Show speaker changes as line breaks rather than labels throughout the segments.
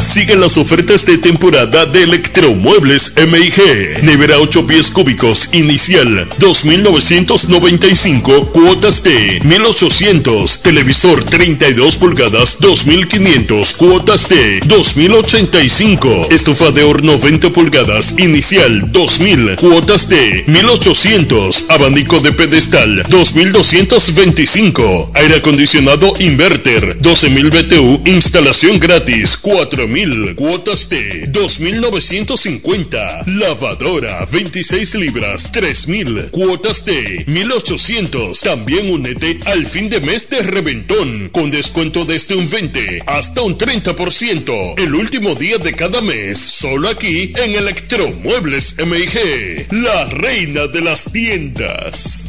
Siguen las ofertas de temporada de Electromuebles MIG. Nevera 8 pies cúbicos inicial 2.995, cuotas de 1.800. Televisor 32 pulgadas 2.500, cuotas de 2.085. Estufa de horno 20 pulgadas inicial 2.000, cuotas de 1.800. Abanico de pedestal 2.225. Aire acondicionado inverter 12.000 BTU, instalación gratis 4.000 cuotas de 2.950. Lavadora 26 libras 3.000. Cuotas de 1.800. También únete al fin de mes de reventón con descuento desde un 20 hasta un 30%. El último día de cada mes. Solo aquí en Electromuebles MIG. La reina de las tiendas.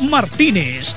Martínez.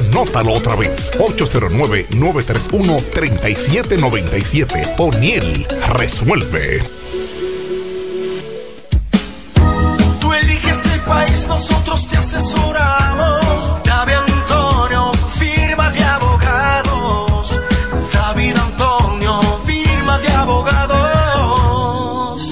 Anótalo otra vez. 809-931-3797. Poniel resuelve.
Tú eliges el país, nosotros te asesoramos.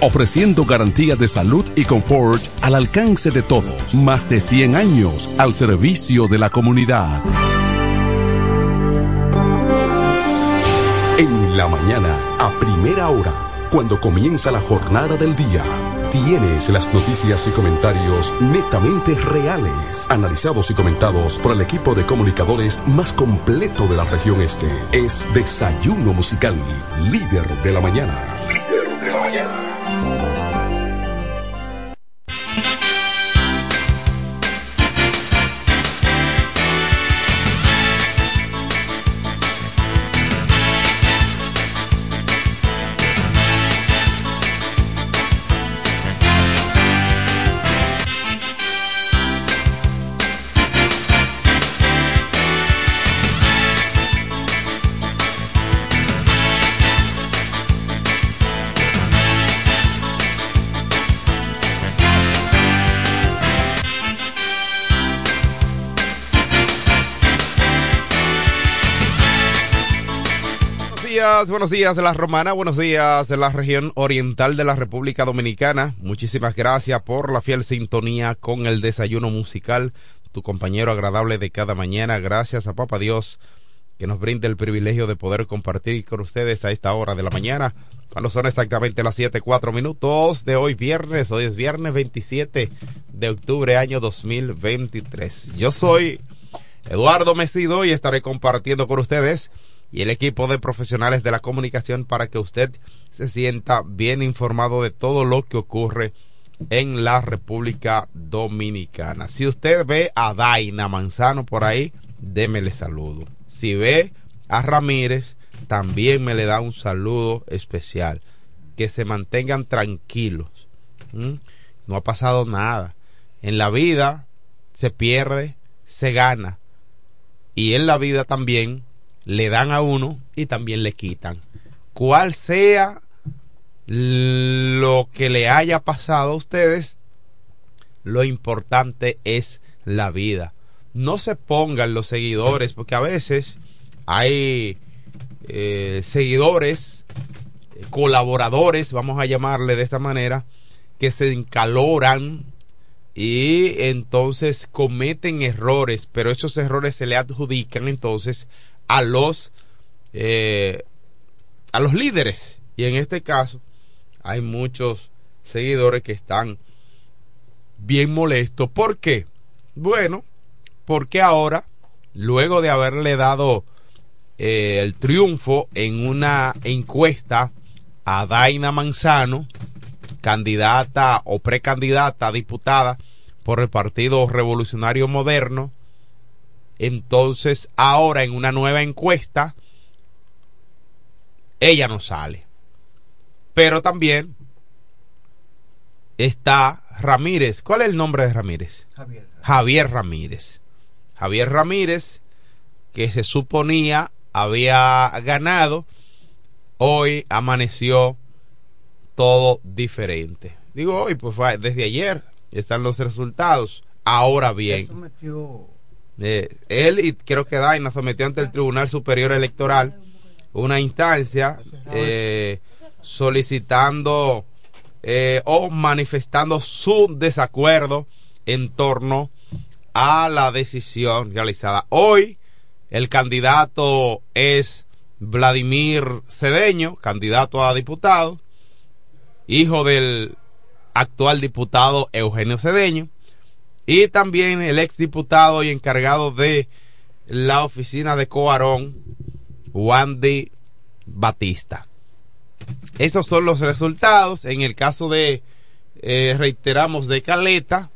ofreciendo garantías de salud y confort al alcance de todos. Más de 100 años al servicio de la comunidad. En la mañana, a primera hora, cuando comienza la jornada del día, tienes las noticias y comentarios netamente reales, analizados y comentados por el equipo de comunicadores más completo de la región este. Es Desayuno Musical, líder de la mañana. Líder de la mañana.
Buenos días de la Romana, buenos días de la región oriental de la República Dominicana. Muchísimas gracias por la fiel sintonía con el desayuno musical, tu compañero agradable de cada mañana. Gracias a Papa Dios que nos brinde el privilegio de poder compartir con ustedes a esta hora de la mañana, cuando son exactamente las siete cuatro minutos de hoy viernes. Hoy es viernes 27 de octubre año 2023. Yo soy Eduardo Mesido y estaré compartiendo con ustedes y el equipo de profesionales de la comunicación para que usted se sienta bien informado de todo lo que ocurre en la República Dominicana. Si usted ve a Daina Manzano por ahí, démele saludo. Si ve a Ramírez, también me le da un saludo especial. Que se mantengan tranquilos. No ha pasado nada. En la vida se pierde, se gana. Y en la vida también le dan a uno y también le quitan. Cual sea lo que le haya pasado a ustedes, lo importante es la vida. No se pongan los seguidores, porque a veces hay eh, seguidores, colaboradores, vamos a llamarle de esta manera, que se encaloran y entonces cometen errores, pero esos errores se le adjudican entonces a los eh, a los líderes y en este caso hay muchos seguidores que están bien molestos. ¿Por qué? Bueno, porque ahora, luego de haberle dado eh, el triunfo en una encuesta a Daina Manzano, candidata o precandidata diputada por el Partido Revolucionario Moderno, entonces ahora en una nueva encuesta, ella no sale. Pero también está Ramírez. ¿Cuál es el nombre de Ramírez?
Javier.
Javier Ramírez. Javier Ramírez, que se suponía había ganado, hoy amaneció todo diferente. Digo hoy, pues desde ayer están los resultados. Ahora bien, eh, él y creo que Daina sometió ante el Tribunal Superior Electoral una instancia eh, solicitando eh, o manifestando su desacuerdo en torno a la decisión realizada. Hoy el candidato es Vladimir Cedeño, candidato a diputado, hijo del actual diputado Eugenio Cedeño, y también el exdiputado y encargado de la oficina de Coarón, Wandy Batista. Estos son los resultados. En el caso de, eh, reiteramos, de Caleta,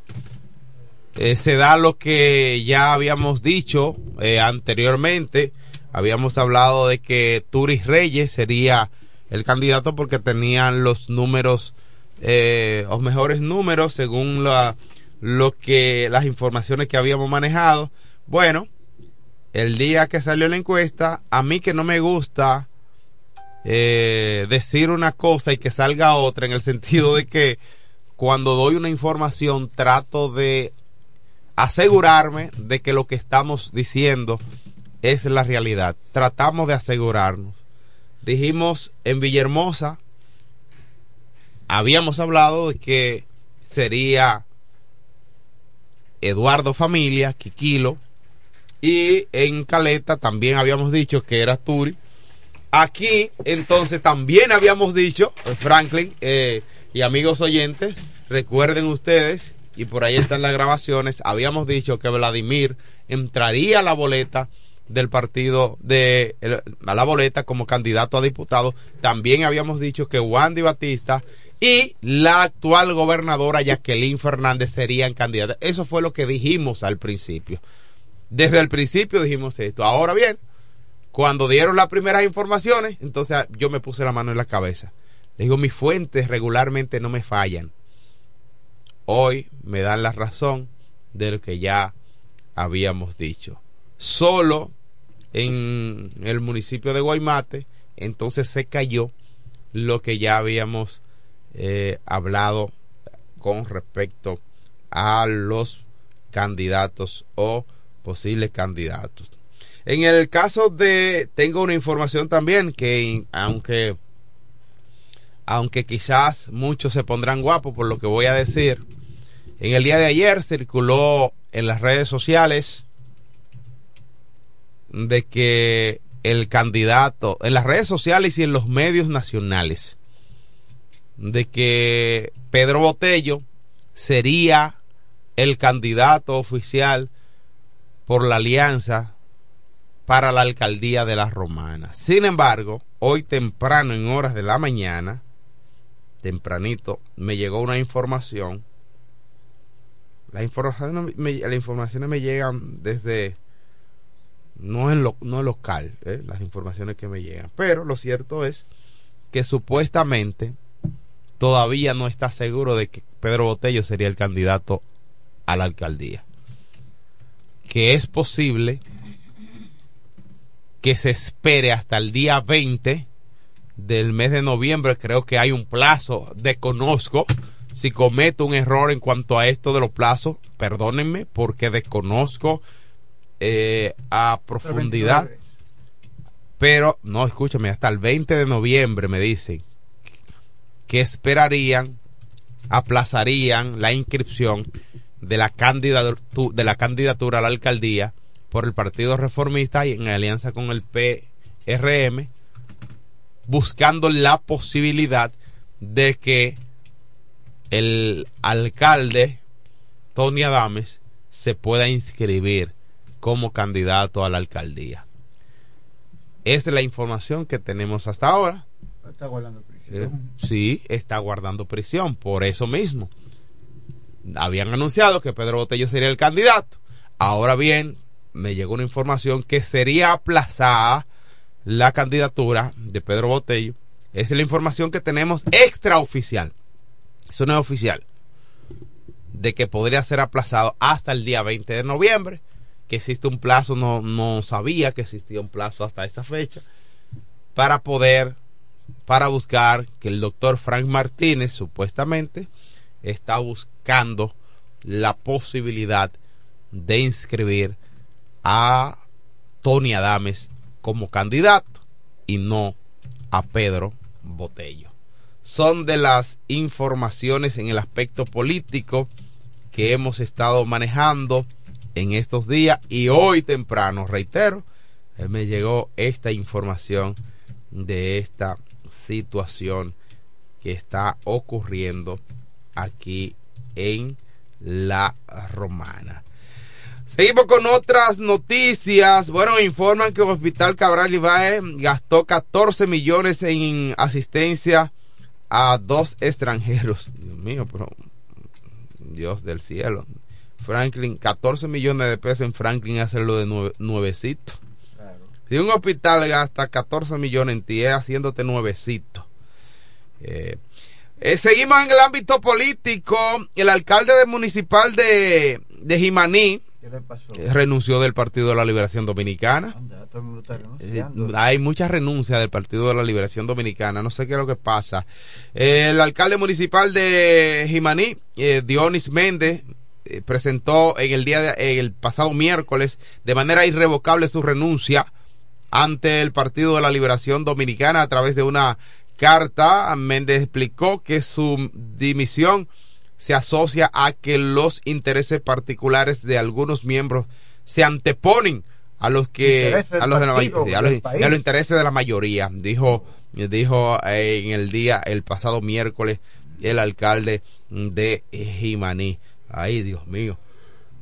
eh, se da lo que ya habíamos dicho eh, anteriormente. Habíamos hablado de que Turis Reyes sería el candidato porque tenían los números, los mejores números según la, lo que, las informaciones que habíamos manejado. Bueno, el día que salió la encuesta, a mí que no me gusta eh, decir una cosa y que salga otra, en el sentido de que cuando doy una información trato de asegurarme de que lo que estamos diciendo es la realidad. Tratamos de asegurarnos. Dijimos en Villahermosa, habíamos hablado de que sería Eduardo Familia, Quiquilo, y en Caleta también habíamos dicho que era Turi. Aquí entonces también habíamos dicho, eh, Franklin eh, y amigos oyentes, recuerden ustedes, y por ahí están las grabaciones, habíamos dicho que Vladimir entraría a la boleta del partido de a la boleta como candidato a diputado. También habíamos dicho que Wandy Batista y la actual gobernadora Jacqueline Fernández serían candidatas. Eso fue lo que dijimos al principio. Desde el principio dijimos esto. Ahora bien, cuando dieron las primeras informaciones, entonces yo me puse la mano en la cabeza. Le digo, mis fuentes regularmente no me fallan. Hoy me dan la razón de lo que ya habíamos dicho. Solo en el municipio de Guaymate, entonces se cayó lo que ya habíamos eh, hablado con respecto a los candidatos o posibles candidatos. En el caso de, tengo una información también que aunque, aunque quizás muchos se pondrán guapos por lo que voy a decir, en el día de ayer circuló en las redes sociales de que el candidato, en las redes sociales y en los medios nacionales, de que Pedro Botello sería el candidato oficial por la alianza para la alcaldía de la Romana. Sin embargo, hoy temprano en horas de la mañana tempranito, me llegó una información. Las informaciones me, las me llegan desde no es lo, no local, ¿eh? las informaciones que me llegan. Pero lo cierto es que supuestamente todavía no está seguro de que Pedro Botello sería el candidato a la alcaldía. Que es posible que se espere hasta el día 20 del mes de noviembre. Creo que hay un plazo, desconozco. Si cometo un error en cuanto a esto de los plazos, perdónenme porque desconozco eh, a profundidad. Pero, no, escúchame, hasta el 20 de noviembre me dicen que esperarían, aplazarían la inscripción de la, candidatura, de la candidatura a la alcaldía por el Partido Reformista y en alianza con el PRM, buscando la posibilidad de que el alcalde Tony Adames se pueda inscribir como candidato a la alcaldía. Esa es la información que tenemos hasta ahora.
Está.
Eh, sí, está guardando prisión, por eso mismo. Habían anunciado que Pedro Botello sería el candidato. Ahora bien, me llegó una información que sería aplazada la candidatura de Pedro Botello. Esa es la información que tenemos extraoficial. Eso no es oficial. De que podría ser aplazado hasta el día 20 de noviembre. Que existe un plazo, no, no sabía que existía un plazo hasta esta fecha. Para poder, para buscar que el doctor Frank Martínez supuestamente está buscando la posibilidad de inscribir a Tony Adames como candidato y no a Pedro Botello. Son de las informaciones en el aspecto político que hemos estado manejando en estos días y hoy temprano, reitero, me llegó esta información de esta situación que está ocurriendo aquí en la romana. Seguimos con otras noticias. Bueno, informan que el Hospital Cabral Ibae gastó 14 millones en asistencia a dos extranjeros. Dios mío, pero Dios del cielo. Franklin, 14 millones de pesos en Franklin hacerlo de nuevecito. Si un hospital gasta 14 millones en ti, es haciéndote nuevecito. Eh, eh, seguimos en el ámbito político. El alcalde municipal de, de Jimaní, eh, renunció del Partido de la Liberación Dominicana. Hay mucha renuncia del Partido de la Liberación Dominicana. No sé qué es lo que pasa. el alcalde municipal de Jimaní, Dionis Méndez, presentó en el día de, el pasado miércoles de manera irrevocable su renuncia ante el Partido de la Liberación Dominicana a través de una carta. Méndez explicó que su dimisión se asocia a que los intereses particulares de algunos miembros se anteponen a los que a los, de la, a, los, intereses de la mayoría dijo dijo eh, en el día el pasado miércoles el alcalde de Jimaní ay Dios mío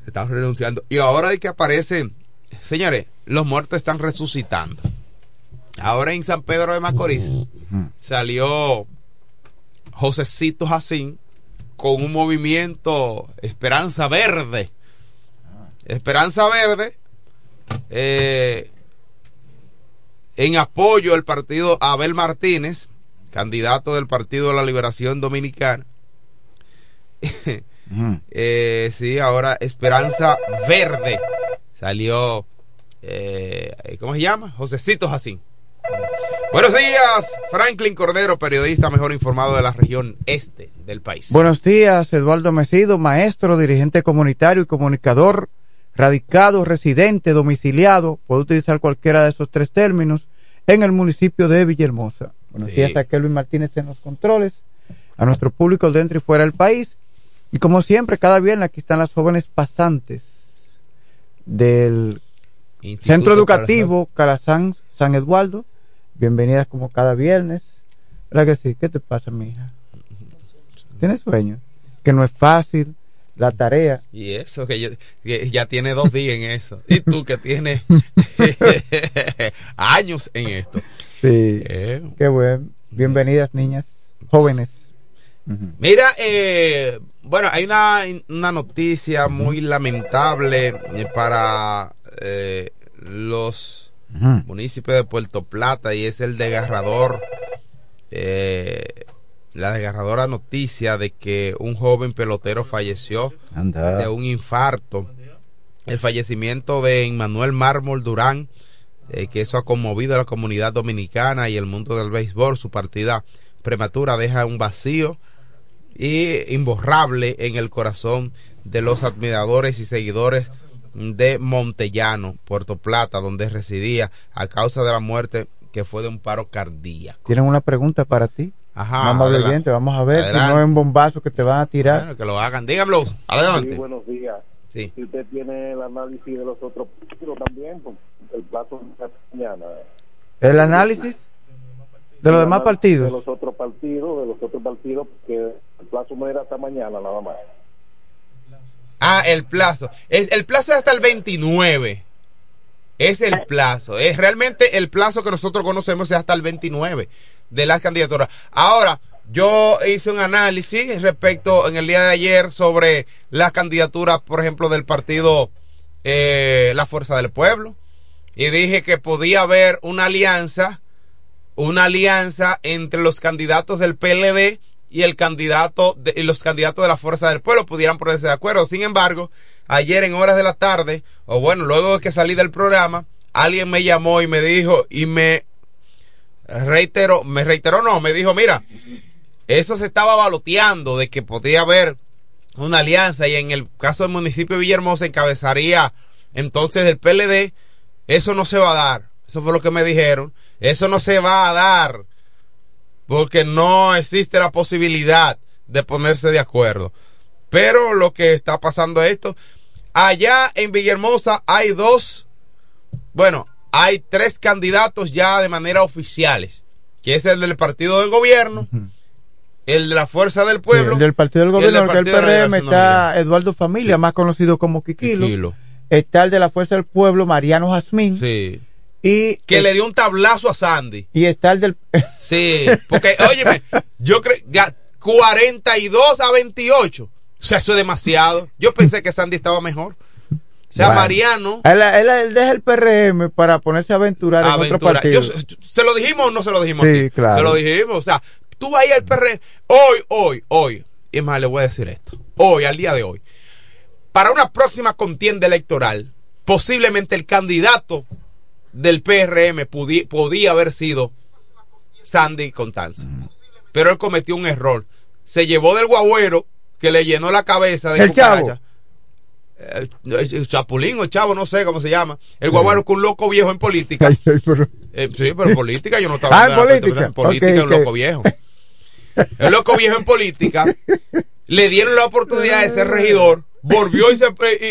están renunciando y ahora de que aparecen señores los muertos están resucitando ahora en San Pedro de Macorís salió Josecito Jacín con un movimiento Esperanza Verde. Esperanza Verde eh, en apoyo al partido Abel Martínez, candidato del Partido de la Liberación Dominicana. eh, sí, ahora Esperanza Verde salió, eh, ¿cómo se llama? Josecito Jacín. Buenos días, Franklin Cordero, periodista mejor informado de la región este del país.
Buenos días, Eduardo Mesido, maestro, dirigente comunitario y comunicador, radicado, residente, domiciliado, puede utilizar cualquiera de esos tres términos, en el municipio de Villahermosa. Buenos días a Kelvin Martínez en los controles, a nuestro público dentro y fuera del país. Y como siempre, cada viernes aquí están las jóvenes pasantes del Centro Educativo Calazán San Eduardo bienvenidas como cada viernes. ¿Verdad que sí? ¿Qué te pasa, mi hija? ¿Tienes sueño? Que no es fácil la tarea.
Y eso, que, ya tiene dos días en eso. Y tú que tienes años en esto.
Sí. Eh. Qué bueno. Bienvenidas, niñas, jóvenes.
Mira, eh, bueno, hay una, una noticia muy lamentable eh, para eh, los municipios de Puerto Plata y es el desgarrador, eh, la desgarradora noticia de que un joven pelotero falleció
Anda.
de un infarto. El fallecimiento de Emmanuel Mármol Durán, eh, que eso ha conmovido a la comunidad dominicana y el mundo del béisbol. Su partida prematura deja un vacío y imborrable en el corazón de los admiradores y seguidores de Montellano, Puerto Plata, donde residía a causa de la muerte que fue de un paro cardíaco.
Tienen una pregunta para ti.
Ajá,
Vamos
adelante.
oyente, vamos a ver si no es un bombazo que te van a tirar.
Bueno, que lo hagan. Díganlo. Adelante.
Sí, buenos días.
Sí.
Si usted tiene el análisis de los otros partidos también, pues, el plazo es mañana.
El análisis de los demás partidos.
De los otros partidos, de los otros partidos, que el plazo no era hasta mañana nada más.
Ah, el plazo. Es, el plazo es hasta el 29. Es el plazo. Es realmente el plazo que nosotros conocemos es hasta el 29 de las candidaturas. Ahora, yo hice un análisis respecto en el día de ayer sobre las candidaturas, por ejemplo, del partido eh, La Fuerza del Pueblo. Y dije que podía haber una alianza, una alianza entre los candidatos del PLD y el candidato de, y los candidatos de la Fuerza del Pueblo pudieran ponerse de acuerdo. Sin embargo, ayer en horas de la tarde, o bueno, luego de que salí del programa, alguien me llamó y me dijo y me reiteró, me reiteró no, me dijo, mira, eso se estaba baloteando de que podía haber una alianza y en el caso del municipio de Villahermosa encabezaría entonces el PLD, eso no se va a dar. Eso fue lo que me dijeron. Eso no se va a dar porque no existe la posibilidad de ponerse de acuerdo. Pero lo que está pasando es esto. Allá en Villahermosa hay dos, bueno, hay tres candidatos ya de manera oficiales, que es el del partido del gobierno, el de la Fuerza del Pueblo,
Sí, el del partido del
y el del
gobierno,
Partido
PRM está Eduardo Familia, más conocido como Quiquilo. Está el de la Fuerza del Pueblo, Mariano Jazmín.
Sí.
Y,
Que le dio un tablazo a Sandy.
y está el del...
Sí, porque, óyeme, yo creo, ya 42 a 28. O sea, eso es demasiado. Yo pensé que Sandy estaba mejor. O sea,
Bueno.
Mariano,
Él, él- él deja el PRM para ponerse a aventurar en otro
Aventura.
partido.
Yo- ¿Se lo dijimos o no se lo dijimos?
Sí,
aquí?
claro.
Se lo dijimos. O sea, tú vas a ir al PR. Hoy, hoy, hoy. Y más, le voy a decir esto. Hoy, al día de hoy. Para una próxima contienda electoral, posiblemente el candidato del PRM podía haber sido Sandy Contanza. Pero él cometió un error. Se llevó del guagüero que le llenó la cabeza de
El Chavo.
Eh, el chapulín o el chavo, no sé cómo se llama. El guagüero con un loco viejo en política.
Ay, ay, pero-
Eh, sí, pero en política yo no estaba
Ah, en política.
En política un loco viejo. El loco viejo en política le dieron la oportunidad de ser regidor, volvió y se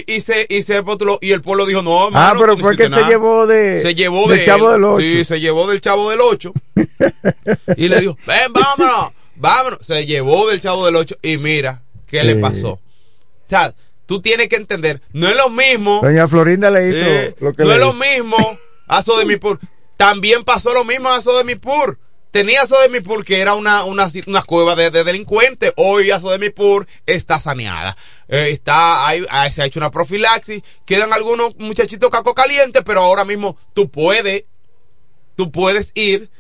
y, y se y se postuló y el pueblo dijo, "No,
Ah,
hermano,
pero
tú no
fue que
hiciste
se
nada".
llevó de...
se llevó
del
de
Chavo
él.
del Ocho.
Sí, se llevó del chavo del 8. y le dijo, "Ven, vámonos, vámonos." Se llevó del chavo del 8 y mira qué le
Sí.
pasó. O sea, tú tienes que entender, no es lo mismo
Doña Florinda le hizo
eh,
lo que
no
le
es lo
hizo.
mismo a Sodemipur. También pasó lo mismo a Sodemipur. Tenía Sodemipur que era una, una, una cueva de, de delincuentes. Hoy Sodemipur está saneada. Eh, está, hay, se ha hecho una profilaxis. Quedan algunos muchachitos caco calientes, pero ahora mismo tú puedes, tú puedes ir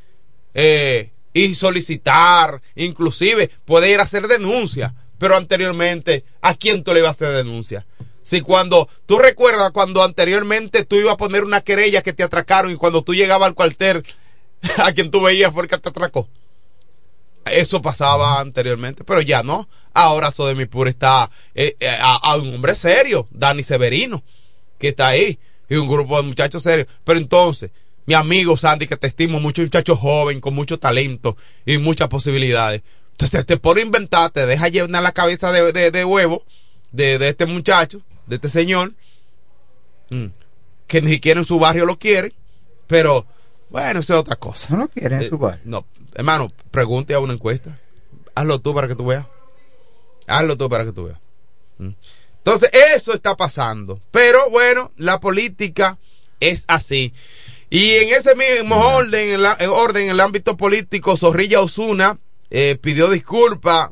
eh, y solicitar, inclusive puedes ir a hacer denuncia. Pero anteriormente, ¿a quién tú le ibas a hacer denuncia? Si cuando, tú recuerdas cuando anteriormente tú ibas a poner una querella que te atracaron y cuando tú llegabas al cuartel, a quien tú veías fue el que te atracó. Eso pasaba anteriormente, pero ya no. Ahora Sodemipur está eh, eh, a, a un hombre serio, Dani Severino, que está ahí, y un grupo de muchachos serios. Pero entonces, mi amigo Sandy, que te estimo, mucho muchacho joven, con mucho talento y muchas posibilidades. Entonces te pone a inventar, te deja llenar la cabeza de, de, de huevo de, de este muchacho, de este señor, mm, que ni siquiera en su barrio lo quieren, pero bueno, eso es otra cosa.
No lo quieren en
Eh,
su barrio.
No, hermano, pregunte a una encuesta. Hazlo tú para que tú veas. Hazlo tú para que tú veas. Mm. Entonces, eso está pasando. Pero bueno, la política es así. Y en ese mismo orden, en, la- en orden, en el ámbito político, Zorrilla Osuna eh, pidió disculpas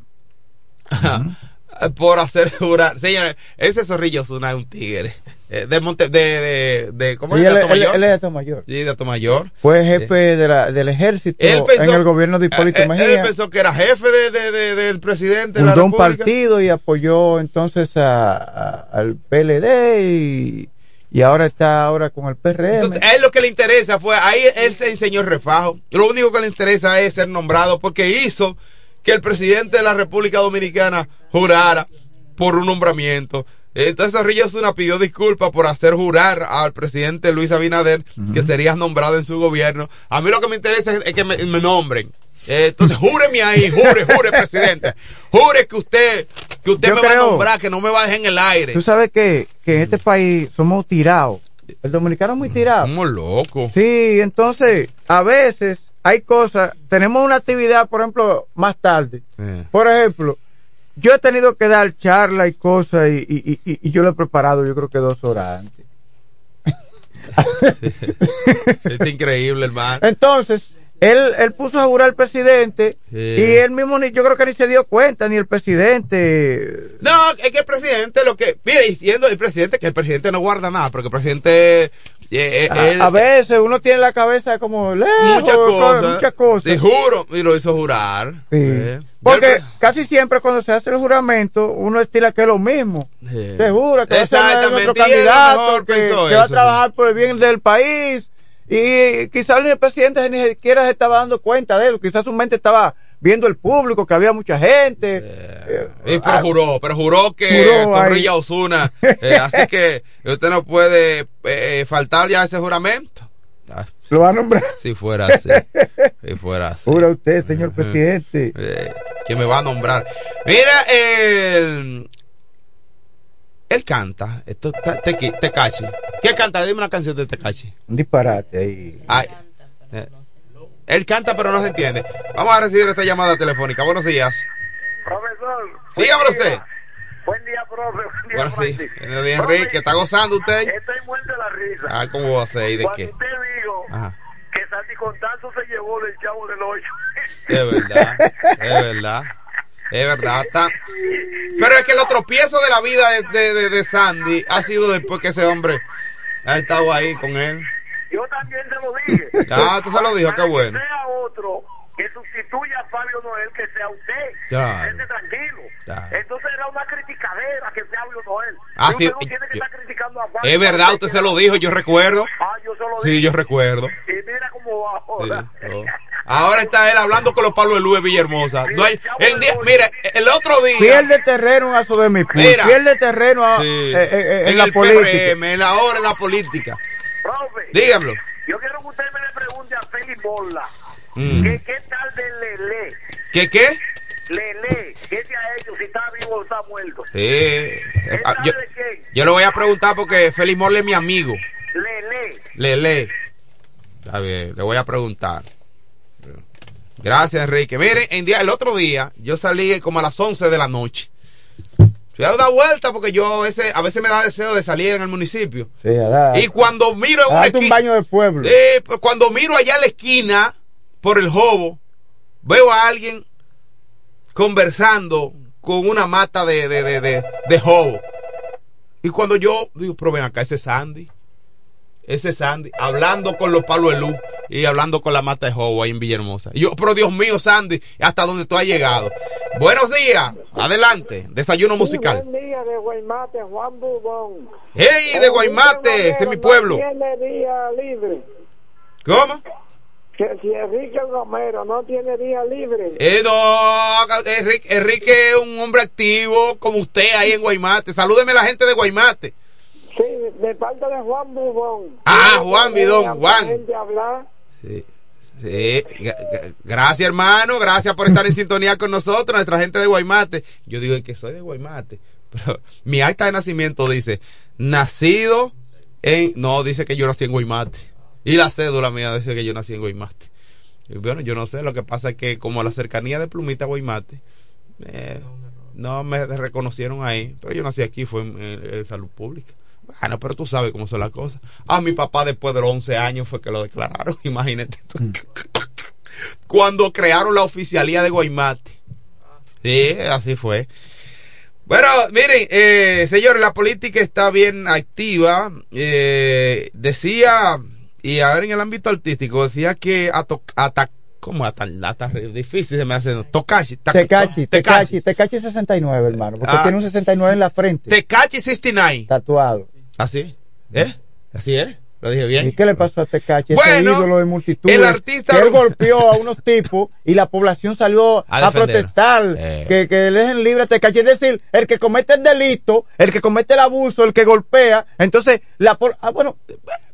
por hacer jurar. Señores, ese zorrillo Osuna es un tigre. Eh, De Monte, de, de, de, ¿cómo es?
él,
De
él-
Atomayor.
él es de Atomayor.
Sí, de Atomayor.
Fue jefe de la, del ejército
Él pensó-
en el gobierno de Hipólito
Eh,
Mejía.
Él pensó que era jefe de, de- de- del presidente de la
fundó un partido y apoyó entonces a, a- al PLD y, y ahora está ahora con el PRM.
Entonces, a él lo que le interesa fue, ahí él se enseñó el refajo. Lo único que le interesa es ser nombrado porque hizo que el presidente de la República Dominicana jurara por un nombramiento. Entonces Zorrillo Osuna pidió disculpas por hacer jurar al presidente Luis Abinader que serías nombrado en su gobierno. A mí lo que me interesa es, que me, me nombren. Eh, entonces júreme ahí, jure, jure, presidente. Jure que usted, que usted
Yo
me va a nombrar, que no me va a dejar en el aire.
Tú sabes que, que en este país somos tirados. El dominicano es muy tirado.
Somos locos.
Sí, entonces, a veces hay cosas, tenemos una actividad, por ejemplo, más tarde.
Eh.
Por ejemplo, yo he tenido que dar charla y cosas y, y, y- y yo lo he preparado yo creo que dos horas antes.
Es increíble, hermano.
Entonces, él, él puso a jurar al presidente
Sí.
y él mismo, ni, yo creo que ni se dio cuenta, ni el presidente.
No, es que el presidente lo que. Mire, diciendo el presidente que el presidente no guarda nada, porque el presidente. Eh, eh,
A,
él-
a veces uno tiene la cabeza como lejos,
muchas cosas.
Muchas cosas.
Te juro, y lo hizo jurar.
Sí.
Eh,
Porque
el
casi siempre cuando se hace el juramento, uno estila que es lo mismo.
Sí.
Se jura que va a ser nuestro candidato, que, va a
eso,
trabajar por el bien del país. Y quizás el presidente ni siquiera se estaba dando cuenta de él. Quizás su mente estaba viendo el público, que había mucha gente. Eh,
Sí, pero juró, pero juró que
Juró ahí.
Zorrilla Osuna. eh, así que usted no puede eh, faltar ya a ese juramento. Ah,
Lo va a nombrar.
si fuera así. si fuera así.
Jura usted, señor presidente.
Eh, que me va a nombrar. Mira, el. Él canta. Esto, te, te. ¿Qué canta? Dime una canción de Tecachi.
Un disparate ahí.
Ay. Eh, Él canta, pero no se entiende. Vamos a recibir esta llamada telefónica. Buenos días.
Profesor. Día.
usted.
Buen día, profe. Buen día,
Buenos días. Buenos Enrique. ¿Está gozando usted?
Estoy muerto de la risa.
Ah, ¿cómo va a ser? ¿Y de
Cuando
qué?
usted dijo
Ajá.
que Santi Contanzo se llevó del chavo del 8.
Es verdad. Es verdad. Es verdad. Está... Pero es que los tropiezos de la vida de, de, de- de Sandy ha sido después que ese hombre ha estado ahí con él.
Yo también te lo dije.
Ah, tú se lo dijo, qué bueno.
Que sea otro que sustituya a Fabio Noel, que sea usted.
Claro.
Esté tranquilo.
Claro.
Entonces era una criticadera que sea Fabio Noel.
Ah, sí,
usted no tiene que
yo-
estar criticando a Fabio
Es verdad, usted
que-
se lo dijo, yo recuerdo.
Ah, yo se lo
Sí,
dije.
yo recuerdo.
Y mira cómo va
Sí,
ahora.
oh. Ahora está él hablando con los Pablo de Luis Villahermosa. No hay, el día, mire, el otro día.
Pierde terreno a su de mi.
Mira.
Pierde terreno a-
Sí.
eh, eh, eh, en,
en
la
el
política.
PRM, en la hora, en la política.
Profe,
Dígamelo.
yo quiero que usted me le pregunte a Félix Mola.
Mm.
¿Qué, ¿Qué tal de Lele?
¿Qué qué?
Lele, ¿qué se ha hecho? Si está vivo o está muerto.
Eh,
¿Él
ah, yo, yo le voy a preguntar porque Félix Morle es mi amigo.
Lele.
Le lee. Está bien, le voy a preguntar. Gracias, Enrique. Miren, en día, el otro día yo salí como a las 11 de la noche. Fui a dar vuelta porque yo a veces, a veces me da deseo de salir en el municipio.
Sí, a
Y cuando miro en
a
una
darte un
esquina,
baño de pueblo.
Eh, cuando miro allá en la esquina, por el jobo, veo a alguien conversando con una mata de, de, de, de, de jobo. Y cuando yo digo, pero ven acá, ese es Sandy. Ese es Sandy, hablando con los palos de luz y hablando con la mata de jobo ahí en Villahermosa. Y yo, pero Dios mío, Sandy, hasta donde tú has llegado. Buenos días, adelante, desayuno musical.
Buen día de Guaymate, Juan Bubón.
¡Hey, de Guaymate! Este es mi pueblo.
No tiene día libre.
¿Cómo?
Que si Enrique Romero no tiene día libre.
Eh, no, Enrique, Enrique es un hombre activo como usted ahí en Guaymate. Salúdeme a la gente de Guaymate.
Sí, de parte de Juan Bubón.
Ah, Juan Bidón, Juan. Sí, sí. Gracias, hermano. Gracias por estar en sintonía con nosotros, nuestra gente de Guaymate. Yo digo que soy de Guaymate. Pero mi acta de nacimiento dice, nacido en... No, dice que yo nací en Guaymate. Y la cédula mía dice que yo nací en Guaymate. Y bueno, yo no sé, lo que pasa es que como la cercanía de Plumita a Guaymate, eh, no me reconocieron ahí. Pero yo nací aquí, fue en, en- en salud pública. Bueno, pero tú sabes cómo son las cosas. Ah, mi papá después de los 11 años fue que lo declararon, imagínate tú. Cuando crearon la oficialía de Guaymate. Sí, así fue. Bueno, miren, eh, señores, la política está bien activa. Eh, decía, y a ver en el ámbito artístico, decía que atacar ¿Cómo a tan lata? Difícil se me hace. Tokashi.
Tecachi, Tecachi, Tecachi 69, hermano. Porque
Ah,
tiene un 69 en la frente.
Tecachi 69.
Tatuado.
¿Así? ¿Eh? ¿Así es? ¿Lo dije bien?
¿Y qué le pasó a Tecachi?
Bueno,
Ese ídolo de multitudes.
el artista-
Que él golpeó a unos tipos y la población salió
A
protestar.
Eh.
Que, que dejen libre a Tecachi. Es decir, el que comete el delito, el que comete el abuso, el que golpea. Entonces, la ah, bueno,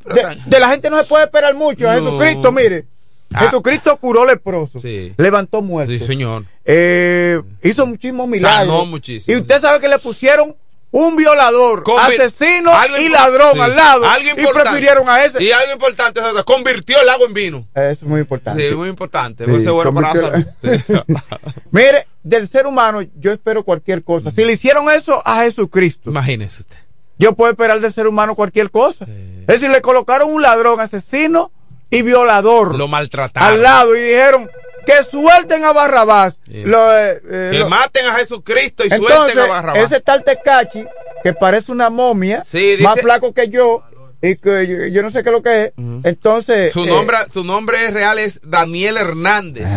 de, de la gente no se puede esperar mucho. A
No.
Jesucristo, mire.
Ah.
Jesucristo curó leprosos.
Sí.
Levantó muertos.
Sí, señor.
Eh, hizo muchísimos milagros.
Sanó muchísimo.
Y usted sabe que le pusieron un violador, asesino y ladrón
sí.
al lado. Y prefirieron a ese.
Y algo importante, convirtió el agua en vino.
Eso es muy importante.
Sí, muy importante.
Sí,
es bueno para.
Mire, del ser humano yo espero cualquier cosa. Si le hicieron eso a Jesucristo,
Imagínese usted.
yo puedo esperar del ser humano cualquier cosa. Es decir, le colocaron un ladrón, asesino y violador
Lo maltrataron.
al lado y dijeron que suelten a Barrabás.
Sí.
Lo, eh, eh,
Que
lo-
maten a Jesucristo y
Entonces,
suelten a Barrabás.
ese tal Tecachi, que parece una momia,
Sí, dice-
más flaco que yo, y que yo, yo no sé qué es lo que es. Entonces,
Su
eh,
nombre, su nombre real es Daniel Hernández.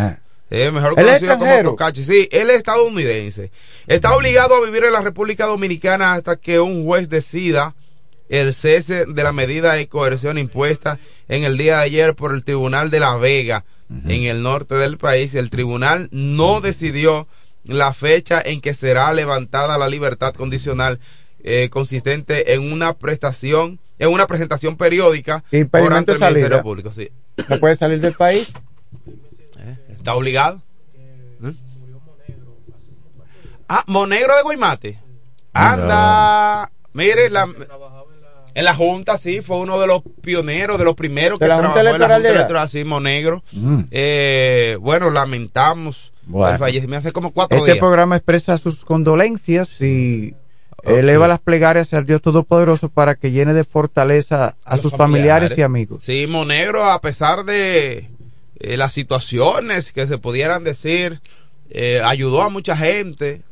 Eh, mejor
¿Él es
conocido como? Tocachi. Sí, él es estadounidense. Está obligado a vivir en la República Dominicana hasta que un juez decida el cese de la medida de coerción impuesta en el día de ayer por el Tribunal de La Vega, en el norte del país. El tribunal no decidió la fecha en que será levantada la libertad condicional eh, consistente en una prestación, en una presentación periódica por
Impedimento
ante
de
el Ministerio. Público. Sí.
no puede salir del país.
¿Está obligado? ¿Eh? Ah, Monegro de Guaymate. Anda. Mire, la, en la Junta, sí, fue uno de los pioneros, de los primeros
¿De
que
la Junta
trabajó en la Junta
de
Monegro.
Mm.
Eh, bueno, lamentamos
Bueno.
el fallecimiento hace como cuatro
Este
días.
programa expresa sus condolencias y eleva las plegarias al Dios Todopoderoso para que llene de fortaleza a sus familiares, y amigos.
Sí, Monegro, a pesar de eh, las situaciones que se pudieran decir, eh, ayudó a mucha gente.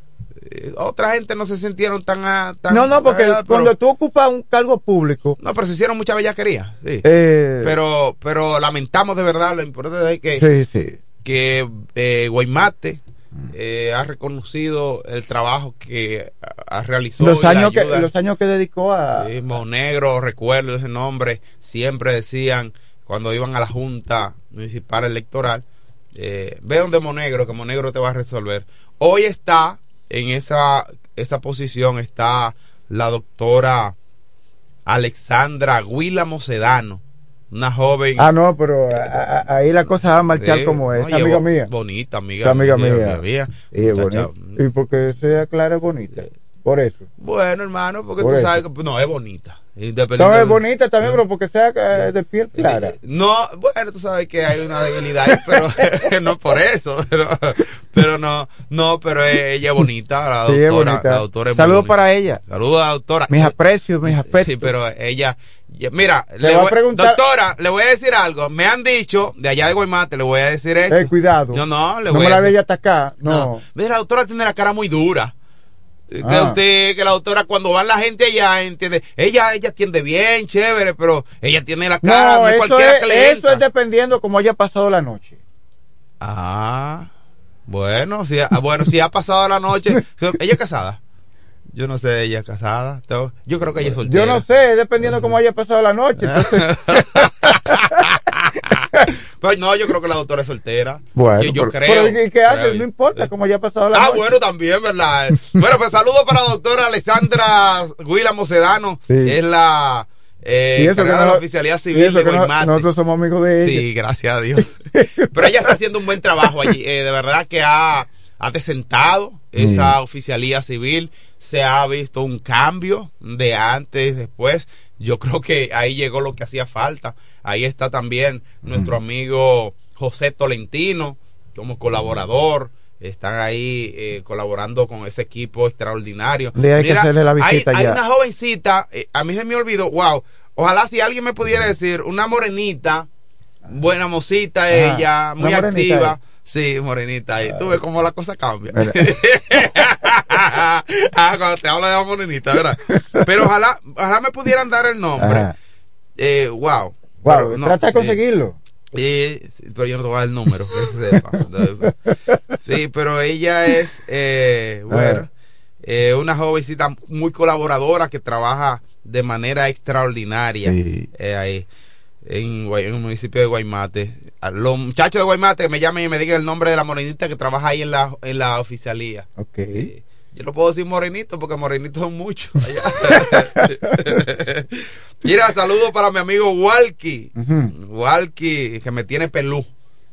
Otra gente no se sintieron tan... ah, tan
No, no, porque
pero-
cuando tú ocupas un cargo público,
No, pero se hicieron mucha bellaquería, sí.
eh,
pero, pero lamentamos de verdad, lo importante es que,
sí, sí.
que eh, Guaymate eh, ha reconocido el trabajo que ha ha realizado.
Los años, que, los años que dedicó a...
Sí, Monegro, recuerdo ese nombre, siempre decían cuando iban a la Junta Municipal Electoral, eh, ve donde Monegro, que Monegro te va a resolver. Hoy está en esa, esa posición, está la doctora Alexandra Guilamo Sedano, una joven.
Ah, no, pero a- a- ahí la cosa va a marchar
Sí,
como es. amiga mía.
Bonita, amiga.
Esa amiga mía.
mía. Muchacha,
bonita. y porque sea clara bonita. Por eso.
Bueno, hermano, porque
Por
tú
eso.
sabes que no es bonita.
No, es bonita también, pero porque sea eh, de piel clara.
No, bueno, tú sabes que hay una debilidad, pero no por eso, pero, pero no, no, pero ella es bonita, la
Sí, es
doctora,
bonita.
la doctora es
Saludos para ella.
Saludos a la doctora.
Mis aprecios, mis afectos.
Sí, pero ella, mira, le
voy a preguntar-
doctora, le voy a decir algo. Me han dicho de allá de Guaymate, le voy a decir esto.
Eh, cuidado.
No, no, le
no
voy
me
a
la
decir-
veía atacar. No.
Mira, la doctora tiene la cara muy dura. Eh, Que
Ah.
usted, que la doctora cuando va la gente allá, entiende, ella, ella atiende bien, chévere, pero ella tiene la cara,
No,
no, es
eso,
cualquiera
es,
que le
eso
entra.
es dependiendo cómo haya pasado la noche.
Ah, bueno, si, ha- bueno, si ha pasado la noche, ella es casada. Yo no sé, ella es casada. Yo creo que ella es soltera.
Yo no sé, dependiendo cómo haya pasado la noche. Entonces,
Pues no, yo creo que la doctora es soltera.
bueno,
yo, yo
pero-
creo.
pero ¿y qué hace? No importa cómo haya pasado la
Ah,
noche.
bueno, también, ¿verdad? bueno, pues saludos para la doctora Alexandra Guilamo Sedano.
Sí.
Es la eh,
Y eso que
de la oficialidad
y
civil
eso
de
que no- nosotros somos amigos de ella.
Sí, gracias a Dios. Pero ella está haciendo un buen trabajo allí. Eh, de verdad que ha, ha desentado esa oficialía civil. Se ha visto un cambio de antes, después. Yo creo que ahí llegó lo que hacía falta. Ahí está también nuestro amigo José Tolentino como colaborador. Están ahí eh, colaborando con ese equipo extraordinario.
Le hay que hacerle la
hay-
visita
hay
ya.
una jovencita, eh, a mí se me olvidó, wow. Ojalá si alguien me pudiera decir, una morenita, buena mosita
Ajá,
ella, muy activa. Sí, morenita. Y tú ves cómo la cosa cambia. Ah, cuando te habla de la morenita, ¿verdad? Pero ojalá, ojalá me pudieran dar el nombre. Eh, wow.
Wow,
Pero no,
trata de
sí.
conseguirlo.
Eh, pero yo no te voy a dar el número. sí, pero ella es, eh, bueno, eh, una jovencita muy colaboradora que trabaja de manera extraordinaria
Sí.
eh, ahí en, el municipio de Guaymate. A los muchachos de Guaymate que me llamen y me digan el nombre de la morenita que trabaja ahí en la, en la oficialía.
Ok.
Sí. Yo no puedo decir morenito porque morenitos son muchos. Mira, saludo para mi amigo Walkie.
Ujú.
Walkie, que me tiene pelú.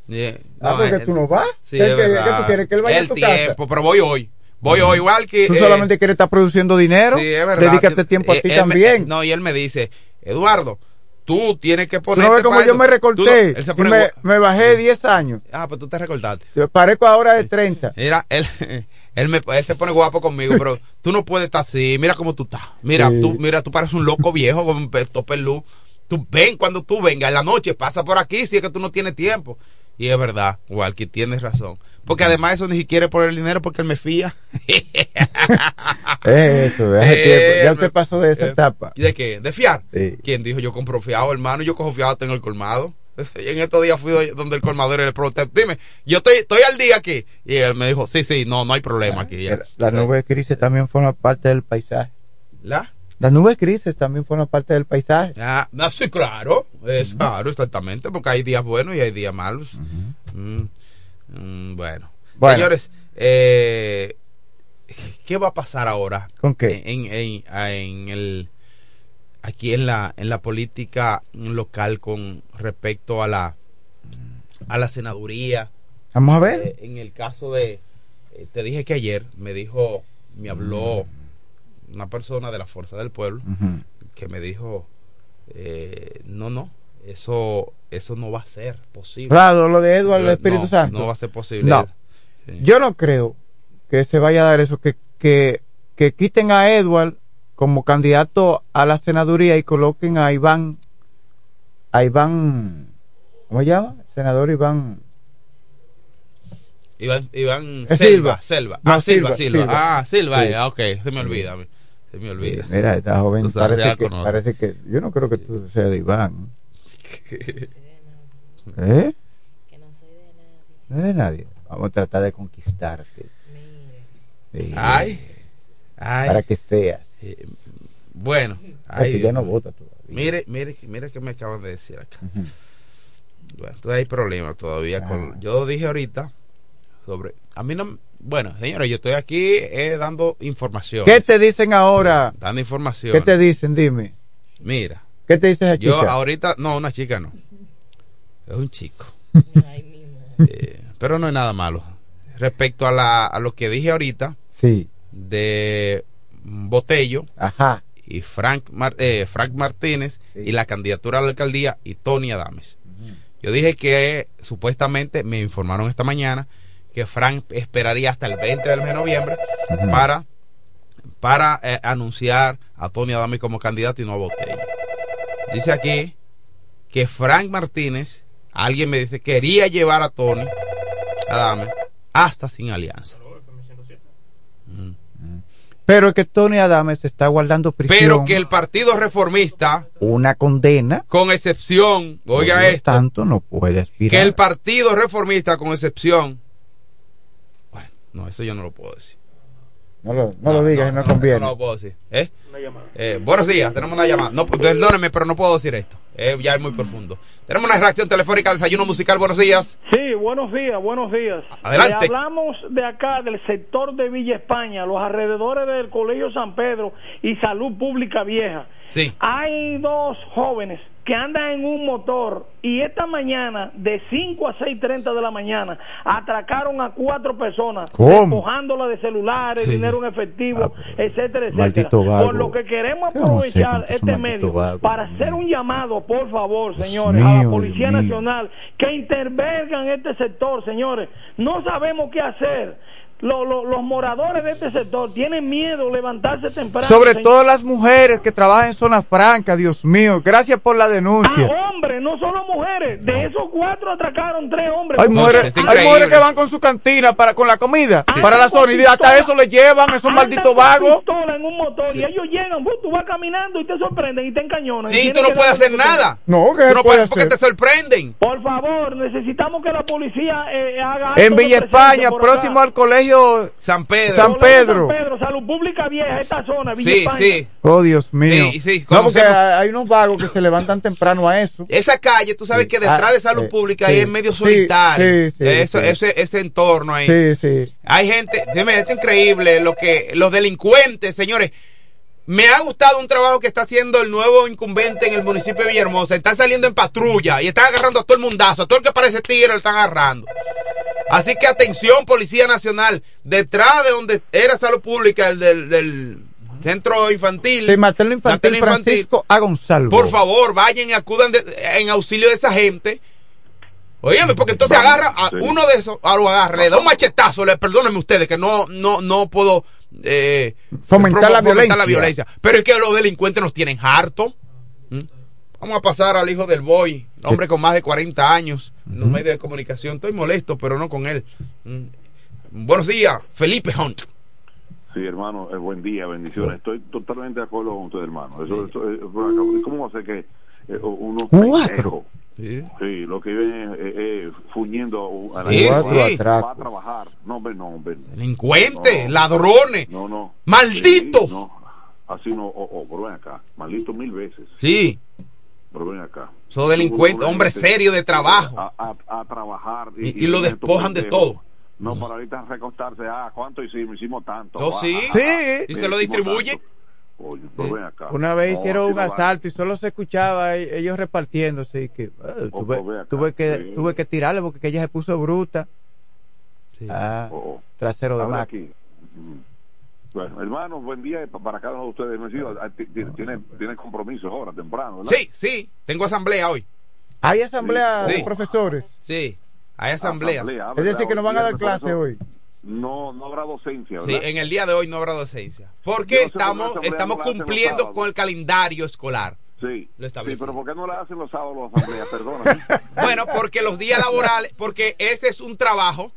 Yeah.
Ah, porque
él-
tú no vas.
Sí,
¿Qué-
es
qué tú quieres? ¿Que él vaya a
El
tu casa?
tiempo, pero voy hoy. Voy hoy, Walkie.
Tú
eh,
solamente quieres estar produciendo dinero.
Sí, es verdad.
Dedícate tiempo a
Eh,
ti
él me-
también.
no, y él me dice, Eduardo, tú tienes que
Tú
ponerte
no ves como yo
esto.
me
Tú
recorté. y
pone
me, me bajé 10 años.
Ah, pues tú te recortaste.
Yo parezco ahora de 30.
Mira, él, él, me, él se pone guapo conmigo, pero tú no puedes estar así. Mira cómo tú estás. Mira,
Sí.
tú, mira, tú pareces un loco viejo con un pe- topelú. Tú ven cuando tú vengas en la noche, pasa por aquí si es que tú no tienes tiempo. Y es verdad, Walkie, tienes razón. Porque además eso ni siquiera es por el dinero, porque él me fía.
Es eso, hace
Eh,
tiempo. Ya
me-
usted pasó de esa
eh,
etapa.
¿De qué? ¿De fiar?
Sí.
¿Quién dijo yo compro fiado, hermano? Yo cojo fiado, tengo el colmado. En estos días fui do- donde el colmador y le pregunté, dime, yo estoy, estoy al día aquí. Y él me dijo, sí, sí, no, no hay problema aquí.
Las nubes grises también forman parte del paisaje.
¿La?
Las nubes grises también forman parte del paisaje.
Ah, no, sí, claro, es claro, exactamente, porque hay días buenos y hay días malos. Mm, mm, bueno.
Bueno.
señores, eh, ¿qué va a pasar ahora?
¿Con qué?
En, en, en el aquí en la en la política local con respecto a la a la senaduría.
Vamos a ver.
Eh, en el caso de eh, te dije que ayer me dijo, me habló una persona de la fuerza del pueblo que me dijo eh, no no eso eso no va a ser posible
Claro, lo de Eduardo, el Espíritu
no,
Santo.
no va a ser posible
No.
Sí.
Yo no creo que se vaya a dar eso, que, que, que quiten a Edward como candidato a la senaduría y coloquen a Iván, a Iván, ¿cómo se llama? Senador Iván.
Iván, Iván Selva
Silva.
Selva
No,
ah Silva
Silva,
Silva,
Silva.
ah Silva
Sí.
eh, ok se me olvida se me olvida
Mira, esta joven parece que, parece que, yo no creo que tú seas de Iván. ¿Eh? No eres nadie. Vamos a tratar de conquistarte. Sí.
ay ay
Para que seas.
Eh, bueno
Ay,
ay,
que ya no vota todavía.
mire mire mire que me acaban de decir acá. Bueno, entonces hay problemas todavía con...
Ah.
Yo dije ahorita sobre... A mí no... Bueno, señores, yo estoy aquí eh, dando información.
¿Qué te dicen ahora?
Dando información.
¿Qué te dicen? Dime.
Mira,
¿Qué te dice esa
yo
chica?
ahorita... No, una chica no. Es un chico. Eh, pero no es nada malo. Respecto a, la, a lo que dije ahorita
Sí.
de Botello
Ajá.
y Frank, Mar- eh, Frank Martínez
Sí.
y la candidatura a la alcaldía y Tony Adames. Yo dije que supuestamente me informaron esta mañana que Frank esperaría hasta el 20 del mes de noviembre para, para eh, anunciar a Tony Adames como candidato y no a Botello. Dice aquí que Frank Martínez, alguien me dice, quería llevar a Tony Adames hasta sin alianza.
Pero es que Tony Adames está guardando prisión.
Pero que el Partido Reformista,
Una condena.
con excepción, oiga
por
esto,
tanto, no puede aspirar.
que el Partido Reformista, con excepción, bueno, no, eso yo no lo puedo decir.
No lo, no lo digas, no, conviene.
No lo puedo decir. ¿Eh? Eh, buenos días, tenemos una llamada. No, perdóneme, pero no puedo decir esto. Eh, ya es muy profundo. Tenemos una reacción telefónica, desayuno musical. Buenos días.
Sí, buenos días, buenos días.
Adelante.
Le hablamos de acá, del sector de Villa España, los alrededores del Colegio San Pedro y Salud Pública Vieja.
Sí.
Hay dos jóvenes que andan en un motor y esta mañana, de 5 a 6.30 de la mañana, atracaron a cuatro personas,
¿Cómo?
despojándola de celulares,
Sí.
dinero en efectivo,
Ah,
etcétera, etcétera. Por lo que queremos
Yo no sé
aprovechar este medio para hacer un llamado, por favor,
Dios
señores, a la Policía
Dios mío.
Nacional que intervengan este sector, señores. No sabemos qué hacer. Lo- lo- los moradores de este sector tienen miedo levantarse temprano.
Sobre
señor.
todo las mujeres que trabajan en zonas francas, Dios mío. Gracias por la denuncia.
Ah, hombres, no solo mujeres. De esos cuatro atracaron tres hombres.
Hay mujeres, hay que van con su cantina para con la comida, para la zona y hasta eso le llevan esos malditos vagos.
pistola en un motor y ellos llegan, pues, tú vas caminando y te sorprenden y te encañonan. Y
Sí,
tienes
tú no puedes hacer nada.
No, que
Tú no
puede
puedes porque te sorprenden.
Por favor, necesitamos que la policía eh, haga
En Villa España, próximo
acá.
al colegio.
San Pedro.
San Pedro.
San Pedro, Salud Pública Vieja, esta zona, Villa
Sí,
España.
sí.
Oh, Dios mío.
Sí, sí,
no, porque hay unos vagos que se levantan temprano a eso.
Esa calle, tú sabes
Sí.
que detrás
Ah,
de salud
eh,
pública
sí.
ahí es medio solitario.
sí, sí,
Eso,
sí.
Ese, ese entorno ahí.
Sí, sí.
Hay gente, dime, es increíble lo que los delincuentes, señores. Me ha gustado un trabajo que está haciendo el nuevo incumbente en el municipio de Villahermosa. Están saliendo en patrulla y están agarrando a todo el mundazo. A todo el que parece tigre lo están agarrando. Así que atención, Policía Nacional. Detrás de donde era salud pública, el del, del centro infantil.
Sí, materno infantil
materno infantil.
Francisco A. Gonzalo.
Por favor, vayan y acudan de- en auxilio de esa gente. Óyeme, porque entonces agarra a
Sí.
uno de esos, a lo agarra, le da un machetazo, le perdónenme ustedes que no, no, no puedo eh,
Fomentar la violencia.
la violencia. Pero es que los delincuentes nos tienen harto. Vamos a pasar al hijo del boy, hombre con más de 40 años en los medios de comunicación. Estoy molesto, pero no con él. Mm. Buenos días, Felipe Hunt.
Sí, hermano, eh, buen día, bendiciones. Estoy totalmente de acuerdo con usted, hermano. Eso, eso, eh, ¿Cómo va a ser que eh, unos
Cuatro.
pendejos,
Sí.
Sí, lo que viven eh, eh, fuñendo a la
Sí,
gente
Cuatro
va- a trabajar. No, hombre, no, hombre.
Delincuentes,
No, no.
ladrones,
No, no.
malditos.
Sí, no, así no, oh, oh, pero ven acá. Maldito mil veces.
Sí,
Pero ven acá.
son delincuentes, hombres serios de trabajo.
A, a- a trabajar.
Y- y lo despojan de todo.
No, para ahorita recostarse. Ah, ¿cuánto hicimos? Hicimos tanto.
Oh,
Ah,
sí.
ah,
Sí.
ah,
Y se lo distribuye.
tanto. Oye, pero ven acá.
Una vez hicieron un asalto y solo se escuchaba e- ellos repartiéndose y que eh,
Oh,
tuve,
pues acá.
tuve que
Sí.
tuve que tirarle porque que ella se puso bruta. Ah,
Oh, oh.
trasero de máquina.
Bueno, hermano, buen día pa- para cada uno de ustedes. Me sigo, ah, ti- ti- Tiene, tiene compromiso ahora, temprano, ¿verdad?
Sí, sí, tengo asamblea hoy.
Hay asamblea
Sí.
de profesores.
Sí, hay asamblea.
Asamblea,
Es decir, que nos van a dar clase hoy.
No, no habrá docencia,
Sí,
¿verdad?
en el día de hoy no habrá docencia. Porque
no
estamos, estamos
no
cumpliendo con el calendario escolar.
Sí,
Lo
sí, pero ¿por qué no la hacen los sábados las asambleas? Perdona.
Bueno, porque los días laborales, porque ese es un trabajo.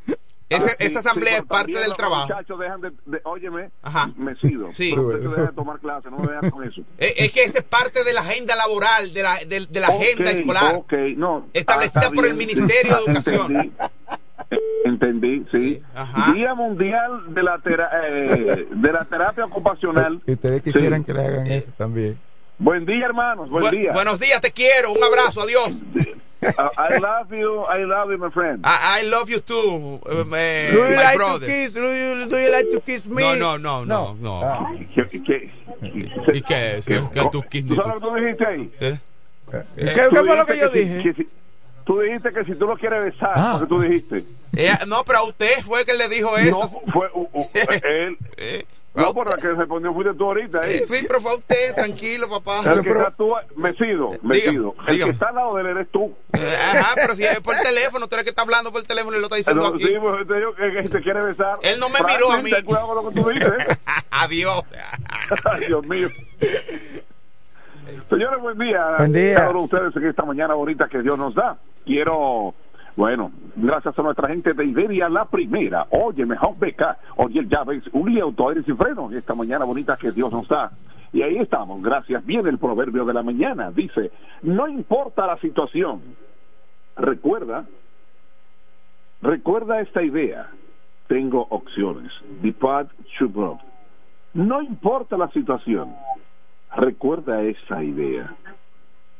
Ese-
Ah, sí,
esta asamblea
sí,
es parte del
los
trabajo.
muchachos dejan de, de- óyeme,
Ajá.
mecido.
Sí.
Pero usted se deja de tomar clases, no me vean con eso.
Es, es que ese es parte de la agenda laboral, de la, de, de la agenda escolar.
no.
Establecida
Ah, está
por el Ministerio
sí.
de Educación.
Entendí, Eh, entendí, sí.
Ajá.
Día Mundial de la, tera- eh, de la Terapia Ocupacional.
Y ustedes quisieran
Sí.
que le hagan eso también.
Buen día, hermanos, buen
Bu-
día.
Buenos días, te quiero. Un abrazo, adiós.
Uh, I love you, I love you, my friend.
I, I love you too, uh, eh,
Do you
my
like to
brother.
kiss? Do you, do you like to kiss me?
No, no, no, no, no.
Ah.
¿Qué, qué,
¿Y qué es? ¿Qué, qué tú
¿Tú
quieres?
sabes lo que tú dijiste ahí?
¿Eh?
¿Qué,
Eh,
qué
Tú
fue lo que
dijiste
yo
si-
dije?
que si- tú dijiste que si tú lo quieres besar,
Ah.
porque tú dijiste.
Ella- no, pero a usted fue que le dijo eso.
No, fue uh, uh, él.
Eh,
No, por la que respondió fuiste tú ahorita.
eh,
¿eh?
sí, pero fue a usted, tranquilo, papá.
El que está tú, mecido, mecido. El
dígame.
que está al lado de él eres tú.
Eh, Ajá, pero si es por teléfono, tú eres que está hablando por teléfono y lo está diciendo
No,
aquí.
sí, pues te digo que, que te quiere besar.
Él no me miró a mí.
Ten cuidado con lo que tú dices. ¿eh?
Adiós.
Ay, Dios mío. Señores, buen día.
Buen día.
Cada uno de ustedes en esta mañana bonita que Dios nos da. Quiero, bueno, gracias a nuestra gente de Iberia, la primera. Oye, mejor beca. Oye, el llaves, un auto, aires y frenos. Esta mañana bonita que Dios nos da. Y ahí estamos, gracias. Viene el proverbio de la mañana. Dice, no importa la situación. Recuerda, recuerda esta idea. Tengo opciones. Deepak Chopra. No importa la situación. Recuerda esa idea.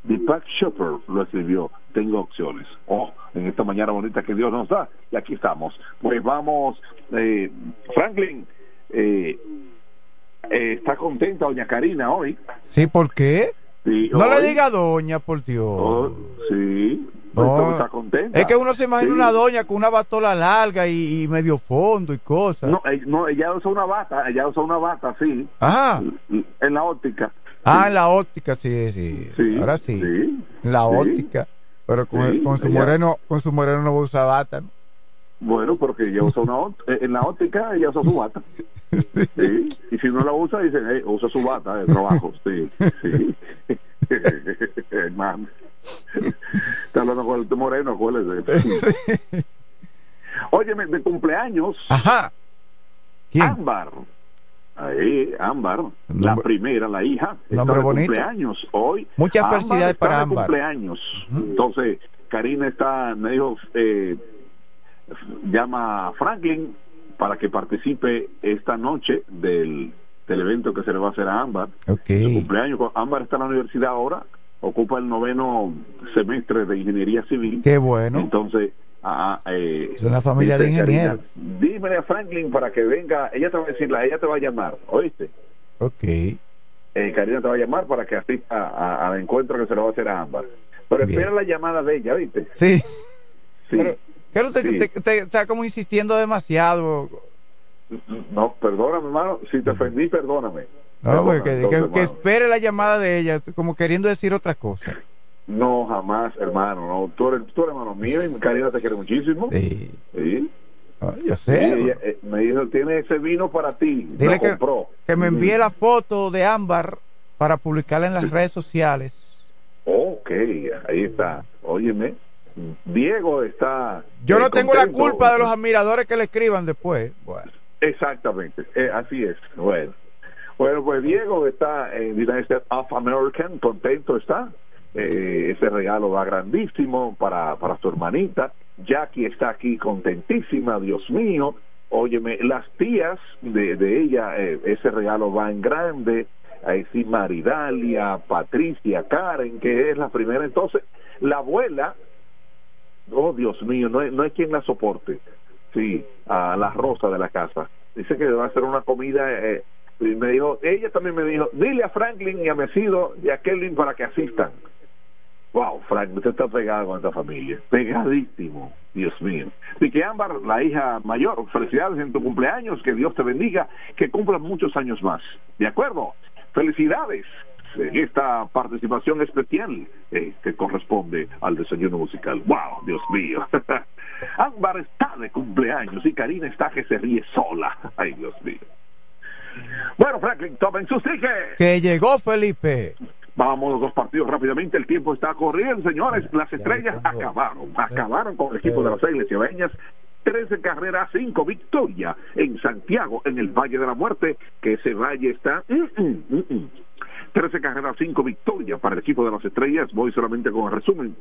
Deepak Chopra lo escribió. Tengo opciones. Oh, en esta mañana bonita que Dios nos da. Y aquí estamos. Pues vamos, eh, Franklin. eh, eh, está contenta doña Karina hoy.
Sí, ¿por qué?
Sí,
No le
hoy.
diga doña, por Dios.
Oh, sí.
No.
Pues, está contenta.
Es que uno se imagina
Sí.
una doña con una batola larga y, y medio fondo y cosas.
No, eh, no, ella usa una bata, ella usa una bata, sí.
Ajá.
En la óptica.
Ah, en la óptica, sí, sí.
Sí,
Ahora sí.
sí,
la óptica. Pero con,
Sí,
con su moreno, con su moreno no va a usar bata, ¿no?
Bueno, porque ella usa una eh, en la óptica ella usa su bata. Sí. Y si no la usa, dicen, hey, usa su bata de trabajo. Sí, sí. hermano. Está hablando con el moreno, acuérdese. Óyeme, de cumpleaños.
Ajá.
Ámbar. Ahí, Ámbar, la primera, la hija, está
Nombre
de
bonito.
cumpleaños hoy.
Muchas
Ámbar
felicidades
está
para
de
Ámbar.
cumpleaños. Entonces, Karina está, me dijo, eh, llama a Franklin para que participe esta noche del, del evento que se le va a hacer a Ámbar.
Ok.
Su cumpleaños. Ámbar está en la universidad ahora, ocupa el noveno semestre de ingeniería civil.
Qué bueno.
Entonces, ah, eh,
Es una familia de ingenieros.
Dímele a Franklin para que venga. Ella te va a decir, ella te va a llamar, ¿oíste?
Ok.
Eh, Karina te va a llamar para que asista a- al encuentro que se le va a hacer a Ámbar. Pero
Bien.
espera la llamada de ella, ¿viste?
Sí.
Sí.
Pero, claro, te,
Sí.
te- te- está como insistiendo demasiado.
No, perdóname, hermano. Si te ofendí, perdóname.
No,
Perdóname,
pues, que,
entonces,
que- espere la llamada de ella, como queriendo decir otra cosa.
No, jamás, hermano. No, tú eres, tú eres hermano mío y Karina te quiere muchísimo.
Sí.
Sí.
Yo sé.
ella, eh, me dijo, tiene ese vino para ti.
Dile
Lo
que,
compró.
que me envíe la foto de Ámbar para publicarla en las redes sociales.
Ok, ahí está. Óyeme, Diego está.
Yo
eh,
no tengo la culpa de los admiradores que le escriban después. Bueno,
Exactamente, eh, así es. Bueno. bueno, pues Diego está en United States of American, contento está. Eh, ese regalo va grandísimo para, para su hermanita. Jackie está aquí contentísima, Dios mío. Óyeme, las tías de, de ella, eh, ese regalo va en grande. Ahí sí, Maridalia, Patricia, Karen, que es la primera. Entonces, la abuela, oh Dios mío, no hay, no hay quien la soporte. Sí, a la rosa de la casa. Dice que va a hacer una comida. Eh, y me dijo, ella también me dijo, dile a Franklin y a Mesido y a Kelvin para que asistan. Wow, Frank, usted está pegado con esta familia. Pegadísimo, Dios mío. Y que Ámbar, la hija mayor, felicidades en tu cumpleaños, que Dios te bendiga, que cumplan muchos años más. ¿De acuerdo? Felicidades en esta participación especial eh, que corresponde al desayuno musical. ¡Wow! Dios mío. Ámbar está de cumpleaños y Karina está que se ríe sola. ¡Ay, Dios mío! Bueno, Franklin, tomen sus tickets.
que llegó Felipe.
Vamos los dos partidos rápidamente, el tiempo está corriendo, señores. Las estrellas acabaron, acabaron con el equipo de las Águilas Cibaeñas. 13 carreras, 5 victoria en Santiago, en el Valle de la Muerte, que ese valle está... mm, mm, mm, mm. 13 carreras, 5 victoria para el equipo de las estrellas. Voy solamente con el resumen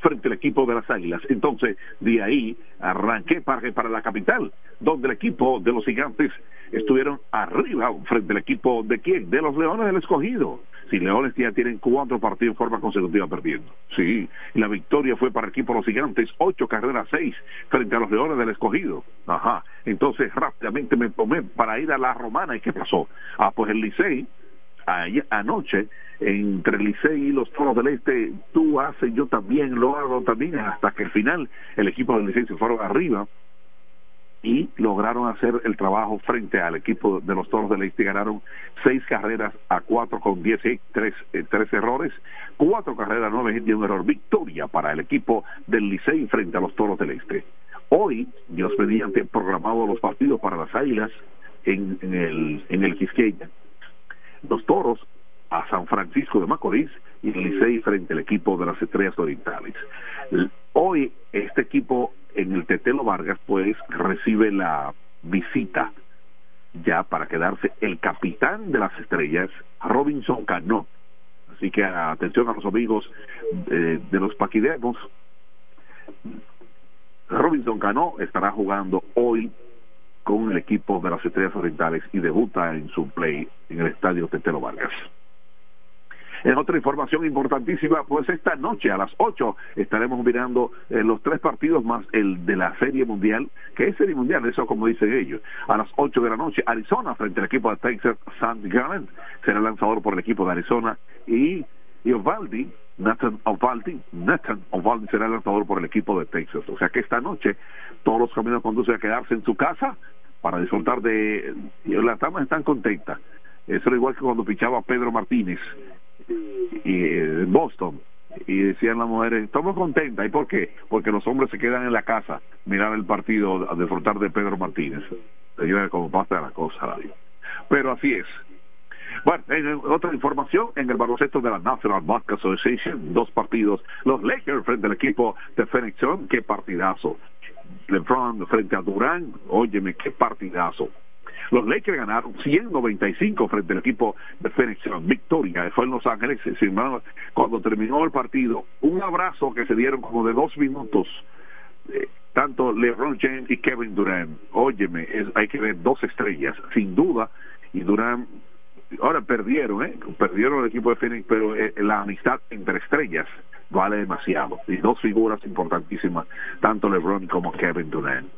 frente al equipo de las Águilas. Entonces, de ahí arranqué para, para la capital, donde el equipo de los gigantes estuvieron arriba frente al equipo de quién? De los Leones del Escogido. Si Leones ya tienen cuatro partidos en forma consecutiva perdiendo. Sí, y la victoria fue para el equipo de los gigantes, ocho carreras, seis frente a los Leones del Escogido. Ajá. Entonces, rápidamente me tomé para ir a la Romana. ¿Y qué pasó? Ah, pues el Licey anoche entre el Licey y los Toros del Este, tú haces, yo también lo hago también, hasta que al final el equipo del Licey se fueron arriba y lograron hacer el trabajo frente al equipo de los Toros del Este, ganaron seis carreras a cuatro con diez tres, eh, tres errores, cuatro carreras, nueve y un error, victoria para el equipo del Licey frente a los Toros del Este. Hoy, Dios mediante, programado los partidos para las Águilas en, el, en el los toros a San Francisco de Macorís y el Licey frente al equipo de las Estrellas Orientales. Hoy este equipo en el Tetelo Vargas pues recibe la visita ya para quedarse el capitán de las Estrellas, Robinson Cano. Así que atención a los amigos eh, de los paquidenos. Robinson Cano estará jugando hoy con el equipo de las Estrellas Orientales y debuta en su play en el estadio Tetelo Vargas. En otra información importantísima, pues esta noche a las 8 estaremos mirando eh, los tres partidos más el de la Serie Mundial, que es Serie Mundial, eso como dicen ellos. A las 8 de la noche, Arizona frente al equipo de Texas St. Garland, será lanzador por el equipo de Arizona y, y Ovaldi, Nathan Ovaldi, Nathan Ovaldi será lanzador por el equipo de Texas. O sea que esta noche todos los caminos conducen a quedarse en su casa para disfrutar de... y las damas están contentas. Eso era igual que cuando pichaba Pedro Martínez y, eh, Boston. Y decían las mujeres, estamos contentas. ¿Y por qué? Porque los hombres se quedan en la casa, mirar el partido, a disfrutar de Pedro Martínez. Como pasa la cosa. Pero así es. Bueno, en otra información, en el baloncesto de la National Basketball Association, dos partidos. Los Lakers frente al equipo de Phoenix Sun, qué partidazo. LeBron frente a Durán, óyeme, qué partidazo. Los Lakers ganaron 195 frente al equipo de Phoenix. Victoria, fue en Los Ángeles. Cuando terminó el partido, un abrazo que se dieron como de dos minutos. eh, tanto LeBron James y Kevin Durant. Óyeme, hay que ver dos estrellas, sin duda. Y Durant, ahora perdieron, ¿eh? Perdieron el equipo de Phoenix, pero eh, la amistad entre estrellas vale demasiado. Y dos figuras importantísimas, tanto LeBron como Kevin Durant.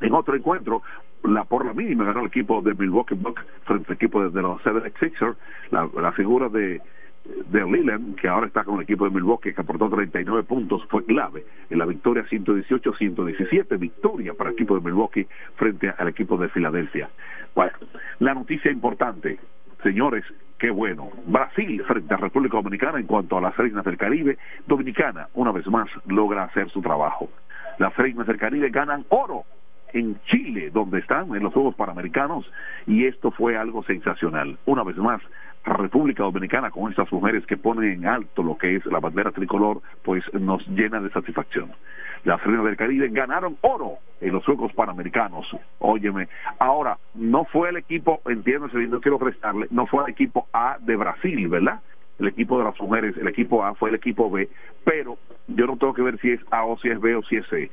En otro encuentro, la por la mínima ganó el equipo de Milwaukee Bucks frente al equipo de, de los Seven Sixers. La, la figura de, de Leland, que ahora está con el equipo de Milwaukee, que aportó 39 puntos, fue clave en la victoria 118-117, victoria para el equipo de Milwaukee frente al equipo de Filadelfia. Bueno, la noticia importante, señores, qué bueno. Brasil frente a República Dominicana en cuanto a las reinas del Caribe, Dominicana, una vez más, logra hacer su trabajo. Las reinas del Caribe ganan oro en Chile, donde están en los Juegos Panamericanos, y esto fue algo sensacional. Una vez más, República Dominicana con estas mujeres que ponen en alto lo que es la bandera tricolor, pues nos llena de satisfacción. Las reinas del Caribe ganaron oro en los Juegos Panamericanos. Óyeme, ahora, no fue el equipo, entiéndase, no quiero prestarle, no fue el equipo A de Brasil, ¿verdad? El equipo de las mujeres, el equipo A fue el equipo B, pero yo no tengo que ver si es A o si es B o si es C.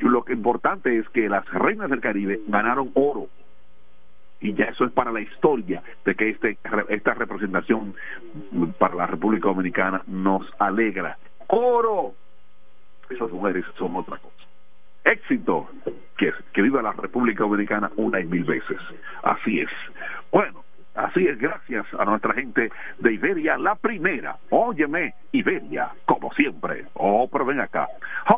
Lo importante es que las reinas del Caribe ganaron oro. Y ya eso es para la historia de que este, esta representación para la República Dominicana nos alegra. ¡Oro! Esas mujeres son otra cosa. Éxito, que, que viva la República Dominicana una y mil veces. Así es. Bueno, Así es, gracias a nuestra gente de Iberia, la primera. Óyeme, Iberia, como siempre. Oh, pero ven acá.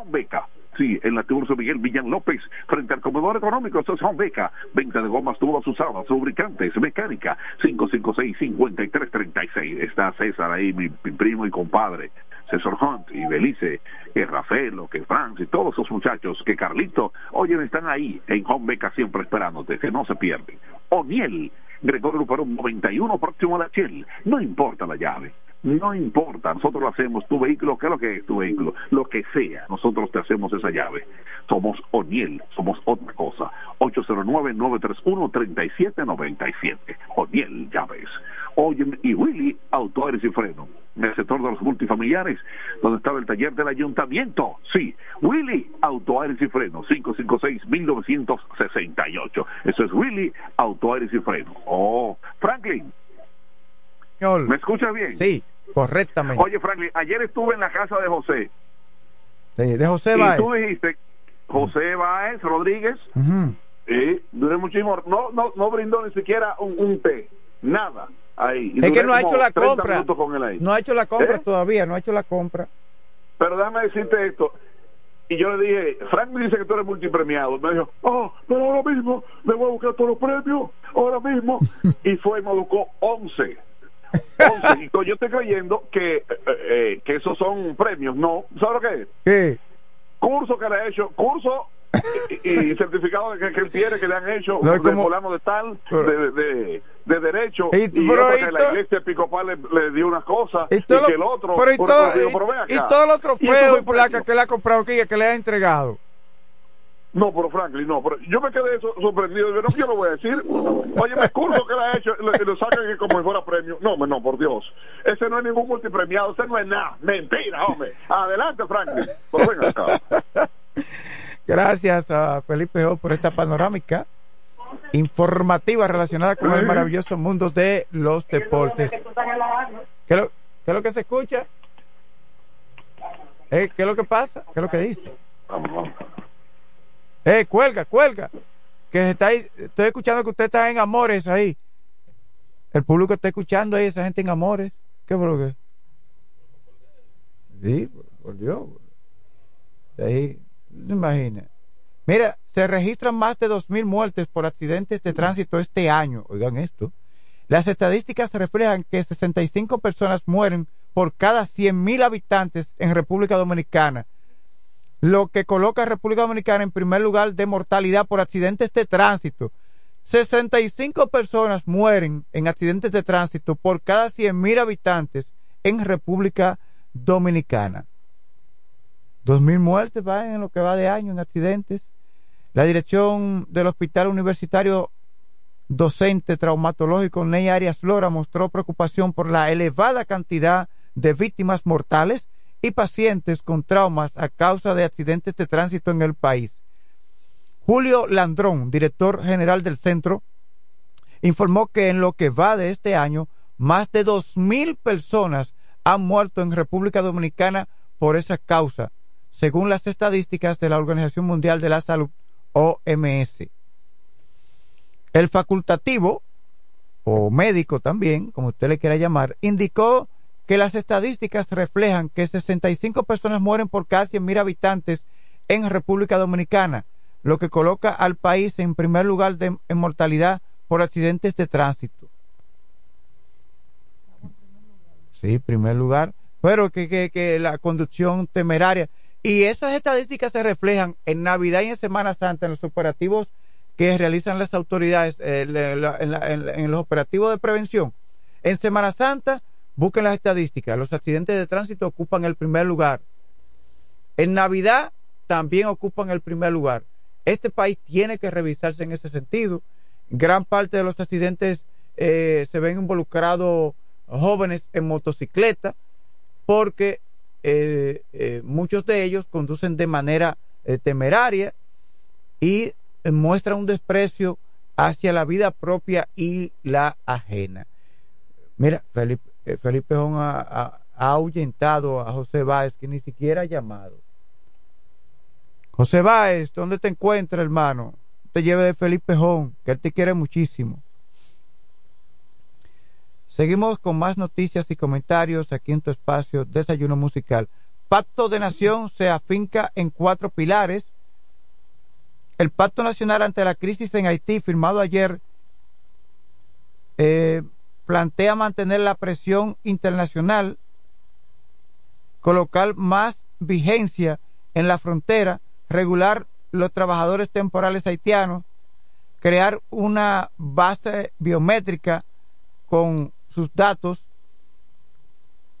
Beca, Sí, en la Tiburcio Miguel Villan López, frente al comedor económico, esto es Beca. Venta de gomas, tubos usadas, lubricantes, mecánica, 556-5336. Está César ahí, mi primo y compadre. César Hunt y Belice, que Rafael, que Franz y todos esos muchachos, que Carlito, oye, están ahí en Home Beca siempre esperándote, que no se pierden. O'Neill, Gregorio Luperón 91, próximo a la Shell. No importa la llave, no importa, nosotros lo hacemos. Tu vehículo, ¿qué es lo que es tu vehículo? Lo que sea, nosotros te hacemos esa llave. Somos O'Neill, somos otra cosa. 809-931-3797. O'Neill Llaves. Oye, y Willy, Auto Aires y Freno. En el sector de los multifamiliares, donde estaba el taller del ayuntamiento. Sí, Willy, Auto Aires y Freno. 556-1968. Eso es Willy, Auto Aires y Freno. Oh, Franklin. ¿Me escuchas bien?
Sí, correctamente.
Oye, Franklin, ayer estuve en la casa de José.
Sí, de José
y
Báez.
tú dijiste, José Báez Rodríguez,
Ujú.
eh, duré muchísimo, no, no, no brindó ni siquiera un, un té, nada ahí. Y
Es que no ha hecho la
30
compra. No ha hecho la compra
¿Eh?
todavía, no ha hecho la compra.
Pero déjame decirte esto. Y yo le dije, Frank me dice que tú eres multipremiado. Me dijo, oh, pero ahora mismo me voy a buscar todos los premios, ahora mismo. y fue y me buscó 11. 11. Y yo estoy creyendo que, eh, eh, que esos son premios. No, ¿sabes lo que es?
¿Qué?
Curso que le ha hecho, curso y, y certificado que, que él tiene que le han hecho
No,
de
como-
fulano de tal,
Pero-
de, de, de derecho.
Y-
Y,
pero
que la iglesia episcopal le, le dio una cosa y, que el
lo-
otro.
pero y
por
todo, y-
pero ven
y
acá.
todo el otro
Y
que le ha comprado, que, que le ha entregado.
No, pero Franklin, no, pero yo me quedé so- sorprendido. Yo no quiero voy a decir. Oye, me curso que le ha hecho, le, lo sacan que como si fuera premio. No, no, por Dios. Ese no es ningún multipremiado, ese no es nada. Mentira, hombre. Adelante, Franklin. Pero ven acá.
Gracias a Felipe O por esta panorámica informativa relacionada con el maravilloso mundo de los deportes. ¿Qué lo, qué es lo que se escucha? Eh, ¿Qué es lo que pasa? ¿Qué es lo que dice? Eh, cuelga, cuelga. Que está ahí, estoy escuchando que usted está en amores ahí. El público está escuchando ahí, esa gente en amores. ¿Qué fue lo que? Sí, por, Dios. Ahí, imagina. Mira, se registran más de 2.000 muertes por accidentes de tránsito este año. Oigan esto. Las estadísticas reflejan que 65 personas mueren por cada 100.000 habitantes en República Dominicana, lo que coloca a República Dominicana en primer lugar de mortalidad por accidentes de tránsito. 65 personas mueren en accidentes de tránsito por cada 100.000 habitantes en República Dominicana. 2.000 muertes van en lo que va de año en accidentes. La dirección del Hospital Universitario Docente Traumatológico Ney Arias Flora mostró preocupación por la elevada cantidad de víctimas mortales y pacientes con traumas a causa de accidentes de tránsito en el país. Julio Landrón, director general del centro, informó que en lo que va de este año, más de 2.000 personas han muerto en República Dominicana por esa causa, según las estadísticas de la Organización Mundial de la Salud, OMS. El facultativo, o médico también, como usted le quiera llamar, indicó que las estadísticas reflejan que 65 personas mueren por cada 100.000 habitantes en República Dominicana, lo que coloca al país en primer lugar de, en mortalidad por accidentes de tránsito. Sí, primer lugar, pero que, que, que la conducción temeraria. Y esas estadísticas se reflejan en Navidad y en Semana Santa, en los operativos que realizan las autoridades, eh, en, los operativos de prevención. En Semana Santa, busquen las estadísticas, los accidentes de tránsito ocupan el primer lugar. En Navidad también ocupan el primer lugar. Este país tiene que revisarse en ese sentido. Gran parte de los accidentes eh, se ven involucrados jóvenes en motocicleta porque eh, eh, muchos de ellos conducen de manera eh, temeraria y muestran un desprecio hacia la vida propia y la ajena. Mira, Felipe, eh, Felipe Jón ha, ha- ha ahuyentado a José Báez, que ni siquiera ha llamado. José Báez, ¿dónde te encuentras, hermano? Te lleve de Felipe Jón, que él te quiere muchísimo. Seguimos con más noticias y comentarios aquí en tu espacio Desayuno Musical. Pacto de Nación se afinca en cuatro pilares. El Pacto Nacional ante la crisis en Haití, firmado ayer, eh, plantea mantener la presión internacional, colocar más vigencia en la frontera, regular los trabajadores temporales haitianos, crear una base biométrica con sus datos,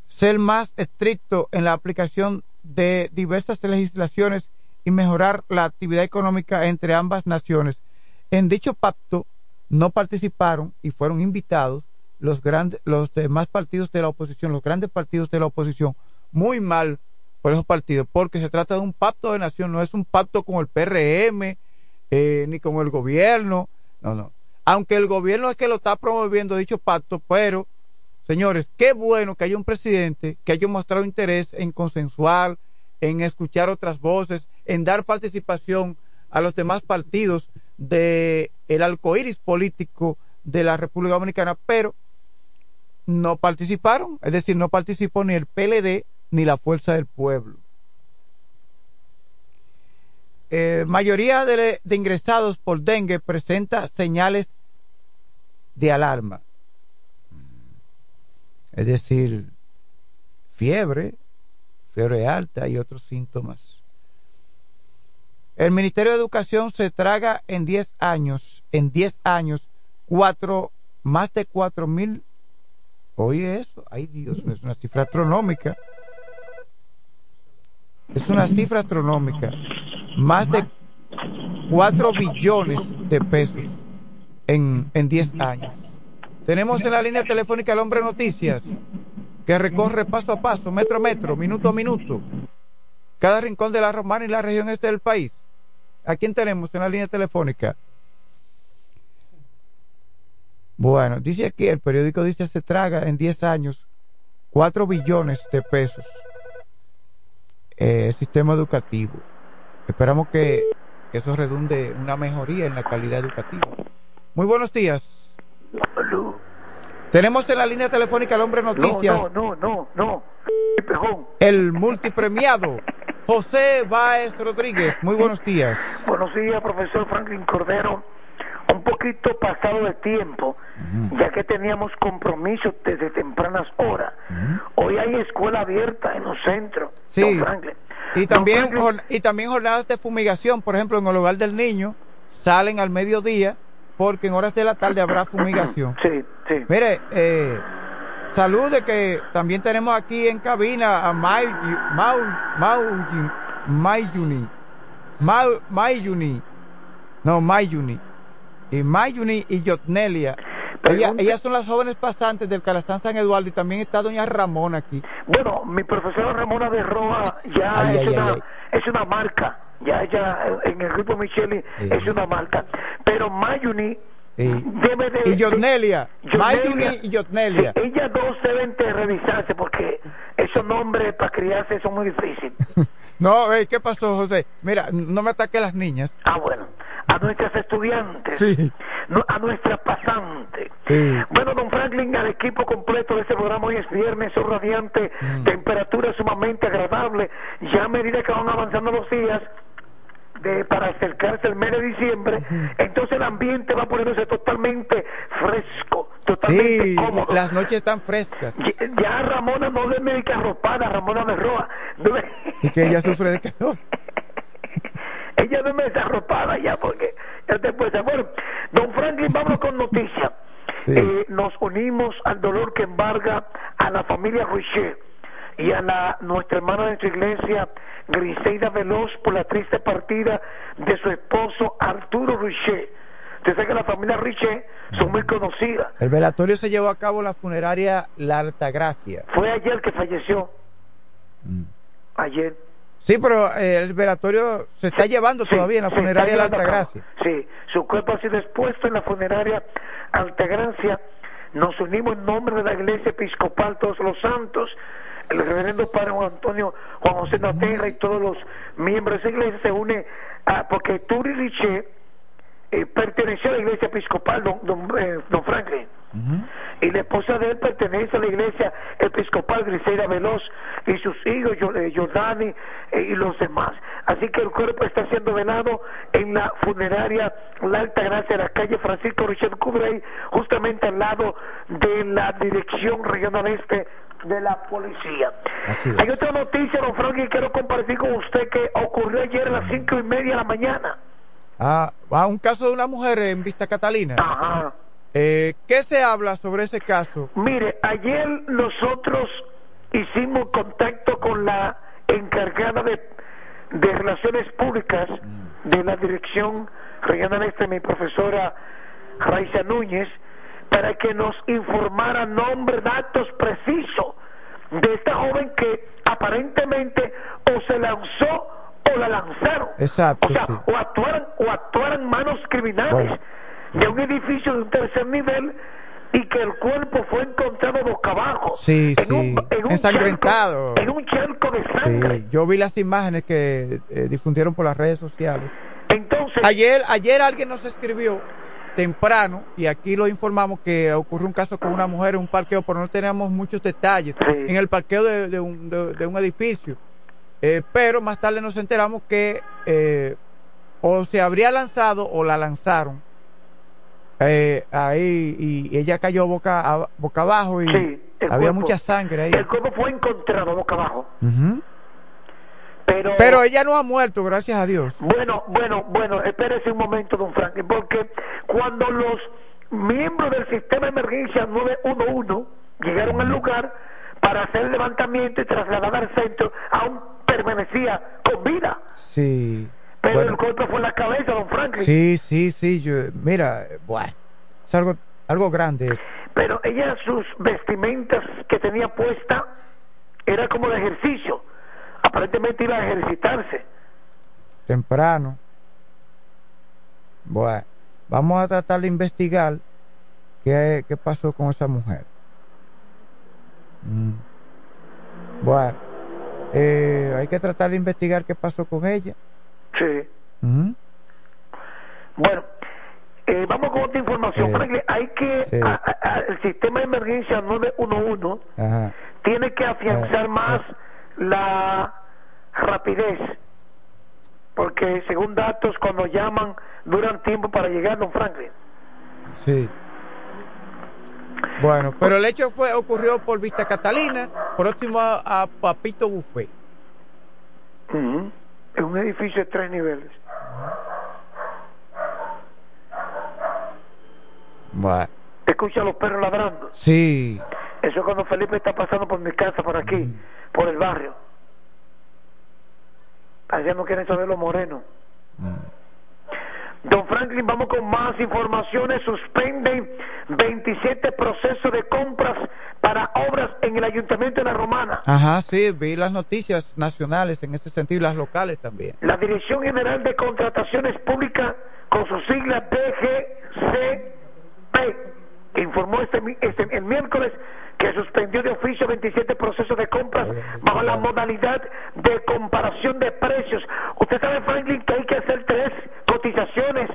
ser más estricto en la aplicación de diversas legislaciones y mejorar la actividad económica entre ambas naciones. En dicho pacto no participaron y fueron invitados los grandes, los demás partidos de la oposición, los grandes partidos de la oposición, muy mal por esos partidos, porque se trata de un pacto de nación, no es un pacto con el PRM, eh, ni con el gobierno, no, no. Aunque el gobierno es que lo está promoviendo dicho pacto, pero, señores, qué bueno que haya un presidente que haya mostrado interés en consensuar, en escuchar otras voces, en dar participación a los demás partidos de el político de la República Dominicana, pero no participaron, es decir, no participó ni el PLD ni la Fuerza del Pueblo. Eh, mayoría de, ingresados por dengue presenta señales de alarma, es decir, fiebre, fiebre alta y otros síntomas. El Ministerio de Educación se traga en 10 años, en 10 años, cuatro, más de cuatro mil. Oye eso, ay Dios, es una cifra astronómica. Es una cifra astronómica. Más de 4 billones de pesos en, en 10 años. Tenemos en la línea telefónica al hombre noticias que recorre paso a paso, metro a metro, minuto a minuto, cada rincón de la Romana y la región este del país. ¿A quién tenemos en la línea telefónica? Bueno, dice aquí, el periódico dice se traga en 10 años 4 billones de pesos eh, el sistema educativo. Esperamos que, que eso redunde una mejoría en la calidad educativa. Muy buenos días. Tenemos en la línea telefónica al hombre noticias,
No, no, no, no. Pejón.
el multipremiado José Báez Rodríguez. Muy buenos días.
Buenos días, profesor Franklin Cordero. Un poquito pasado de tiempo, ya que teníamos compromisos desde tempranas horas. Hoy hay escuela abierta en los centros.
Sí.
don Franklin.
Y
Don
también,
Franklin,
y también jornadas de fumigación, por ejemplo, en el hogar del niño, salen al mediodía porque en horas de la tarde habrá fumigación.
Sí, sí.
Mire, eh, salude que también tenemos aquí en cabina a May, Mau, Mau, Mayuni, Mau, Mayuni, no, Mayuni, y Mayuni y Yotnelia. Ella- ellas son las jóvenes pasantes del Calazán San Eduardo y también está doña Ramona aquí.
Bueno, mi profesora Ramona de Roa ya
Ay,
es,
ay,
una,
ay,
es una marca. Ya ella en el grupo Micheli es una marca. Pero Mayuni
Y,
debe de.
y Yotnelia. Mayuni y Yotnelia.
Ellas dos deben de revisarse porque esos nombres para criarse son muy difíciles.
No, eh, ¿qué pasó, José? Mira, no me ataque a las niñas.
Ah, bueno. A nuestras estudiantes.
Sí.
a nuestras pasantes.
Sí.
Bueno, don Franklin, al equipo completo de este programa hoy es viernes, sol radiante,
Mm.
temperatura sumamente agradable. Ya a medida que van avanzando los días, de, para acercarse el mes de diciembre, entonces el ambiente va poniéndose totalmente fresco, totalmente
Sí,
cómodo.
las noches están frescas.
Ya, ya Ramona no es médica arropada, Ramona de. No es-
Y que ella sufre de calor.
Ella no me desarropada ya porque ya te puede bueno don Franklin vamos con noticias
Sí.
Eh, nos unimos al dolor que embarga a la familia Richet y a la nuestra hermana de su iglesia Griseida Veloz por la triste partida de su esposo Arturo Richet usted sabe que la familia Richet son muy conocidas
El velatorio se llevó a cabo en la funeraria La Altagracia.
fue ayer que falleció
Mm.
ayer
Sí, pero eh, el velatorio se está llevando todavía en la funeraria La
está llevando a cabo.
Altagracia.
Sí, su cuerpo ha sido expuesto en la funeraria Altagracia. Nos unimos en nombre de la Iglesia Episcopal Todos los Santos, el reverendo Padre Juan Antonio, Juan José Naterra y todos los miembros de esa iglesia se une a, porque Turi Riché eh, perteneció a la Iglesia Episcopal, don, don, eh, don Franklin. Y la esposa de él pertenece a la iglesia episcopal Griseira Veloz y sus hijos, eh, Jordani eh, y los demás. Así que el cuerpo está siendo velado en la funeraria La Alta Gracia de la calle Francisco Richard Cubrey, justamente al lado de la Dirección Regional Este de la Policía. Hay otra noticia, don Frank, que quiero compartir con usted que ocurrió ayer a las cinco y media de la mañana.
Ah, ah, un caso de una mujer en Vista Catalina.
Ajá.
Eh, ¿Qué se habla sobre ese caso?
Mire, ayer nosotros hicimos contacto con la encargada de, de Relaciones Públicas de la Dirección Regional Este, mi profesora Raiza Núñez, para que nos informara nombre, datos precisos de esta joven que aparentemente o se lanzó o la lanzaron.
Exacto,
O sea,
sí.
o actuaran, o actuaran manos criminales
Bueno.
de un edificio de un tercer nivel y que el cuerpo fue encontrado boca abajo.
Sí,
en
sí,
Un, en un
ensangrentado.
charco- en un charco de sangre.
Sí, yo vi las imágenes que eh, difundieron por las redes sociales.
Entonces,
Ayer, ayer alguien nos escribió temprano y aquí lo informamos que ocurrió un caso con una mujer en un parqueo, pero no tenemos muchos detalles
Sí.
en el parqueo de, de un, de- de un edificio. Eh, pero más tarde nos enteramos que eh, o se habría lanzado o la lanzaron eh, ahí y ella cayó boca, a- boca abajo y
Sí,
había
cuerpo.
mucha sangre ahí.
el cuerpo fue encontrado boca abajo. Pero,
Pero ella no ha muerto, gracias a Dios.
Bueno, bueno, bueno, espérese un momento, don Franklin, porque cuando los miembros del sistema de emergencia 911 llegaron al lugar para hacer el levantamiento y trasladar al centro, aún permanecía con vida.
Sí.
Pero
Bueno.
el golpe fue en la cabeza, don Franklin.
Sí, sí, sí. Yo, mira, bueno, es algo, algo grande. eso.
Pero ella, sus vestimentas que tenía puesta, era como de ejercicio. Aparentemente iba a ejercitarse.
Temprano. Bueno, vamos a tratar de investigar qué, qué pasó con esa mujer. Mm. Bueno, eh, hay que tratar de investigar qué pasó con ella.
Sí. Bueno, eh, vamos con otra información.
Sí.
Franklin, hay que,
Sí.
a- a- a- el sistema de emergencia 911
Ajá.
tiene que afianzar
Eh,
más la rapidez. Porque según datos, cuando llaman, duran tiempo para llegar, don Franklin.
Sí. Bueno, pero el hecho fue ocurrió por Vista Catalina, próximo a, a Papito Buffet.
En un edificio de tres niveles.
Bueno,
Escucha a los perros ladrando.
sí.
Eso es cuando Felipe está pasando por mi casa, por aquí, por el barrio. Allá no quieren saber los morenos. Don Franklin, vamos con más informaciones. Suspenden 27 procesos de compras para obras en el Ayuntamiento de La Romana.
Ajá, sí, vi las noticias nacionales en ese sentido y las locales también.
La Dirección General de Contrataciones Públicas, con su sigla DGCP, informó este, este- el miércoles que suspendió de oficio 27 procesos de compras bajo la modalidad de comparación de precios. Usted sabe, Franklin, que hay que hacer tres cotizaciones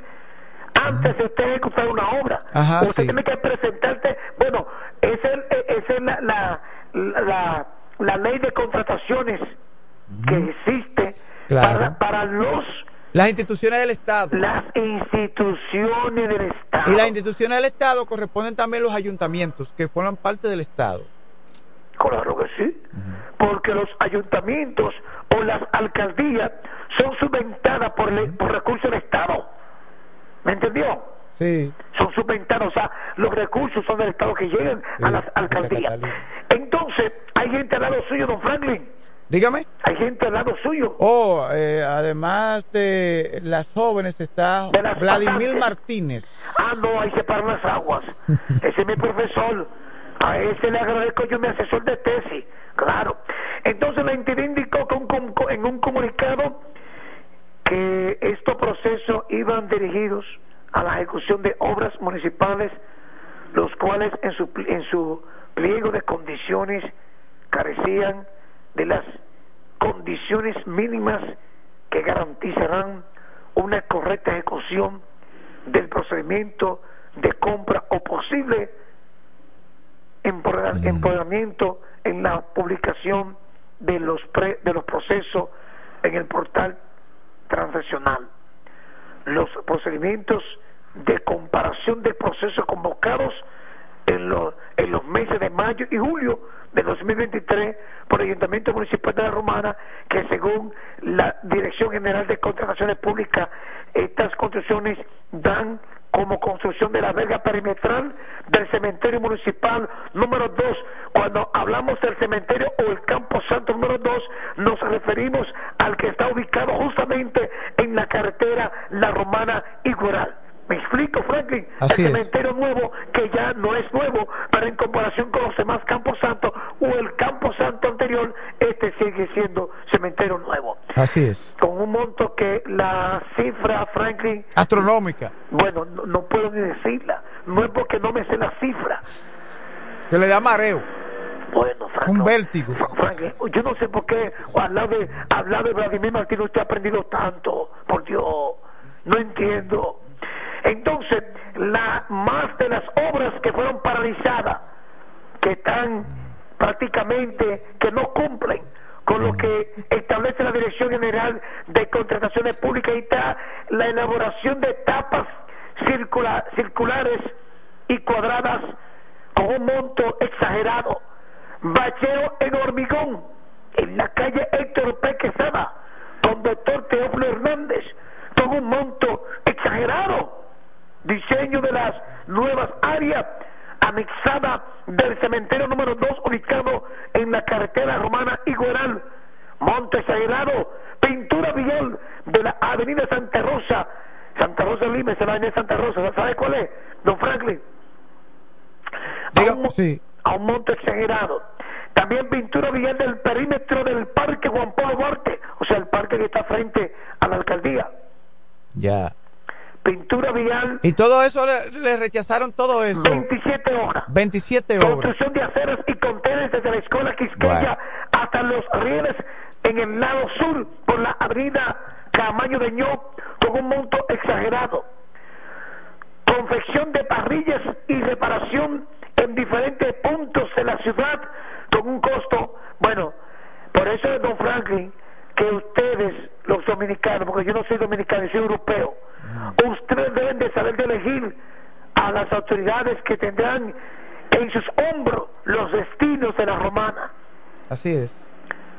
antes de usted ejecutar una obra.
Ajá,
usted
sí.
tiene que presentarte, bueno, esa es, es la, la, la, la ley de contrataciones que existe
Claro.
para, para los
Las instituciones del Estado.
las instituciones del Estado.
Y las instituciones del Estado corresponden también los ayuntamientos, que forman parte del Estado.
Claro que sí, porque los ayuntamientos o las alcaldías son subventadas por, le- por recursos del Estado. ¿Me entendió?
Sí.
Son subventados, o sea, los recursos son del Estado que llegan a las alcaldías. Entonces, hay gente al lado suyo, don Franklin.
Dígame.
Hay gente al lado suyo.
Oh, eh, además de las jóvenes está
De las
Vladimir
pasantes.
Martínez.
Ah, no, ahí se paran las aguas. Ese es mi profesor. A ese le agradezco yo mi asesor de tesis. Claro. Entonces la entidad indicó con- con- en un comunicado que estos procesos iban dirigidos a la ejecución de obras municipales, los cuales en su, en su pliego de condiciones carecían de las condiciones mínimas que garantizarán una correcta ejecución del procedimiento de compra o posible empoderar- empoderamiento en la publicación de los pre- de los procesos en el portal transaccional. Los procedimientos de comparación de procesos convocados en, los en los meses de mayo y julio de 2023 por el Ayuntamiento Municipal de La Romana, que según la Dirección General de Contrataciones Públicas, estas construcciones dan como construcción de la verga perimetral del cementerio municipal número 2. Cuando hablamos del cementerio o el campo santo número 2, nos referimos al que está ubicado justamente en la carretera La Romana y. ¿Me explico, Franklin?
Así
el
es.
cementerio nuevo, que ya no es nuevo, pero en comparación con los demás campos santos o el campo santo anterior, este sigue siendo cementerio nuevo.
Así es.
Con un monto que la cifra, Franklin,
Astronómica.
bueno, no, no puedo ni decirla. No es porque no me sé la cifra.
Que le da mareo.
Bueno, Franklin.
Un vértigo.
Franklin, yo no sé por qué lado de, de Vladimir Martínez usted ha aprendido tanto. Por Dios, no entiendo. Entonces, la más de las obras que fueron paralizadas, que están prácticamente, que no cumplen con lo que establece la Dirección General de Contrataciones Públicas y está la elaboración de etapas circula- circulares y cuadradas con un monto exagerado. Bacheo en hormigón en la calle Héctor P. Quesada con doctor Teófilo Hernández con un monto exagerado. Diseño de las nuevas áreas anexada del cementerio número 2 ubicado en la carretera romana Igueral. Monto exagerado. Pintura vial de la avenida Santa Rosa. Santa Rosa Lima, es la avenida Santa Rosa. ¿Sabe cuál es? Don Franklin. A un,
sí.
a un monto exagerado. También pintura vial del perímetro del Parque Juan Pablo Duarte, o sea, el parque que está frente a la alcaldía.
Ya.
Pintura vial,
Y todo eso le, le rechazaron todo eso.
27 horas.
27 obras.
Construcción de aceras y contenes desde la escuela Quisqueya hasta los rieles en el lado sur por la avenida Camaño de Ño con un monto exagerado. Confección de parrillas y reparación en diferentes puntos de la ciudad con un costo, bueno, por eso es don Franklin que ustedes, los dominicanos, porque yo no soy dominicano, soy europeo, ustedes deben de saber de elegir a las autoridades que tendrán en sus hombros los destinos de la romana.
Así es.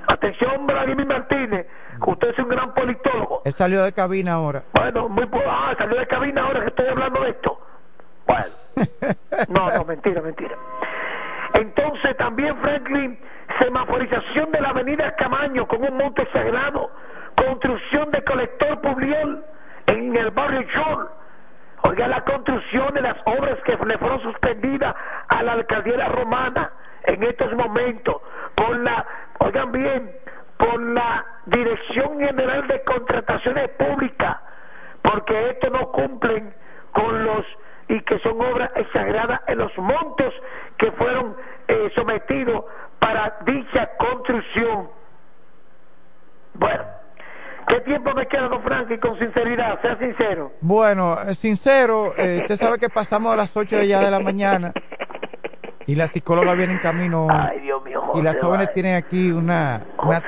Atención, Vladimir Martínez, usted es un gran politólogo.
Él salió de cabina ahora.
Bueno, muy ah, salió de cabina ahora que estoy hablando de esto. Bueno, no, no, mentira, mentira. Entonces también, Franklin, semaforización de la avenida Camaño con un monte sagrado, construcción de colector Publiol en el barrio Chol. Oiga, la construcción de las obras que le fueron suspendidas a la alcaldía romana en estos momentos por la, oigan bien, por la Dirección General de Contrataciones Públicas, porque esto no cumplen con los y que son obras exageradas en los montos que fueron eh, sometidos para dicha construcción. Bueno, ¿qué tiempo me queda, don Frankie, con sinceridad? Sea sincero.
Bueno, eh, sincero, eh, usted sabe que pasamos a las 8 ya de la mañana y la psicóloga viene en camino.
Ay, Dios mío,
y las jóvenes tienen aquí una, una,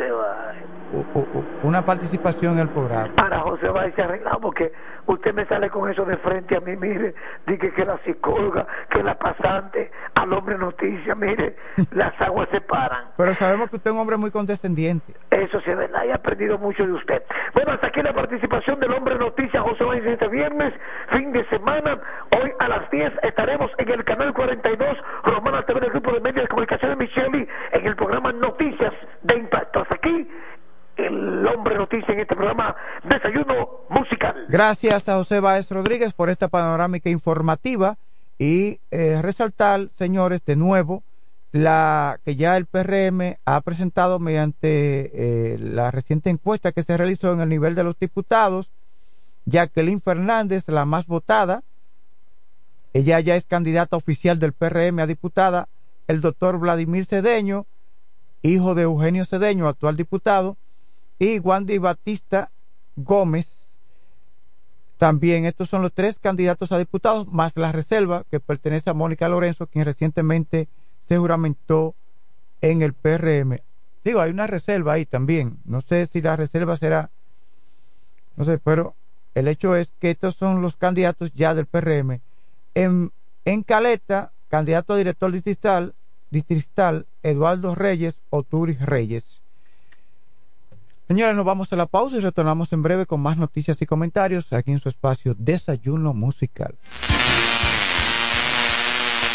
Una participación en el programa.
Para José Báez arreglado porque usted me sale con eso de frente a mí, mire, dije que la psicóloga, que la pasante, al hombre noticia, mire, las aguas se paran.
Pero sabemos que usted es un hombre muy condescendiente.
Eso sí es verdad, he aprendido mucho de usted. Bueno, hasta aquí la participación del hombre noticia José Báez este viernes, fin de semana. Hoy a las 10 estaremos en el canal 42, Romana TV del Grupo de Medios de Comunicación de Micheli, en el programa Noticias de Impacto. Hasta aquí hombre noticia en este programa Desayuno Musical.
Gracias a José Báez Rodríguez por esta panorámica informativa y eh, resaltar, señores, de nuevo, la que ya el PRM ha presentado mediante eh, la reciente encuesta que se realizó en el nivel de los diputados, Jacqueline Fernández, la más votada, ella ya es candidata oficial del PRM a diputada, el doctor Vladimir Cedeño, hijo de Eugenio Cedeño, actual diputado, y Wandy Batista Gómez, también estos son los tres candidatos a diputados, más la reserva que pertenece a Mónica Lorenzo, quien recientemente se juramentó en el PRM. Digo, hay una reserva ahí también. No sé si la reserva será, no sé, pero el hecho es que estos son los candidatos ya del PRM. En, en Caleta, candidato a director distrital, distrital Eduardo Reyes o Turis Reyes. Señores, nos vamos a la pausa y retornamos en breve con más noticias y comentarios aquí en su espacio Desayuno Musical.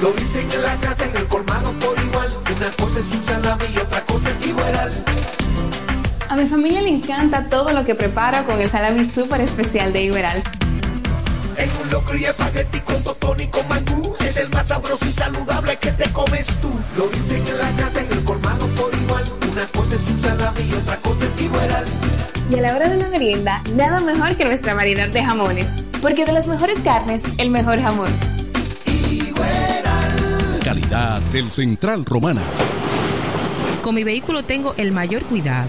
Lo dicen en la casa, en el colmado por igual. Una cosa es un salami y otra cosa es igual.
A mi familia le encanta todo lo que preparo con el salami súper especial de Iberal.
En un locro y espagueti con totón y con mangú. Es el más sabroso y saludable que te comes tú. Lo dicen en la casa, en el colmado por igual. Una cosa es un salami y otra cosa es igual.
Y a la hora de la merienda, nada mejor que nuestra variedad de jamones. Porque de las mejores carnes, el mejor jamón.
Del Central Romana.
Con mi vehículo tengo el mayor cuidado.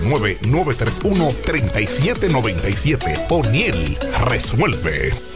809-931-3797. O'Neill resuelve.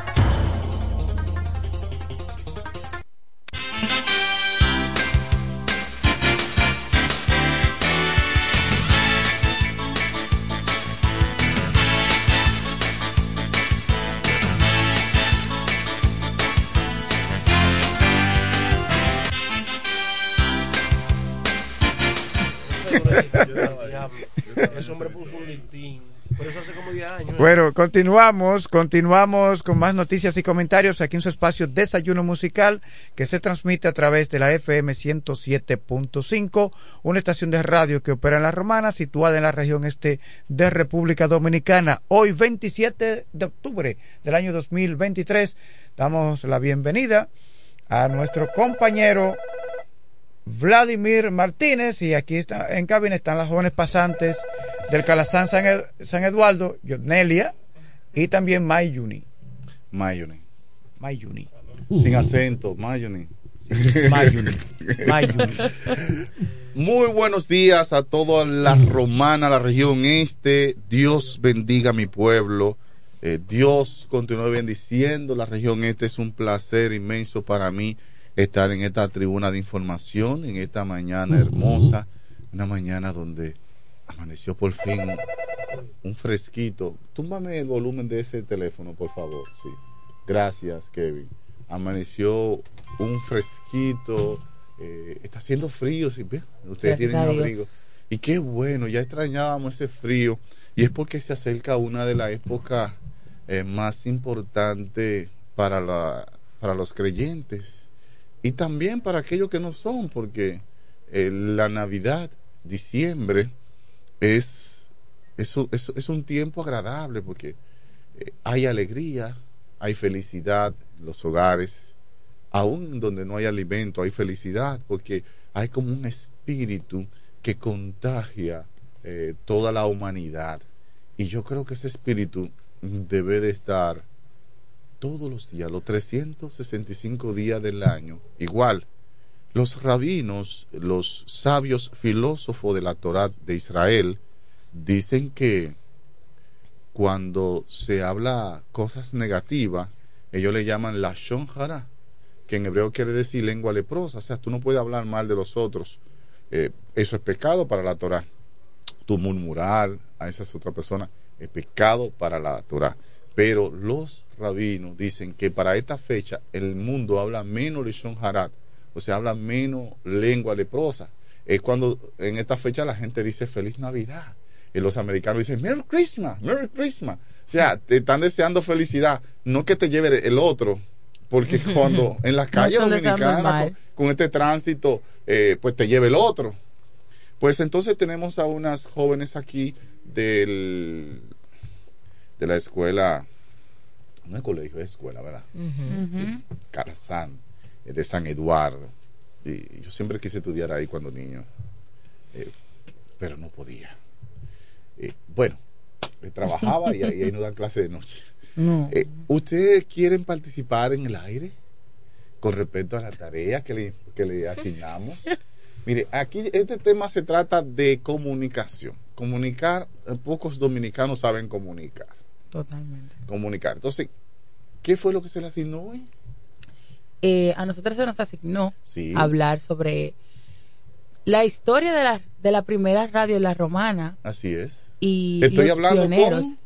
Hombre puso un listín. Por eso hace como 10 años.
Bueno, continuamos, continuamos con más noticias y comentarios aquí en su espacio Desayuno Musical que se transmite a través de la FM 107.5, una estación de radio que opera en La Romana, situada en la región este de República Dominicana. Hoy 27 de octubre del año 2023 damos la bienvenida a nuestro compañero Vladimir Martínez y aquí está, en cabina están las jóvenes pasantes del Calazán San, Ed- San Eduardo, Nelia y también Mayuni.
Mayuni.
Mayuni.
Sin acento, Mayuni.
Mayuni. Mayuni.
Muy buenos días a toda la romana, la región este. Dios bendiga a mi pueblo. Eh, Dios continúe bendiciendo la región este. Es un placer inmenso para mí estar en esta tribuna de información, en esta mañana hermosa. Una mañana donde amaneció por fin un fresquito. Túmbame el volumen de ese teléfono, por favor. Sí. Gracias, Kevin. Amaneció un fresquito. eh, está haciendo frío. Sí, ve, ustedes
Gracias
tienen abrigo. Y qué bueno, ya extrañábamos ese frío. Y es porque se acerca una de las épocas eh, más importantes para, la, para los creyentes. Y también para aquellos que no son, porque eh, la Navidad, diciembre, es, es, es un tiempo agradable porque eh, hay alegría, hay felicidad en los hogares, aún donde no hay alimento, hay felicidad porque hay como un espíritu que contagia eh, toda la humanidad. Y yo creo que ese espíritu debe de estar todos los días, los 365 días del año. Igual, los rabinos, los sabios filósofos de la Torá de Israel, dicen que cuando se habla cosas negativas, ellos le llaman la shonjara, que en hebreo quiere decir lengua leprosa, o sea, tú no puedes hablar mal de los otros. Eh, eso es pecado para la Torá. Tú murmurar a esas otras personas es pecado para la Torá. Pero los rabinos dicen que para esta fecha el mundo habla menos Lishon Harat, o sea, habla menos lengua leprosa. Es cuando en esta fecha la gente dice Feliz Navidad. Y los americanos dicen Merry Christmas, Merry Christmas. O sea, te están deseando felicidad, no que te lleve el otro, porque cuando en las calles
No
dominicanas con, con este tránsito, eh, pues te lleva el otro. Pues entonces tenemos a unas jóvenes aquí del de la escuela, no es colegio, es escuela, ¿verdad? Sí, Carazán, eh, de San Eduardo. Y yo siempre quise estudiar ahí cuando niño, eh, pero no podía. Eh, bueno, eh, trabajaba y ahí, ahí no dan clase de noche.
No.
Eh, ¿Ustedes quieren participar en el aire con respecto a la tarea que le, que le asignamos? Mire, aquí este tema se trata de comunicación. Comunicar, pocos dominicanos saben comunicar.
Totalmente.
Comunicar. Entonces, ¿qué fue lo que se le asignó hoy?
Eh, a nosotros se nos asignó
Sí.
hablar sobre la historia de la, de la primera radio la romana
Así es.
y
Estoy
los
hablando
pioneros.
con-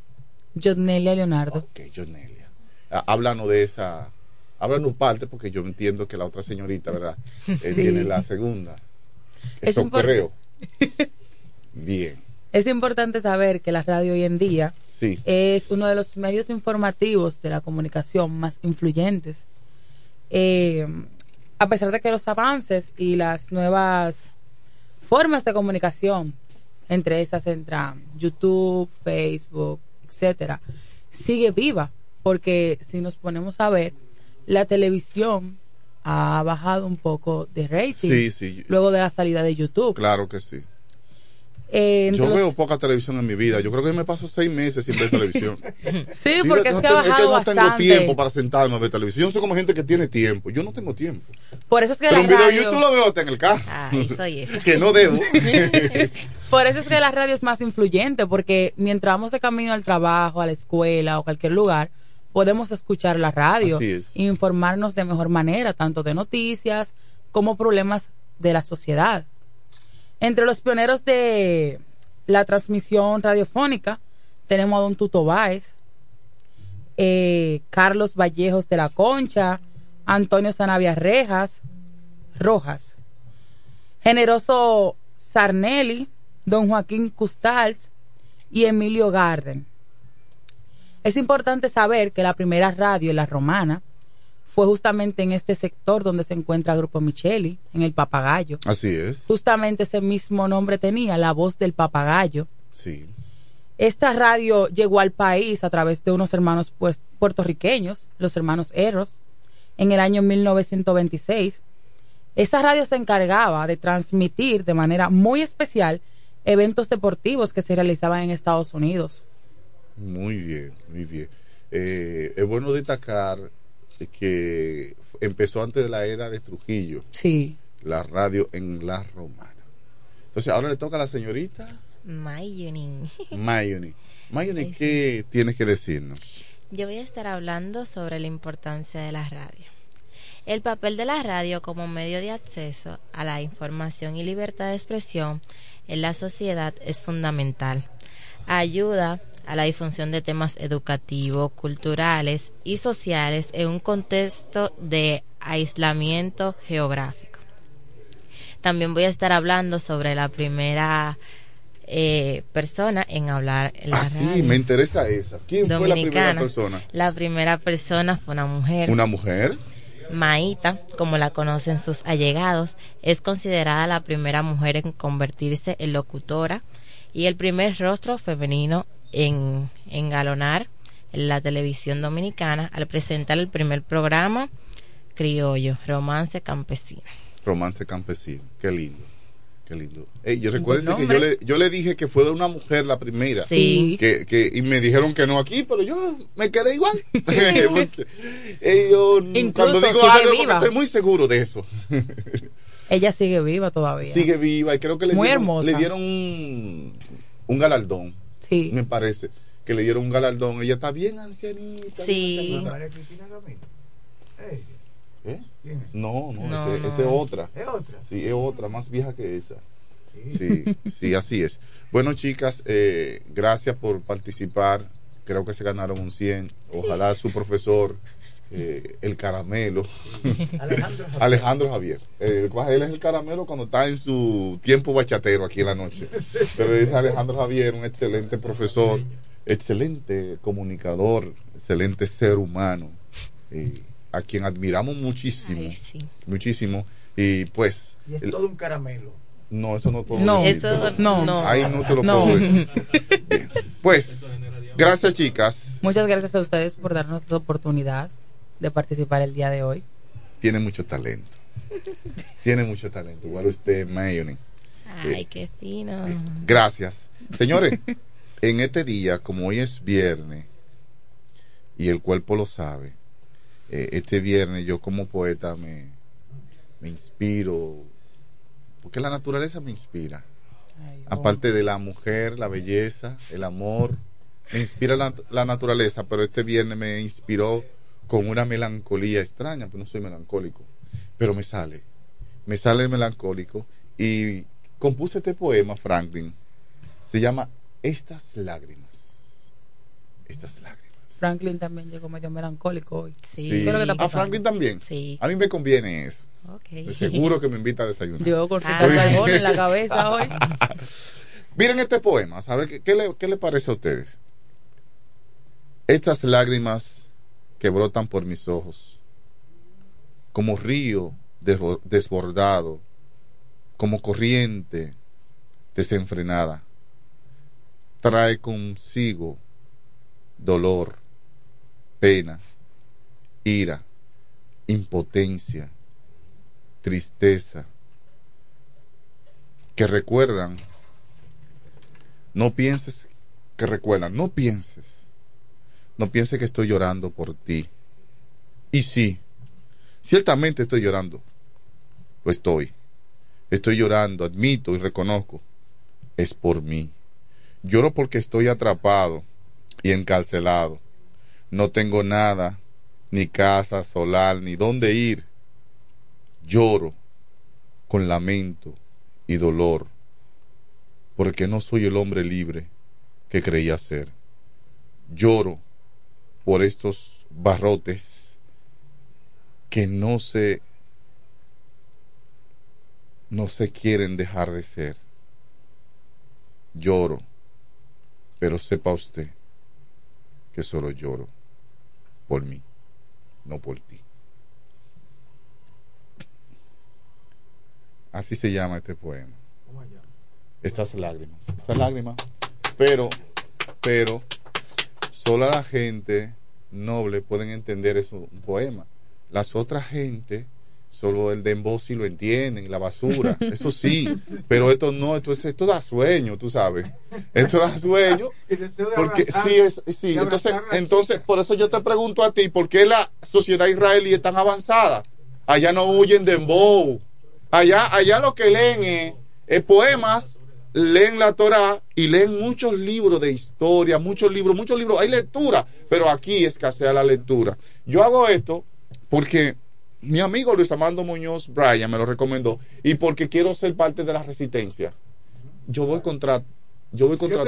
Jonelia Leonardo.
Ok, Jonelia. Ah, Háblanos de esa. Háblanos parte, porque yo entiendo que la otra señorita, ¿verdad? Eh. Tiene la segunda.
Es
Eso
import-
creo. Bien.
Es importante saber que la radio hoy en día
Sí.
es uno de los medios informativos de la comunicación más influyentes. Eh, a pesar de que los avances y las nuevas formas de comunicación, entre esas entran YouTube, Facebook, etcétera, sigue viva, porque si nos ponemos a ver, la televisión ha bajado un poco de rating
Sí, sí.
luego de la salida de YouTube.
Claro que sí.
Eh,
Yo
los-
veo poca televisión en mi vida. Yo creo que me paso seis meses sin ver televisión.
Sí, porque
no
es que ha
tengo-
bajado
no tengo
bastante.
tiempo para sentarme a ver televisión. Yo soy como gente que tiene tiempo. Yo no tengo tiempo.
Por eso es que
Pero
la
un video
radio-
YouTube lo veo hasta en el carro.
Ay, soy esa.
que no debo.
Por eso es que la radio es más influyente, porque mientras vamos de camino al trabajo, a la escuela o cualquier lugar, podemos escuchar la radio
es.
e informarnos de mejor manera, tanto de noticias como problemas de la sociedad. Entre los pioneros de la transmisión radiofónica tenemos a Don Tuto Báez, eh, Carlos Vallejos de la Concha, Antonio Sanavia Rejas, Rojas, Generoso Sarnelli, Don Joaquín Custals y Emilio Garden. Es importante saber que la primera radio la romana fue justamente en este sector donde se encuentra Grupo Micheli, en el Papagayo.
Así es.
Justamente ese mismo nombre tenía, la voz del Papagayo.
Sí.
Esta radio llegó al país a través de unos hermanos pues- puertorriqueños, los hermanos Eros, en el año 1926. Esa radio se encargaba de transmitir de manera muy especial eventos deportivos que se realizaban en Estados Unidos.
Muy bien, muy bien. Eh, es bueno destacar que empezó antes de la era de Trujillo.
Sí.
La radio en la romana. Entonces, ahora le toca a la señorita
Mayuni.
Mayoni. Mayoni, ¿qué tienes que decirnos?
Yo voy a estar hablando sobre la importancia de la radio. El papel de la radio como medio de acceso a la información y libertad de expresión en la sociedad es fundamental. Ayuda a la difusión de temas educativos, culturales y sociales en un contexto de aislamiento geográfico. También voy a estar hablando sobre la primera eh, persona en hablar en la
Ah, sí, me interesa esa. ¿Quién fue la primera persona?
La primera persona fue una mujer.
¿Una mujer?
Maíta, como la conocen sus allegados, es considerada la primera mujer en convertirse en locutora y el primer rostro femenino en engalonar en la televisión dominicana al presentar el primer programa criollo, Romance Campesino.
Romance campesino. Qué lindo. Qué lindo. Yo recuerdo que yo le, yo le dije que fue de una mujer la primera.
Sí.
Que, que, y me dijeron que no aquí, pero yo me quedé igual. Porque, yo,
Incluso
cuando digo
sigue
algo, estoy muy seguro de eso.
Ella sigue viva todavía.
Sigue viva y creo que le
Muy
dieron,
hermosa.
le dieron un, un galardón.
Sí.
Me parece que le dieron un galardón. Ella está bien ancianita.
Sí.
bien ancianita. ¿Eh? No, no,
No,
ese-
no.
es otra.
¿Es otra?
Sí, es otra, más vieja que esa. Sí, sí, así es. Bueno, chicas, eh, gracias por participar. Creo que se ganaron un 100. Ojalá su profesor, eh, el caramelo,
Alejandro Javier.
Alejandro Javier. Eh, él es el caramelo cuando está en su tiempo bachatero aquí en la noche. Pero es Alejandro Javier, un excelente profesor, excelente comunicador, excelente ser humano. Eh, a quien admiramos muchísimo,
Ay, sí.
muchísimo, y pues...
Y es
el-
todo un caramelo.
no, eso no puedo
No,
decir.
eso no. no.
Ahí no te lo
No.
puedo decir. Bien. Pues, gracias chicas.
Muchas gracias a ustedes por darnos la oportunidad de participar el día de hoy.
Tiene mucho talento. Tiene mucho talento. Igual usted, Mayoni.
Ay, qué fino.
Gracias. Señores, en este día, como hoy es viernes, y el cuerpo lo sabe, eh, este viernes yo como poeta me, me inspiro, porque la naturaleza me inspira. Aparte de la mujer, la belleza, el amor, me inspira la, la naturaleza, pero este viernes me inspiró con una melancolía extraña, pues no soy melancólico, pero me sale, me sale el melancólico y compuse este poema, Franklin, se llama Estas lágrimas, estas lágrimas.
Franklin también llegó medio melancólico hoy.
Sí.
¿Qué es lo que está
¿A? Franklin también?
Sí.
A mí me conviene eso.
Ok.
De Seguro que me invita a desayunar.
Con
Ah.
Ricardo Arbona en la cabeza hoy.
Miren este poema, ¿sabe qué, qué le, qué le parece a ustedes? Estas lágrimas que brotan por mis ojos, como río desbo- desbordado, como corriente desenfrenada, trae consigo dolor, pena, ira, impotencia, tristeza, que recuerdan no pienses que recuerdan, no pienses. No pienses que estoy llorando por ti. Y sí, ciertamente estoy llorando. Lo estoy. Estoy llorando, admito y reconozco. Es por mí. Lloro porque estoy atrapado y encarcelado. No tengo nada, ni casa, solar, ni dónde ir. Lloro con lamento y dolor porque no soy el hombre libre que creía ser. Lloro por estos barrotes que no se no se quieren dejar de ser. Lloro, pero sepa usted que solo lloro por mí, no por ti. Así se llama este poema estas lágrimas, estas lágrimas, pero, pero, solo la gente noble pueden entender eso, un poema. Las otras gente, solo el dembow sí lo entienden, la basura, eso sí, pero esto no, esto, es, esto da sueño, tú sabes, esto da sueño, porque sí, es, sí, entonces, entonces, por eso yo te pregunto a ti, ¿por qué la sociedad israelí es tan avanzada? Allá no huyen dembow, allá, allá lo que leen es, es poemas leen la Torah y leen muchos libros de historia, muchos libros, muchos libros, hay lectura, pero aquí escasea la lectura. Yo hago esto porque mi amigo Luis Amando Muñoz Bryan me lo recomendó y porque quiero ser parte de la resistencia. Yo voy contra yo voy contra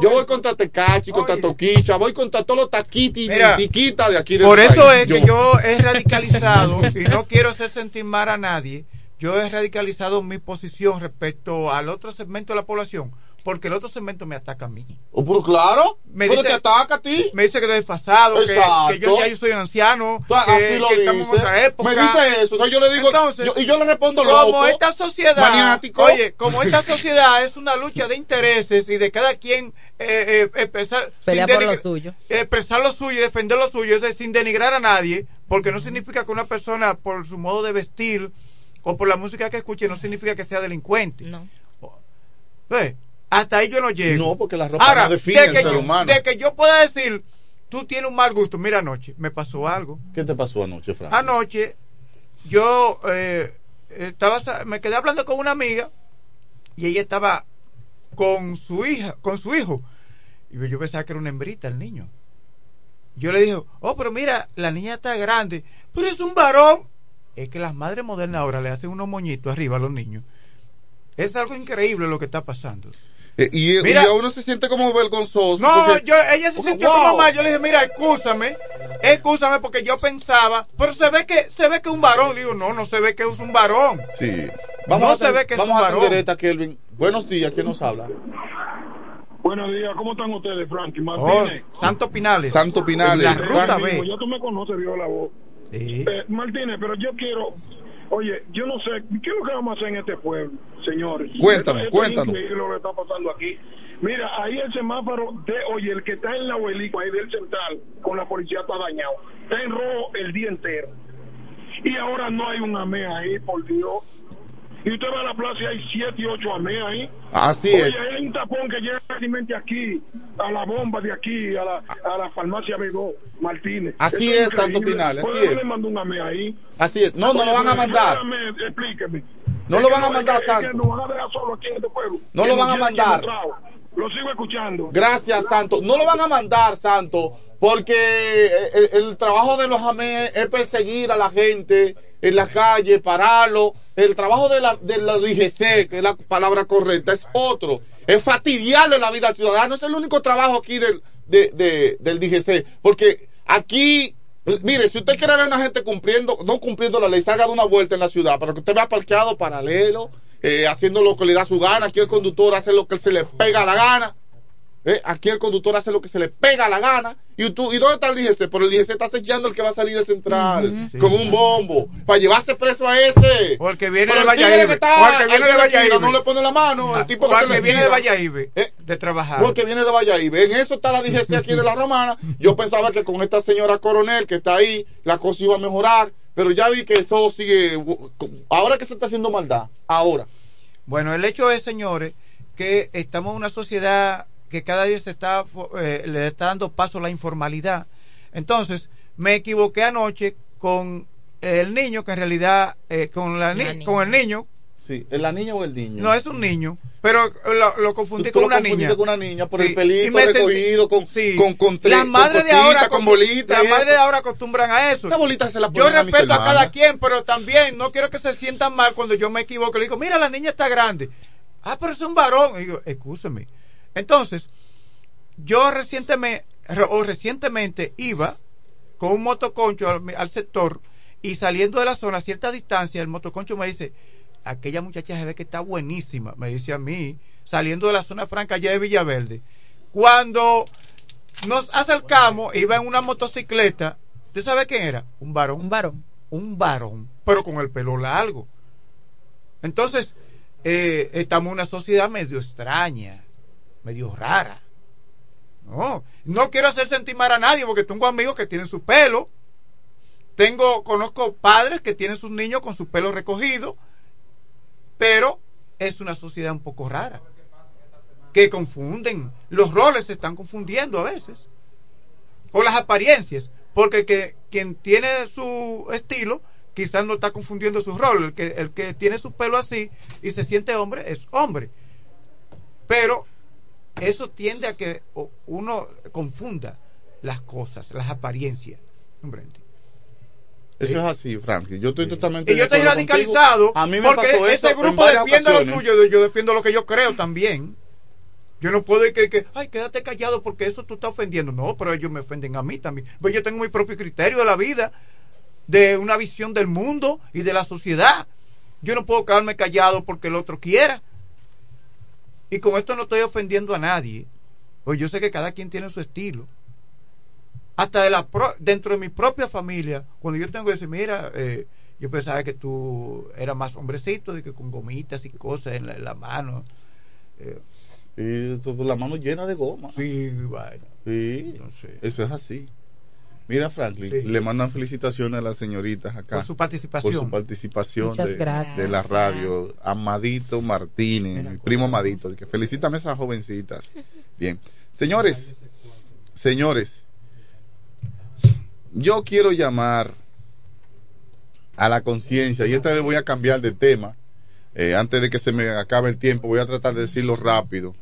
yo voy contra Tecachi, contra Toquicha, voy contra todos los taquitis de aquí del
Por eso
país.
es que yo he radicalizado y no quiero hacer sentir mal a nadie. Yo he radicalizado mi posición respecto al otro segmento de la población, porque el otro segmento me ataca a mí.
Oh, pero claro,
me dice,
te ataca a ti.
Me dice que estoy desfasado, que, yo ya yo soy anciano, que,
así lo
que estamos en otra época.
Me dice eso, entonces yo le digo- yo- y yo le respondo
como
loco,
esta sociedad,
maniático.
oye, como esta sociedad es una lucha de intereses y de cada quien eh, eh, expresar,
por lo suyo.
expresar lo suyo y defender lo suyo, es decir, sin denigrar a nadie, porque no significa que una persona por su modo de vestir o por la música que escuche no significa que sea delincuente.
No.
Ve, Hasta ahí yo no llego.
No, porque la ropa
Ahora,
no define
de
al
que
ser
yo-
humano.
De que yo pueda decir, tú tienes un mal gusto. Mira, anoche me pasó algo.
¿Qué te pasó anoche, Frank?
Anoche yo eh, estaba, me quedé hablando con una amiga y ella estaba con su hija, con su hijo. Y yo pensaba que era una hembrita el niño. Yo le dije, oh, pero mira, la niña está grande, pero es un varón. Es que las madres modernas ahora le hacen unos moñitos arriba a los niños. Es algo increíble lo que está pasando.
Eh, y, y
Mira-
a uno se siente como vergonzoso.
No,
porque-
yo, ella se sintió
wow.
como mal. Yo le dije, mira, escúchame, escúchame porque yo pensaba, pero se ve que se ve que es un varón. Digo, no, no se ve que es un varón.
Sí.
No
a
se ve que es
vamos
un
a hacer
varón.
directa, Kelvin. Buenos días, ¿quién nos habla?
Buenos días, ¿cómo están ustedes, Frankie?
Oh,
Martínez.
Santo Pinales.
Santo Pinales.
La ruta B.
Ya tú me conoces, vio la voz. Eh, Martínez, pero yo quiero, oye, yo no sé, ¿qué es lo que vamos a hacer en este pueblo, señores?
Cuéntame,
es
cuéntanos.
increíble lo que está pasando aquí. Mira, ahí el semáforo de, oye, el que está en la abuelita, ahí del central, con la policía está dañado. Está en rojo el día entero. Y ahora no hay un AME ahí, por Dios. Y usted va a la plaza y hay siete y ocho AME ahí.
Así
Oye,
es.
hay un tapón que llega prácticamente aquí, a la bomba de aquí, a la, a la farmacia Amigo Martínez.
Así
Eso
es, Santo. Pinales, así
¿Por qué no
es.
le mandó un AME ahí?
Así es. No, no lo van a mandar.
explíqueme.
No lo van a mandar, Santo.
este.
No lo van a mandar.
Lo sigo escuchando.
Gracias, Santo. No lo van a mandar, Santo, porque el, el trabajo de los AME es perseguir a la gente en la calle, pararlo. El trabajo de la, de la DGC, que es la palabra correcta, es otro. Es fastidiarle la vida al ciudadano. Es el único trabajo aquí del, de, de- del DGC. Porque aquí, mire, si usted quiere ver a una gente cumpliendo, no cumpliendo la ley, salga de una vuelta en la ciudad, para que usted vea parqueado paralelo, eh, haciendo lo que le da su gana. Aquí el conductor hace lo que se le pega la gana. Eh, Aquí el conductor hace lo que se le pega la gana. ¿Y, tú, ¿y dónde está el DGC? Pero el DGC está acechando el que va a salir de central con un bombo para llevarse preso a ese.
O el que viene de Valladolid. O el que viene de Valladolid.
No le pone la mano. El tipo
O el que viene de. Valladolid, de trabajar.
Porque viene de Valladolid. En eso está la DGC aquí de la Romana. Yo pensaba que con esta señora coronel que está ahí, la cosa iba a mejorar. Pero ya vi que eso sigue. Ahora que se está haciendo maldad. Ahora.
Bueno, el hecho es, señores, que estamos en una sociedad que cada día se está eh, le está dando paso a la informalidad. Entonces, me equivoqué anoche con el niño que en realidad eh, con la ni- con el niño,
Sí, ¿es la niña o el niño?
no es un niño, pero lo, lo confundí
Tú
con
lo
una niña.
con una niña por
Sí,
el pelito
y me sentí-
recogido con,
Sí.
con, con,
las
con
madres de ahora
con bolitas.
las madres de ahora acostumbran a eso.
Esa bolita se la
Yo
a
respeto a, cada quien, pero también no quiero que se sientan mal cuando yo me equivoco. Le digo, mira, la niña está grande. Ah, pero es un varón. Y digo, escúcheme. Entonces, yo recientemente, o recientemente iba con un motoconcho al, al sector y saliendo de la zona a cierta distancia, el motoconcho me dice, aquella muchacha se ve que está buenísima, me dice a mí, saliendo de la zona franca allá de Villaverde. Cuando nos acercamos, iba en una motocicleta, ¿usted sabe quién era? Un varón.
Un varón.
Un varón, pero con el pelo largo. Entonces, eh, estamos en una sociedad medio extraña, medio rara. No, no quiero hacer sentir mal a nadie porque tengo amigos que tienen su pelo. Tengo, conozco padres que tienen sus niños con su pelo recogido, pero es una sociedad un poco rara. Que confunden, los roles se están confundiendo a veces. O las apariencias, porque que, quien tiene su estilo quizás no está confundiendo su rol. El que, el que tiene su pelo así y se siente hombre es hombre. Pero eso tiende a que uno confunda las cosas, las apariencias.
Eso es así, Franklin. Yo estoy totalmente.
Y yo estoy radicalizado
contigo. A mí me
porque
pasó eso en
grupo defiende lo suyo, yo defiendo lo que yo creo también. Yo no puedo que, que, ay, quédate callado porque eso tú estás ofendiendo. No, pero ellos me ofenden a mí también. Pues yo tengo mi propio criterio de la vida, de una visión del mundo y de la sociedad. Yo no puedo quedarme callado porque el otro quiera. Y con esto no estoy ofendiendo a nadie. Pues yo sé que cada quien tiene su estilo. Hasta de la pro- dentro de mi propia familia, cuando yo tengo que decir, mira, eh, yo pensaba que tú eras más hombrecito, de que con gomitas y cosas en la, en la mano. Eh,
Y la mano llena de goma.
Sí, bueno.
Sí, eso es así. Mira, Franklin, le mandan felicitaciones a las señoritas acá.
Por su participación.
Por su participación
Muchas
de,
gracias.
de la radio. Amadito Martínez, mi primo Amadito, el que felicítame a esas jovencitas. Bien. Señores, señores, yo quiero llamar a la conciencia, y esta vez voy a cambiar de tema. Eh, antes de que se me acabe el tiempo, voy a tratar de decirlo rápido.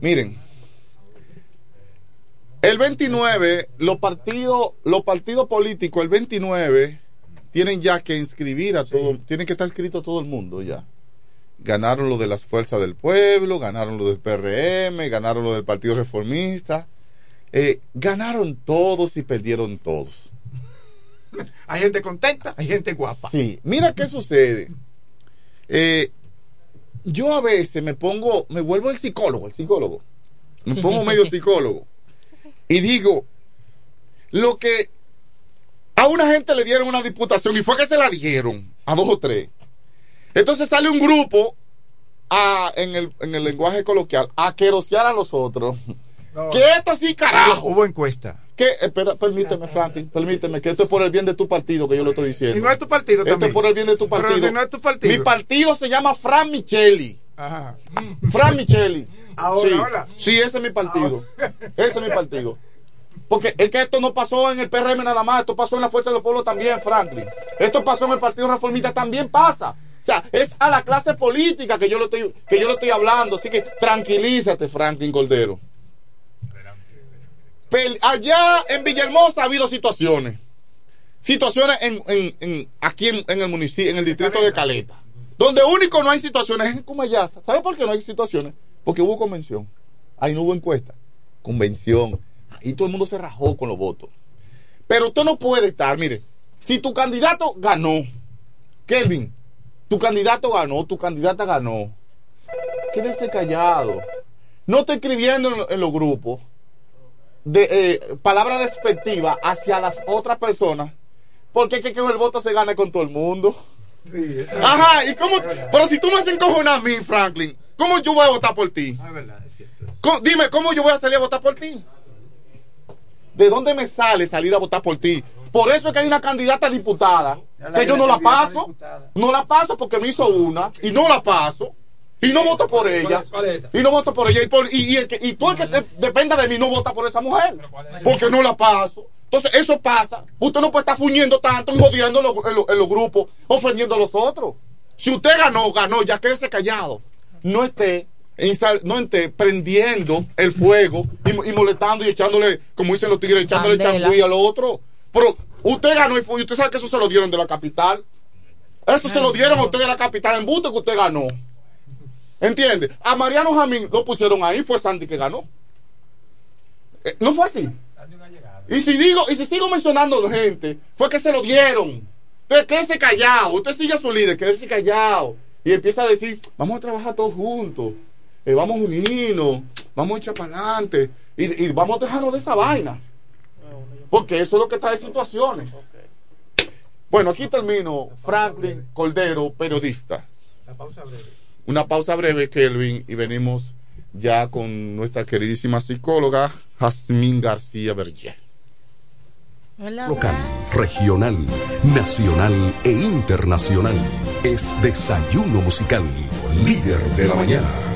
Miren, el 29, los partidos, los partidos políticos, el 29, tienen ya que inscribir a todo, tienen que estar inscrito todo el mundo ya. Ganaron lo de las fuerzas del pueblo, ganaron lo del PRM, ganaron lo del Partido Reformista. Eh, ganaron todos y perdieron todos.
Hay gente contenta, hay gente guapa.
Sí, mira qué sucede. Eh, yo a veces me pongo, me vuelvo el psicólogo, el psicólogo. Me pongo medio psicólogo. Y digo, lo que, a una gente le dieron una diputación y fue que se la dieron a dos o tres. Entonces sale un grupo a, en, el, en el lenguaje coloquial a querosear a los otros. Que esto sí, carajo.
Hubo encuesta.
Que, espera, permíteme, Franklin, permíteme, que esto es por el bien de tu partido que yo lo estoy diciendo.
Y no es tu partido
Esto
también.
es por el bien de tu
Pero
partido.
si no es tu partido.
Mi partido se llama Fran Micheli.
Ajá.
Fran Micheli.
Ahora,
sí.
ahora.
Sí, ese es mi partido. Ese es mi partido. Porque es que esto no pasó en el PRM nada más, esto pasó en la Fuerza del Pueblo también, Franklin. Esto pasó en el Partido Reformista también pasa. O sea, es a la clase política que yo lo estoy, que yo lo estoy hablando. Así que tranquilízate, Franklin Cordero. Pel- allá en Villahermosa ha habido situaciones. Situaciones en, en- en- aquí en, en el municipio, en el distrito de Caleta. Donde único no hay situaciones es en Cumayasa. ¿Sabe por qué no hay situaciones? Porque hubo convención. Ahí no hubo encuesta. Convención. Y todo el mundo se rajó con los votos. Pero usted no puede estar, mire, si tu candidato ganó, Kelvin, tu candidato ganó, tu candidata ganó, quédese callado. No esté escribiendo en, en los grupos de eh, palabras despectivas hacia las otras personas, porque es que con el voto se gana con todo el mundo. Ajá, y cómo, pero si tú me haces encojonar a mí, Franklin, ¿cómo yo voy a votar por ti? ¿Cómo- dime, ¿cómo yo voy a salir a votar por ti? ¿De dónde me sale salir a votar por ti? Por eso es que hay una candidata diputada que yo no la paso. No la paso porque me hizo una y no la paso. Y no voto por ella. Y no voto por ella. Y, por- y- y el que- y tú el que te- dependa de mí no vota por esa mujer. Porque no la paso. Entonces, eso pasa. Usted no puede estar fuñendo tanto y jodiendo en los, en los- en los grupos, ofendiendo a los otros. Si usted ganó, ganó, ya quédese callado. No esté, no esté prendiendo el fuego y, y molestando y echándole, como dicen los tigres, echándole
Candela.
changüí al otro. Pero usted ganó y usted sabe que eso se lo dieron de la capital. Eso se lo dieron a usted de la capital en busto que usted ganó. ¿Entiende? A Mariano Jamín lo pusieron ahí, fue Sandy que ganó. Eh, no fue así. Y si digo, y si sigo mencionando gente, fue que se lo dieron. Entonces, quédese callado. Usted sigue a su líder, quédese callado. Y empieza a decir, vamos a trabajar todos juntos. eh, vamos a unirnos. Vamos a echar para adelante. Y, y vamos a dejarnos de esa vaina. Porque eso es lo que trae situaciones. Bueno, aquí termino. Franklin Cordero, periodista. Una pausa breve, Kelvin, y venimos ya con nuestra queridísima psicóloga, Jazmín García Berger.
Hola,
Local, regional, nacional e internacional. Es Desayuno Musical, líder de la mañana.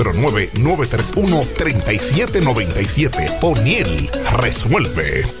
809-931-3797. O'Neill resuelve.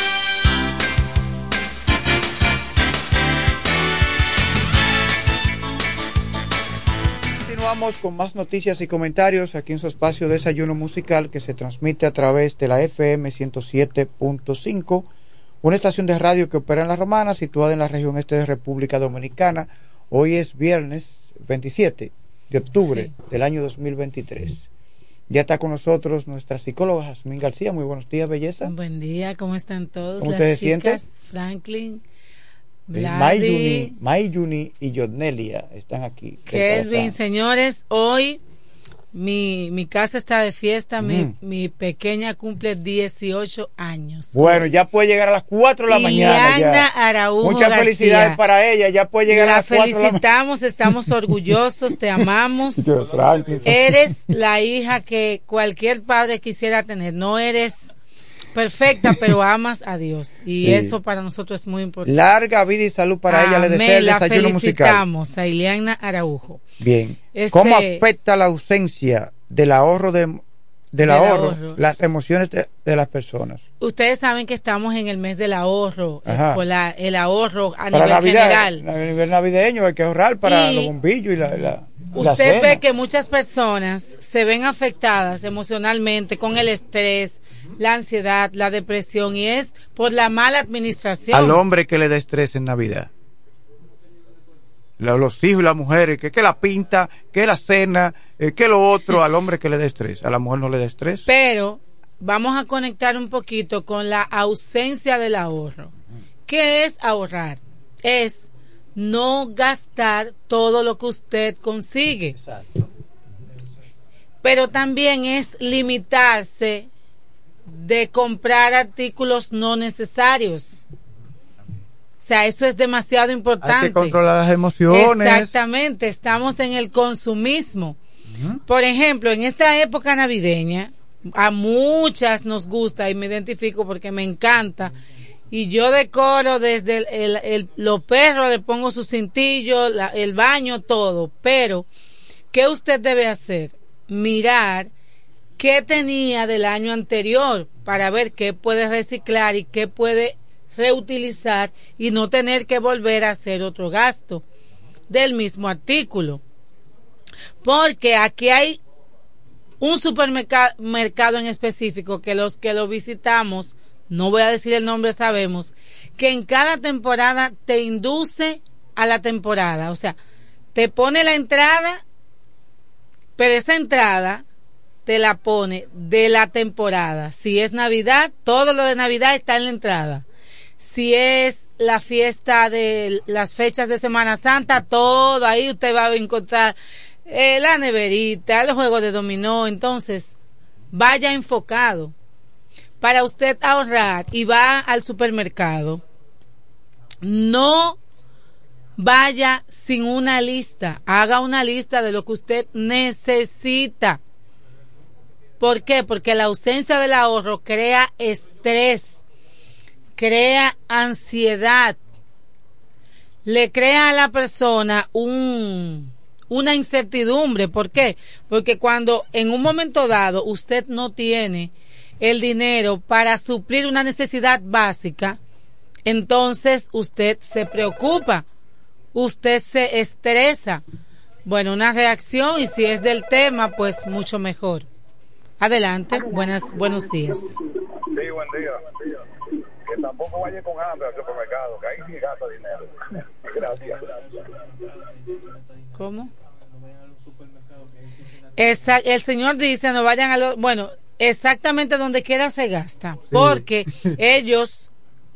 Continuamos con más noticias y comentarios aquí en su espacio Desayuno Musical que se transmite a través de la FM 107.5, una estación de radio que opera en La Romana, situada en la región este de República Dominicana. Hoy es viernes 27 de octubre
Sí.
del año 2023. Ya está con nosotros nuestra psicóloga Jasmine García. Muy buenos días, belleza.
Buen día, ¿cómo están todos?
¿Cómo
Las chicas,
sienten?
Franklin,
Mayuni, Mayuni y Yodnelia están aquí.
Kelvin, señores, hoy mi, mi casa está de fiesta, mi,
Mm.
mi pequeña cumple 18 años.
Bueno, ya puede llegar a las 4 de la mañana.
Iliana
ya.
Araújo
Muchas
García.
felicidades para ella. Ya puede llegar a
La
las 4 de la mañana.
felicitamos, estamos orgullosos, te amamos. Eres la hija que cualquier padre quisiera tener. No eres perfecta, pero amas a Dios. Y
Sí.
eso para nosotros es muy importante.
Larga vida y salud para ella. Le deseo el
la
desayuno musical.
felicitamos a Ileana Araujo.
Bien.
Este-
¿Cómo afecta la ausencia del ahorro de, del
Del
ahorro,
ahorro.
las emociones de, de las personas?
Ustedes saben que estamos en el mes del ahorro
Ajá.
escolar, el ahorro a
para
nivel
Navidad,
general.
a nivel navideño hay que ahorrar para
Y
los bombillos y la, la, la
Usted
cena.
ve que muchas personas se ven afectadas emocionalmente con el estrés, la ansiedad, la depresión y es por la mala administración.
al hombre que le da estrés en Navidad. Lo- Los hijos y las mujeres, que, que la pinta, que la cena, eh, que lo otro, al hombre que le da estrés. A la mujer no le da estrés.
Pero vamos a conectar un poquito con la ausencia del ahorro. ¿Qué es ahorrar? Es no gastar todo lo que usted consigue. Pero también es limitarse de comprar artículos no necesarios. Sea, eso es demasiado importante.
Hay que controlar las emociones.
Exactamente, estamos en el consumismo. Por ejemplo, en esta época navideña, a muchas nos gusta y me identifico porque me encanta. Y yo decoro desde el, el- el- los perros, le pongo su cintillo, la- el baño, todo. Pero, ¿qué usted debe hacer? Mirar qué tenía del año anterior para ver qué puede reciclar y qué puede reutilizar y no tener que volver a hacer otro gasto del mismo artículo. Porque aquí hay un supermercado mercado en específico que los que lo visitamos, no voy a decir el nombre, sabemos, que en cada temporada te induce a la temporada. O sea, te pone la entrada, pero esa entrada te la pone de la temporada. Si es Navidad, todo lo de Navidad está en la entrada. Si es la fiesta de las fechas de Semana Santa, todo ahí usted va a encontrar eh, la neverita, el juego de dominó. Entonces, vaya enfocado. Para usted ahorrar y va al supermercado, no vaya sin una lista. Haga una lista de lo que usted necesita. ¿Por qué? Porque la ausencia del ahorro crea estrés, crea ansiedad, le crea a la persona un, una incertidumbre. ¿Por qué? Porque cuando en un momento dado usted no tiene el dinero para suplir una necesidad básica, entonces usted se preocupa, usted se estresa. Bueno, una reacción y si es del tema, pues mucho mejor. Adelante, buenas, buenos días.
Sí, buen día. Que tampoco vaya con hambre al supermercado, que ahí sí gasta dinero. Gracias.
¿Cómo? Esa- el señor dice, no vayan a lo, bueno, exactamente donde quiera se gasta, porque ellos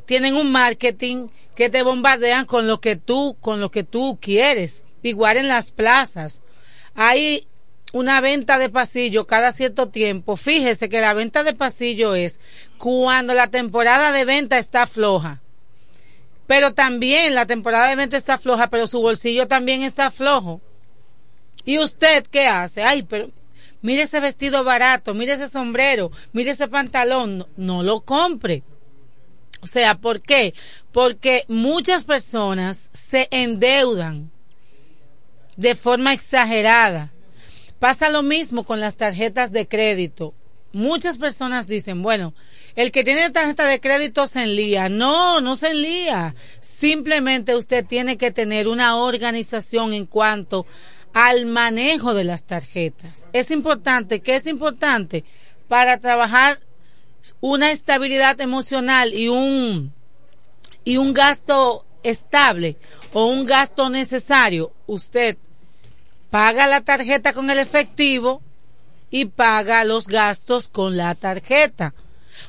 tienen un marketing que te bombardean con lo que tú, con lo que tú quieres. Igual en las plazas. Hay una venta de pasillo cada cierto tiempo. Fíjese que la venta de pasillo es cuando la temporada de venta está floja. Pero también la temporada de venta está floja, pero su bolsillo también está flojo. ¿Y usted qué hace? Ay, pero mire ese vestido barato, mire ese sombrero, mire ese pantalón. No, lo compre. O sea, ¿por qué? Porque muchas personas se endeudan de forma exagerada. Pasa lo mismo con las tarjetas de crédito. Muchas personas dicen, bueno, el que tiene tarjeta de crédito se enlía. No, no se enlía. Simplemente usted tiene que tener una organización en cuanto al manejo de las tarjetas. Es importante, ¿qué es importante? Para trabajar una estabilidad emocional y un y un gasto estable o un gasto necesario, usted paga la tarjeta con el efectivo y paga los gastos con la tarjeta.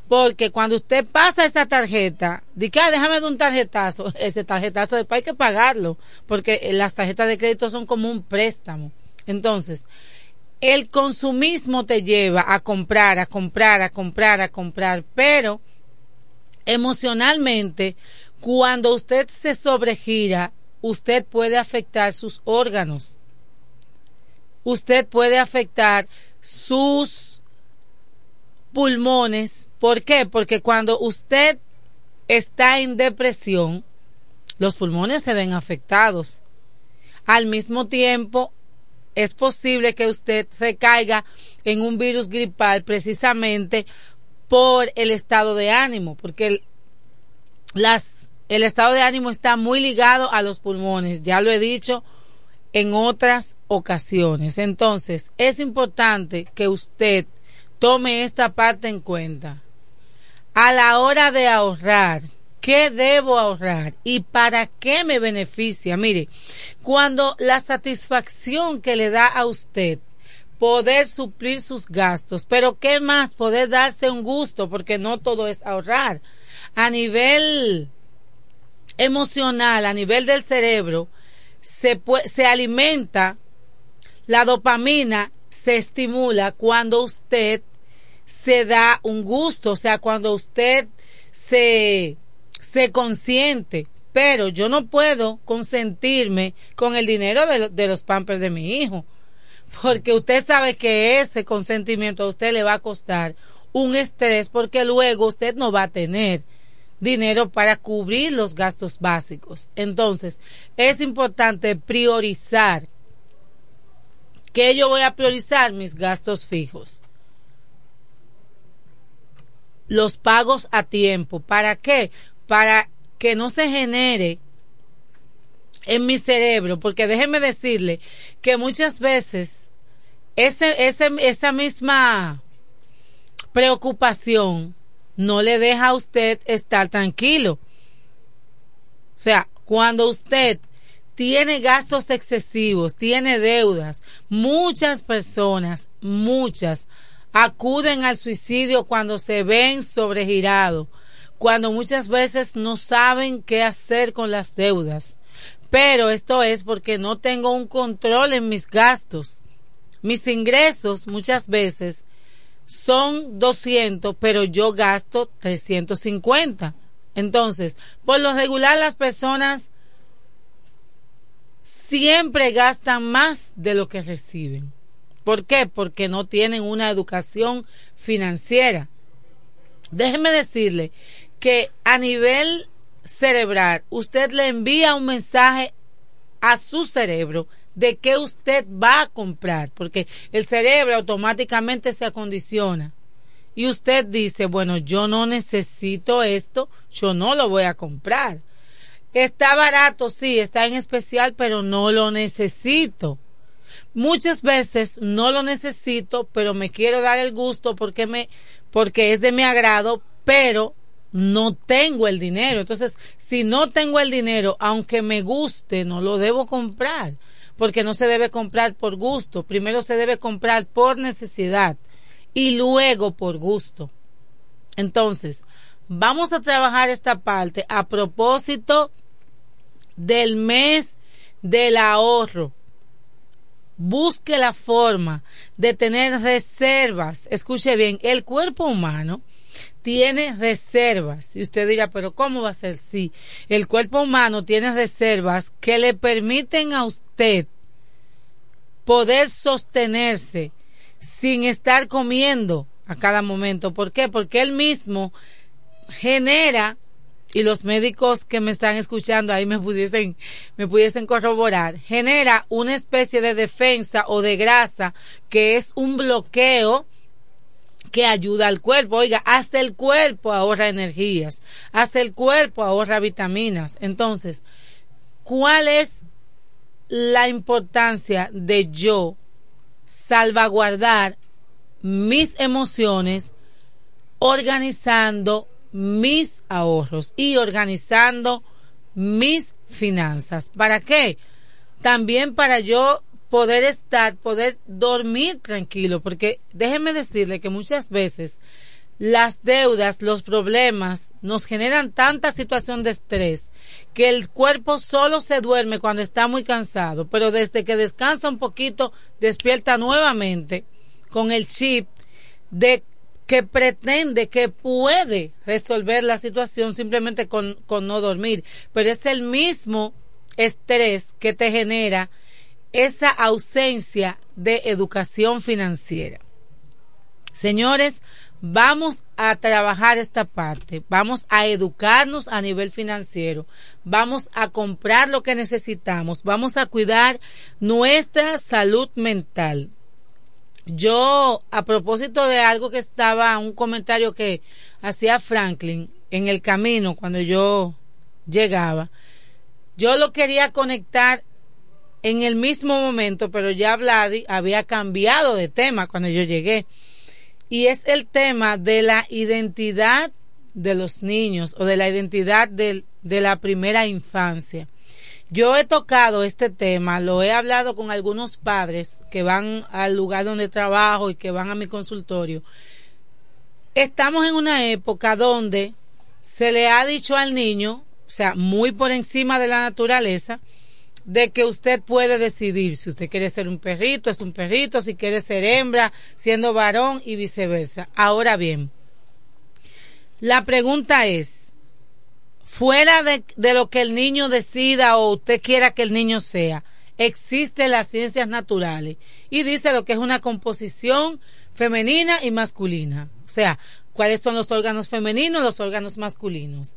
Porque cuando usted pasa esa tarjeta, dice, ah, déjame de un tarjetazo, ese tarjetazo después hay que pagarlo, porque las tarjetas de crédito son como un préstamo. Entonces, el consumismo te lleva a comprar, a comprar, a comprar, a comprar, pero emocionalmente, cuando usted se sobregira, usted puede afectar sus órganos. Usted puede afectar sus pulmones. ¿Por qué? Porque cuando usted está en depresión, los pulmones se ven afectados. Al mismo tiempo, es posible que usted se caiga en un virus gripal precisamente por el estado de ánimo, porque el, las, el estado de ánimo está muy ligado a los pulmones, ya lo he dicho en otras ocasiones. Entonces, es importante que usted tome esta parte en cuenta. A la hora de ahorrar, ¿qué debo ahorrar y para qué me beneficia? Mire, cuando la satisfacción que le da a usted poder suplir sus gastos, pero ¿qué más? Poder darse un gusto, porque no todo es ahorrar. A nivel emocional, a nivel del cerebro, se, se alimenta, la dopamina se estimula cuando usted se da un gusto, o sea, cuando usted se, se consiente. Pero yo no puedo consentirme con el dinero de, de los pampers de mi hijo, porque usted sabe que ese consentimiento a usted le va a costar un estrés porque luego usted no va a tener dinero para cubrir los gastos básicos. Entonces, es importante priorizar. ¿Qué yo voy a priorizar? Mis gastos fijos. Los pagos a tiempo. ¿Para qué? Para que no se genere en mi cerebro, porque déjeme decirle que muchas veces ese, ese, esa misma preocupación no le deja a usted estar tranquilo. O sea, cuando usted tiene gastos excesivos, tiene deudas, muchas personas, muchas, acuden al suicidio cuando se ven sobregirados, cuando muchas veces no saben qué hacer con las deudas. Pero esto es porque no tengo un control en mis gastos. Mis ingresos muchas veces son 200, pero yo gasto 350. Entonces, por lo regular las personas siempre gastan más de lo que reciben. ¿Por qué? Porque no tienen una educación financiera. Déjeme decirle que a nivel cerebral, usted le envía un mensaje a su cerebro de qué usted va a comprar, porque el cerebro automáticamente se acondiciona. Y usted dice, bueno, yo no necesito esto, yo no lo voy a comprar. Está barato, sí, está en especial, pero no lo necesito. Muchas veces no lo necesito, pero me quiero dar el gusto porque me, porque es de mi agrado, pero no tengo el dinero. Entonces, si no tengo el dinero, aunque me guste, no lo debo comprar. Porque no se debe comprar por gusto. Primero se debe comprar por necesidad y luego por gusto. Entonces, vamos a trabajar esta parte a propósito del mes del ahorro. Busque la forma de tener reservas. Escuche bien, el cuerpo humano tiene reservas. Y usted dirá, pero ¿cómo va a ser? Sí, el cuerpo humano tiene reservas que le permiten a usted poder sostenerse sin estar comiendo a cada momento. ¿Por qué? Porque él mismo genera y los médicos que me están escuchando ahí me pudiesen, me pudiesen corroborar, genera una especie de defensa o de grasa que es un bloqueo que ayuda al cuerpo. Oiga, hasta el cuerpo ahorra energías, hasta el cuerpo ahorra vitaminas. Entonces, ¿cuál es la importancia de yo salvaguardar mis emociones organizando mis ahorros y organizando mis finanzas. ¿Para qué? También para yo poder estar, poder dormir tranquilo, porque déjeme decirle que muchas veces las deudas, los problemas nos generan tanta situación de estrés que el cuerpo solo se duerme cuando está muy cansado, pero desde que descansa un poquito despierta nuevamente con el chip de que pretende que puede resolver la situación simplemente con, con no dormir, pero es el mismo estrés que te genera esa ausencia de educación financiera. Señores, vamos a trabajar esta parte, vamos a educarnos a nivel financiero, vamos a comprar lo que necesitamos, vamos a cuidar nuestra salud mental. Yo, a propósito de algo que estaba, un comentario que hacía Franklin en el camino cuando yo llegaba, yo lo quería conectar en el mismo momento, pero ya Vladi había cambiado de tema cuando yo llegué. Y es el tema de la identidad de los niños o de la identidad de, de la primera infancia. Yo he tocado este tema, lo he hablado con algunos padres que van al lugar donde trabajo y que van a mi consultorio. Estamos en una época donde se le ha dicho al niño, o sea, muy por encima de la naturaleza, de que usted puede decidir si usted quiere ser un perrito, es un perrito, si quiere ser hembra, siendo varón y viceversa. Ahora bien, la pregunta es, fuera de, lo que el niño decida o usted quiera que el niño sea, existen las ciencias naturales y dice lo que es una composición femenina y masculina. O sea, cuáles son los órganos femeninos, los órganos masculinos.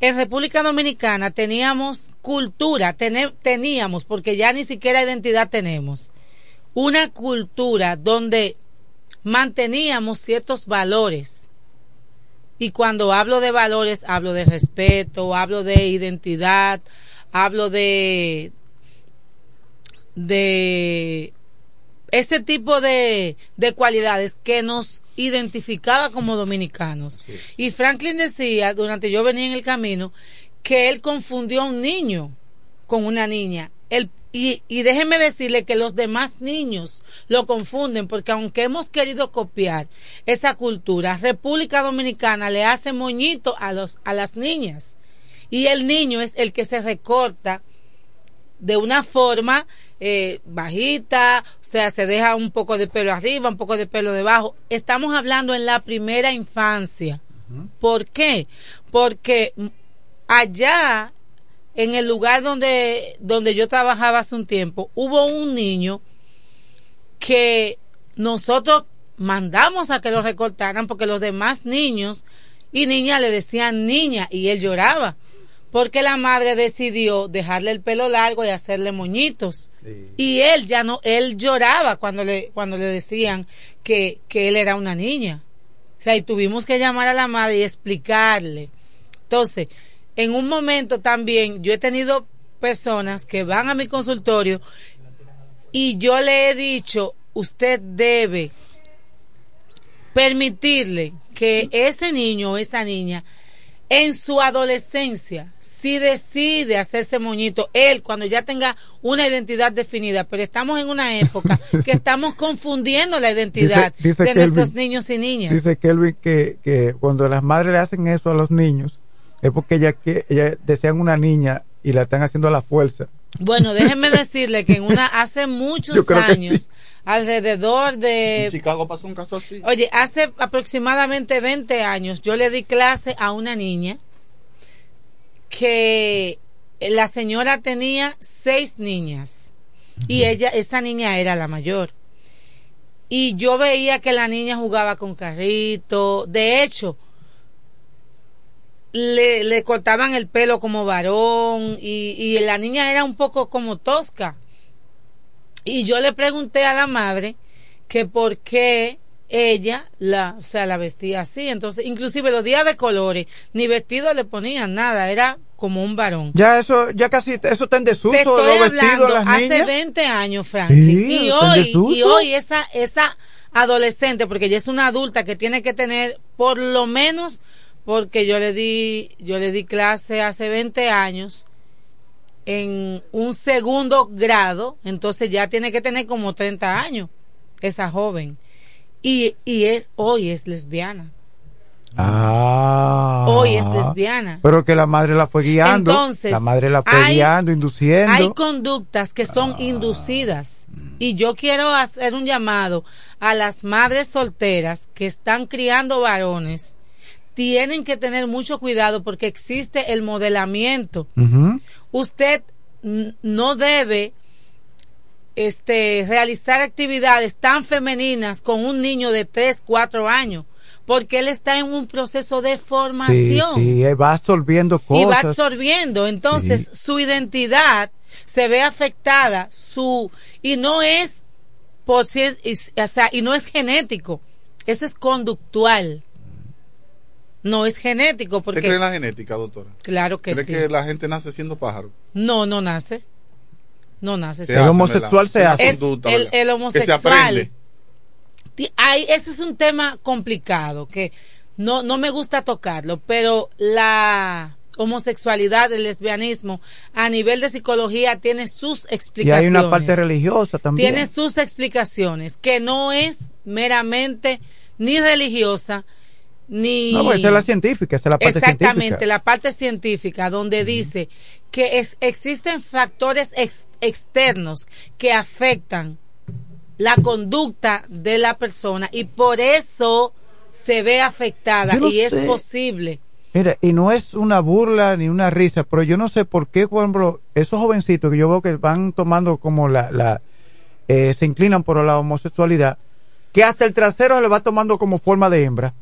En República Dominicana teníamos cultura, teníamos, porque ya ni siquiera identidad tenemos, una cultura donde manteníamos ciertos valores. Y cuando hablo de valores, hablo de respeto, hablo de identidad, hablo de, de ese tipo de, de cualidades que nos identificaba como dominicanos. Y Franklin decía, durante yo venía en el camino, que él confundió a un niño con una niña. El y, y déjenme decirle que los demás niños lo confunden porque aunque hemos querido copiar esa cultura, República Dominicana le hace moñito a, los, a las niñas y el niño es el que se recorta de una forma eh, bajita, o sea, se deja un poco de pelo arriba, un poco de pelo debajo. Estamos hablando en la primera infancia. ¿Por qué? Porque allá en el lugar donde, donde yo trabajaba hace un tiempo, hubo un niño que nosotros mandamos a que lo recortaran porque los demás niños y niñas le decían niña y él lloraba porque la madre decidió dejarle el pelo largo y hacerle moñitos. Y él ya no él lloraba cuando le cuando le decían que, que él era una niña. O sea y tuvimos que llamar a la madre y explicarle. Entonces en un momento también yo he tenido personas que van a mi consultorio y yo le he dicho, usted debe permitirle que ese niño o esa niña en su adolescencia, si decide hacerse moñito, él cuando ya tenga una identidad definida, pero estamos en una época que estamos confundiendo la identidad
Dice- dice
de
Kelvin-
nuestros niños y niñas.
Dice Kelvin que, que cuando las madres le hacen eso a los niños es porque ella, que, ella desean una niña y la están haciendo a la fuerza.
Bueno, déjenme decirle que en una hace muchos años, alrededor
En
de
Chicago pasó un caso así.
Oye, hace aproximadamente 20 años yo le di clase a una niña que la señora tenía seis niñas y ella, esa niña era la mayor. Y yo veía que la niña jugaba con carrito. De hecho, le, le cortaban el pelo como varón y, y la niña era un poco como tosca. Y yo le pregunté a la madre que por qué ella la, o sea, la vestía así. Entonces, inclusive los días de colores, ni vestido le ponían nada, era como un varón.
Ya eso, ya casi, eso está en desuso,
Te estoy
los vestidos
hablando
las
hace
niñas.
20 años, Franklin.
Sí,
y hoy, y hoy esa, esa adolescente, porque ella es una adulta que tiene que tener por lo menos, porque yo le di, yo le di clase hace 20 años en un segundo grado, entonces ya tiene que tener como 30 años, esa joven. Y, y es, hoy es lesbiana.
Ah.
Hoy es lesbiana.
Pero que la madre la fue guiando.
Entonces,
la madre la fue
hay-
guiando, induciendo.
Hay conductas que son inducidas. Y yo quiero hacer un llamado a las madres solteras que están criando varones. Tienen que tener mucho cuidado porque existe el modelamiento. Usted no debe este, realizar actividades tan femeninas con un niño de 3, 4 años, porque él está en un proceso de
Sí,
formación
sí, eh, va absorbiendo cosas.
y va absorbiendo. Entonces, su identidad se ve afectada, su y no es por si es- o sea, y no es genético. Eso es conductual. No es genético
¿Usted cree en
porque
la genética, doctora?
claro que
¿Cree
sí.
que la gente nace siendo pájaro?
No, no nace. No nace.
Se
El
hace,
homosexual
¿verdad?
se hace.
Es
conducta,
el, el
Que se
homosexual.
aprende.
Ti- hay- ese es un tema complicado que no, no me gusta tocarlo, pero la homosexualidad, el lesbianismo, a nivel de psicología tiene sus
Y
explicaciones.
hay una parte religiosa también.
Tiene sus explicaciones, que no es meramente ni religiosa, ni...
No, pues esa es la científica, esa es la parte
Exactamente,
científica.
la parte científica, donde dice que es- existen factores ex- externos que afectan la conducta de la persona y por eso se ve afectada
no
y es posible.
Mira, y no es una burla ni una risa, pero yo no sé por qué, por ejemplo, esos jovencitos que yo veo que van tomando como la, la eh, se inclinan por la homosexualidad, que hasta el trasero le va tomando como forma de hembra.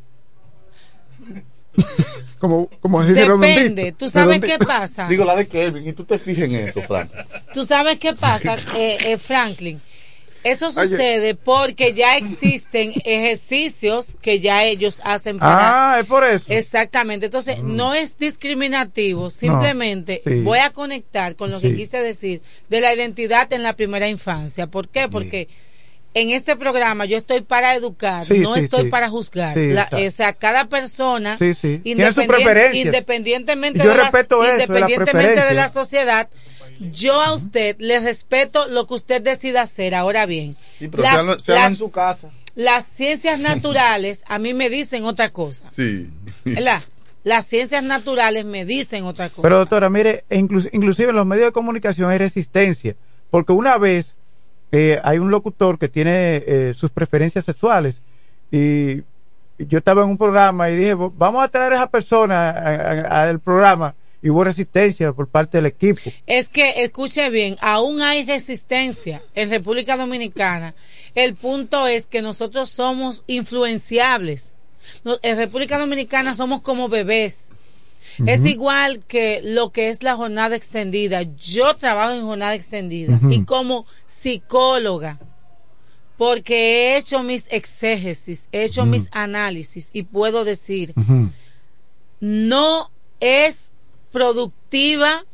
como, como
Depende, ¿tú sabes qué pasa?
Digo la de Kelvin, y tú te fijas en eso, Frank.
¿Tú sabes qué pasa, eh, eh, Franklin? Eso
Oye.
sucede porque ya existen ejercicios que ya ellos hacen para...
Ah, es por eso.
Exactamente. Entonces, no es discriminativo, simplemente
sí.
voy a conectar con lo
Sí.
que quise decir de la identidad en la primera infancia. ¿Por qué? Porque en este programa yo estoy para educar,
Sí,
no
sí,
estoy
sí.
para juzgar.
Sí,
La-
exacto.
o sea, cada persona,
Sí, sí. Tiene sus
independien-
preferencias.
independientemente,
Yo
de, las-
eso,
independientemente de la sociedad, yo a usted le respeto lo que usted decida hacer. Ahora bien,
Sí, pero
las-
se se habla en su casa.
las ciencias naturales a mí me dicen otra cosa.
Sí.
¿verdad? Las ciencias naturales me dicen otra cosa.
Pero doctora, mire, inclu- inclusive en los medios de comunicación hay resistencia, porque una vez eh, hay un locutor que tiene eh, sus preferencias sexuales y yo estaba en un programa y dije, "Vo- vamos a traer a esa persona al programa y hubo resistencia por parte del equipo.
Es que, escuche bien, aún hay resistencia en República Dominicana. El punto es que nosotros somos influenciables. En República Dominicana somos como bebés. Es igual que lo que es la jornada extendida. Yo trabajo en jornada extendida y como psicóloga, porque he hecho mis exégesis, he hecho mis análisis y puedo decir, no es productiva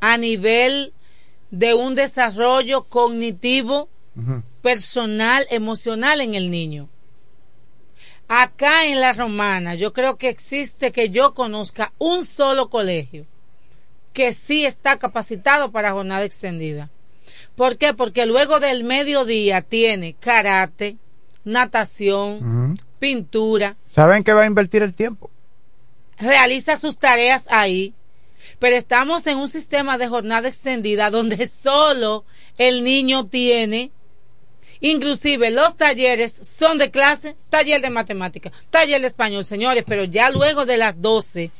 a nivel de un desarrollo cognitivo, personal, emocional en el niño. Acá en la Romana, yo creo que existe que yo conozca un solo colegio que sí está capacitado para jornada extendida. ¿Por qué? Porque luego del mediodía tiene karate, natación, pintura,
¿Saben que va a invertir el tiempo?
realiza sus tareas ahí, pero estamos en un sistema de jornada extendida donde solo el niño tiene, inclusive los talleres son de clase, taller de matemática, taller de español, señores, pero ya luego de las 12,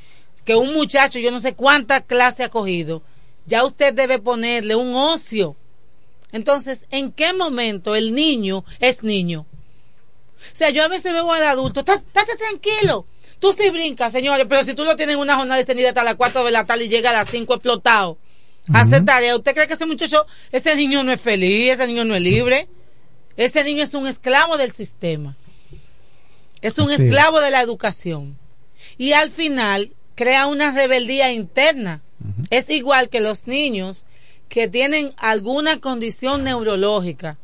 que un muchacho, yo no sé cuánta clase ha cogido, ya usted debe ponerle un ocio. Entonces, ¿en qué momento el niño es niño? O sea, yo a veces veo al adulto, "Tá- estate tranquilo. Tú sí brincas, señores, pero si tú lo tienes en una jornada extendida hasta las 4 de la tarde y llega a las 5 explotado, a hacer tarea, ¿usted cree que ese muchacho, ese niño no es feliz, ese niño no es libre? Ese niño es un esclavo del sistema. Es un esclavo de la educación. Y al final crea una rebeldía interna. Es igual que los niños que tienen alguna condición neurológica,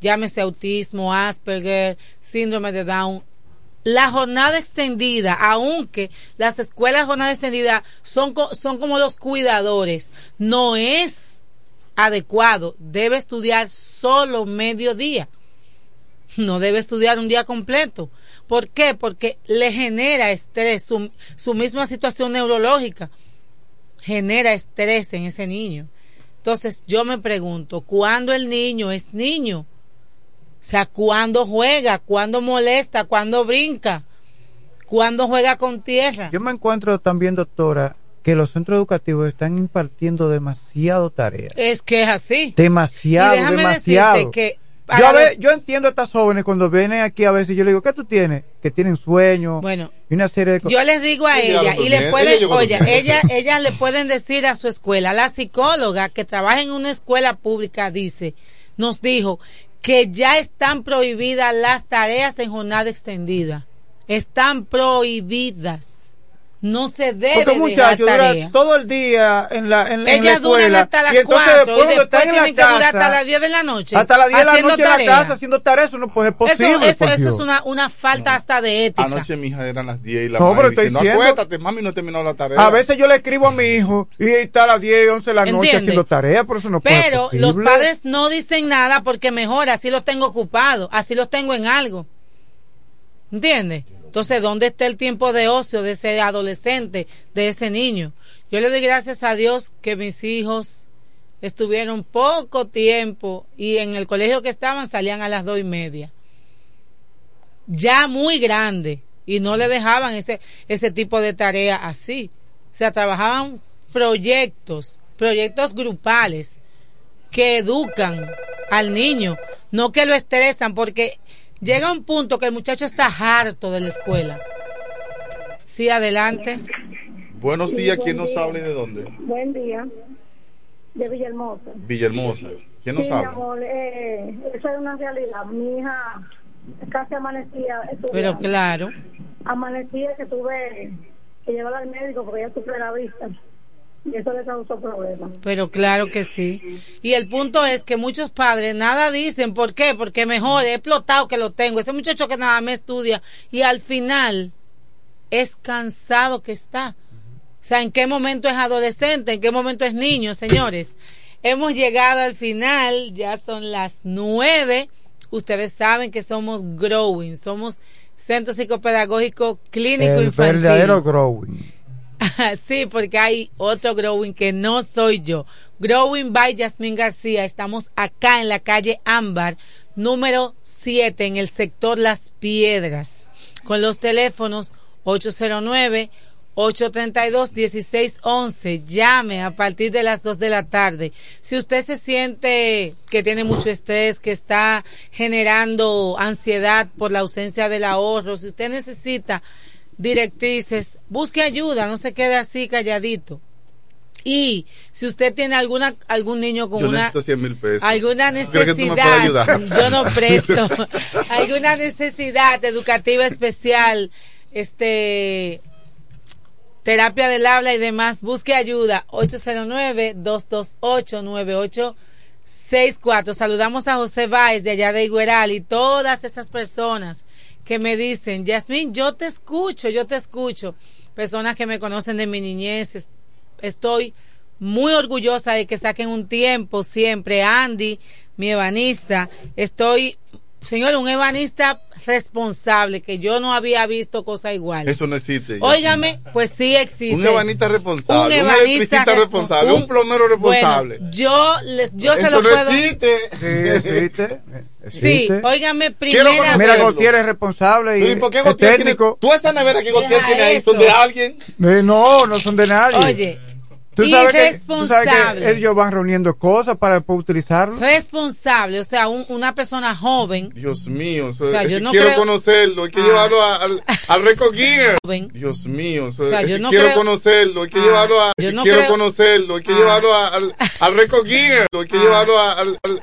llámese autismo, Asperger, síndrome de Down. La jornada extendida, aunque las escuelas de jornada extendida son, co- son como los cuidadores, no es adecuado. Debe estudiar solo mediodía. No debe estudiar un día completo. ¿Por qué? Porque le genera estrés, su, su misma situación neurológica genera estrés en ese niño. Entonces yo me pregunto, ¿cuándo el niño es niño? O sea, ¿cuándo juega? ¿Cuándo molesta? ¿Cuándo brinca? ¿Cuándo juega con tierra?
Yo me encuentro también, doctora, que los centros educativos están impartiendo demasiado tarea.
Es que es así.
Demasiado,
y déjame
demasiado.
decirte que
Yo, a yo entiendo a estas jóvenes cuando vienen aquí a veces, yo le digo, ¿qué tú tienes? Que tienen sueño
Bueno,
y una serie de cosas.
Yo les digo a
Ella
y le
durmiendo,
pueden, oye,
durmiendo.
ella, ellas le pueden decir a su escuela, la psicóloga que trabaja en una escuela pública dice, nos dijo que ya están prohibidas las tareas en jornada extendida. Están prohibidas. No se debe
Porque un
dejar
muchacho dura todo el día en la, en, en la
Ellas duran
escuela.
hasta las
y entonces
4
después
y
cuando
después
en la
que durar
casa,
hasta las 10 de la noche.
hasta las 10 de la
haciendo
noche en la casa haciendo tareas, eso no puede ser
Eso,
posible.
eso, eso
Dios.
es una, una falta hasta de ética.
Anoche mi hija eran las 10 y la
No,
madre
pero estoy
diciendo,
diciendo-
acuéstate, mami, no he terminado la tarea.
A veces yo le escribo a mi hijo y está a las 10, 11 de la noche
¿Entiende?
haciendo tareas, por eso no puede ser
Pero
posible.
los padres no dicen nada porque mejor así los tengo ocupados, así los tengo en algo. ¿Entiendes? Entonces, ¿dónde está el tiempo de ocio de ese adolescente, de ese niño? Yo le doy gracias a Dios que mis hijos estuvieron poco tiempo y en el colegio que estaban salían a las dos y media. Ya muy grande y no le dejaban ese, ese tipo de tarea así. O sea, trabajaban proyectos, proyectos grupales que educan al niño, no que lo estresan, porque llega un punto que el muchacho está harto de la escuela. Sí, adelante.
Buenos
Sí,
días,
buen
¿quién nos habla y de dónde?
Buen día. De Villahermosa.
Villahermosa. ¿Quién nos
sí, mi
habla?
amor, eh, eso es una realidad. Mi hija casi amanecía. estudiando.
Pero claro,
Amanecía que tuve que llevarla al médico porque ella sufre la vista. Y eso le causó problemas.
pero claro que sí. Y el punto es que muchos padres nada dicen, ¿por qué? Porque mejor he explotado que lo tengo. Ese muchacho que nada me estudia y al final es cansado que está. O sea, ¿en qué momento es adolescente? ¿En qué momento es niño, señores? Hemos llegado al final, ya son las nueve. Ustedes saben que somos Growing, somos Centro Psicopedagógico Clínico
el
Infantil.
verdadero growing.
sí, porque hay otro Growing que no soy yo. Growing by Yasmín García. Estamos acá en la calle Ámbar, número 7, en el sector Las Piedras, con los teléfonos 809 832-1611. Llame a partir de las 2 de la tarde. Si usted se siente que tiene mucho estrés, que está generando ansiedad por la ausencia del ahorro, si usted necesita directrices, busque ayuda, no se quede así calladito. Y si usted tiene alguna algún niño con
Yo
una
necesito 100 mil pesos.
alguna
¿Crees que tú me puedes
necesidad, yo no presto, alguna necesidad educativa especial, este terapia del habla y demás, busque ayuda 809-228-9864. Saludamos a José Báez de allá de Igueral y todas esas personas que me dicen, Yasmín, yo te escucho, yo te escucho. Personas que me conocen de mi niñez, es- estoy muy orgullosa de que saquen un tiempo siempre. Andy, mi ebanista, estoy, señor, un ebanista responsable, que yo no había visto cosa igual.
Eso no existe.
Óigame, pues sí existe.
Un ebanista responsable, un,
ebanista respo-
responsable, un,
un-
plomero responsable.
Bueno, yo les, yo se lo
no
puedo.
existe.
Sí, existe.
Sí,
existe.
óigame,
Quiero
primera.
Mira. Gautier es responsable y
¿y por qué
es
Gautier tiene-
técnico.
Tú esa nevera que Gautier tiene ahí son de alguien.
Eh, no, no son de nadie.
Oye,
¿Tú sabes, que, tú sabes
irresponsable.
que ellos van reuniendo cosas para después utilizarlo.
responsable, o sea, un- una persona joven.
Dios mío,
O sea,
es
yo
que
no
quiero
creo-
conocerlo, hay que
Ah.
llevarlo a- al, al récord Guinness.
Joven.
Dios mío,
O sea,
es
yo
que
no
quiero
creo-
conocerlo, hay que
Ah.
llevarlo a,
Yo no
quiero
creo-
conocerlo, hay que
Ah.
llevarlo a- al, al récord Guinness, hay que
Ah.
llevarlo a- al, al,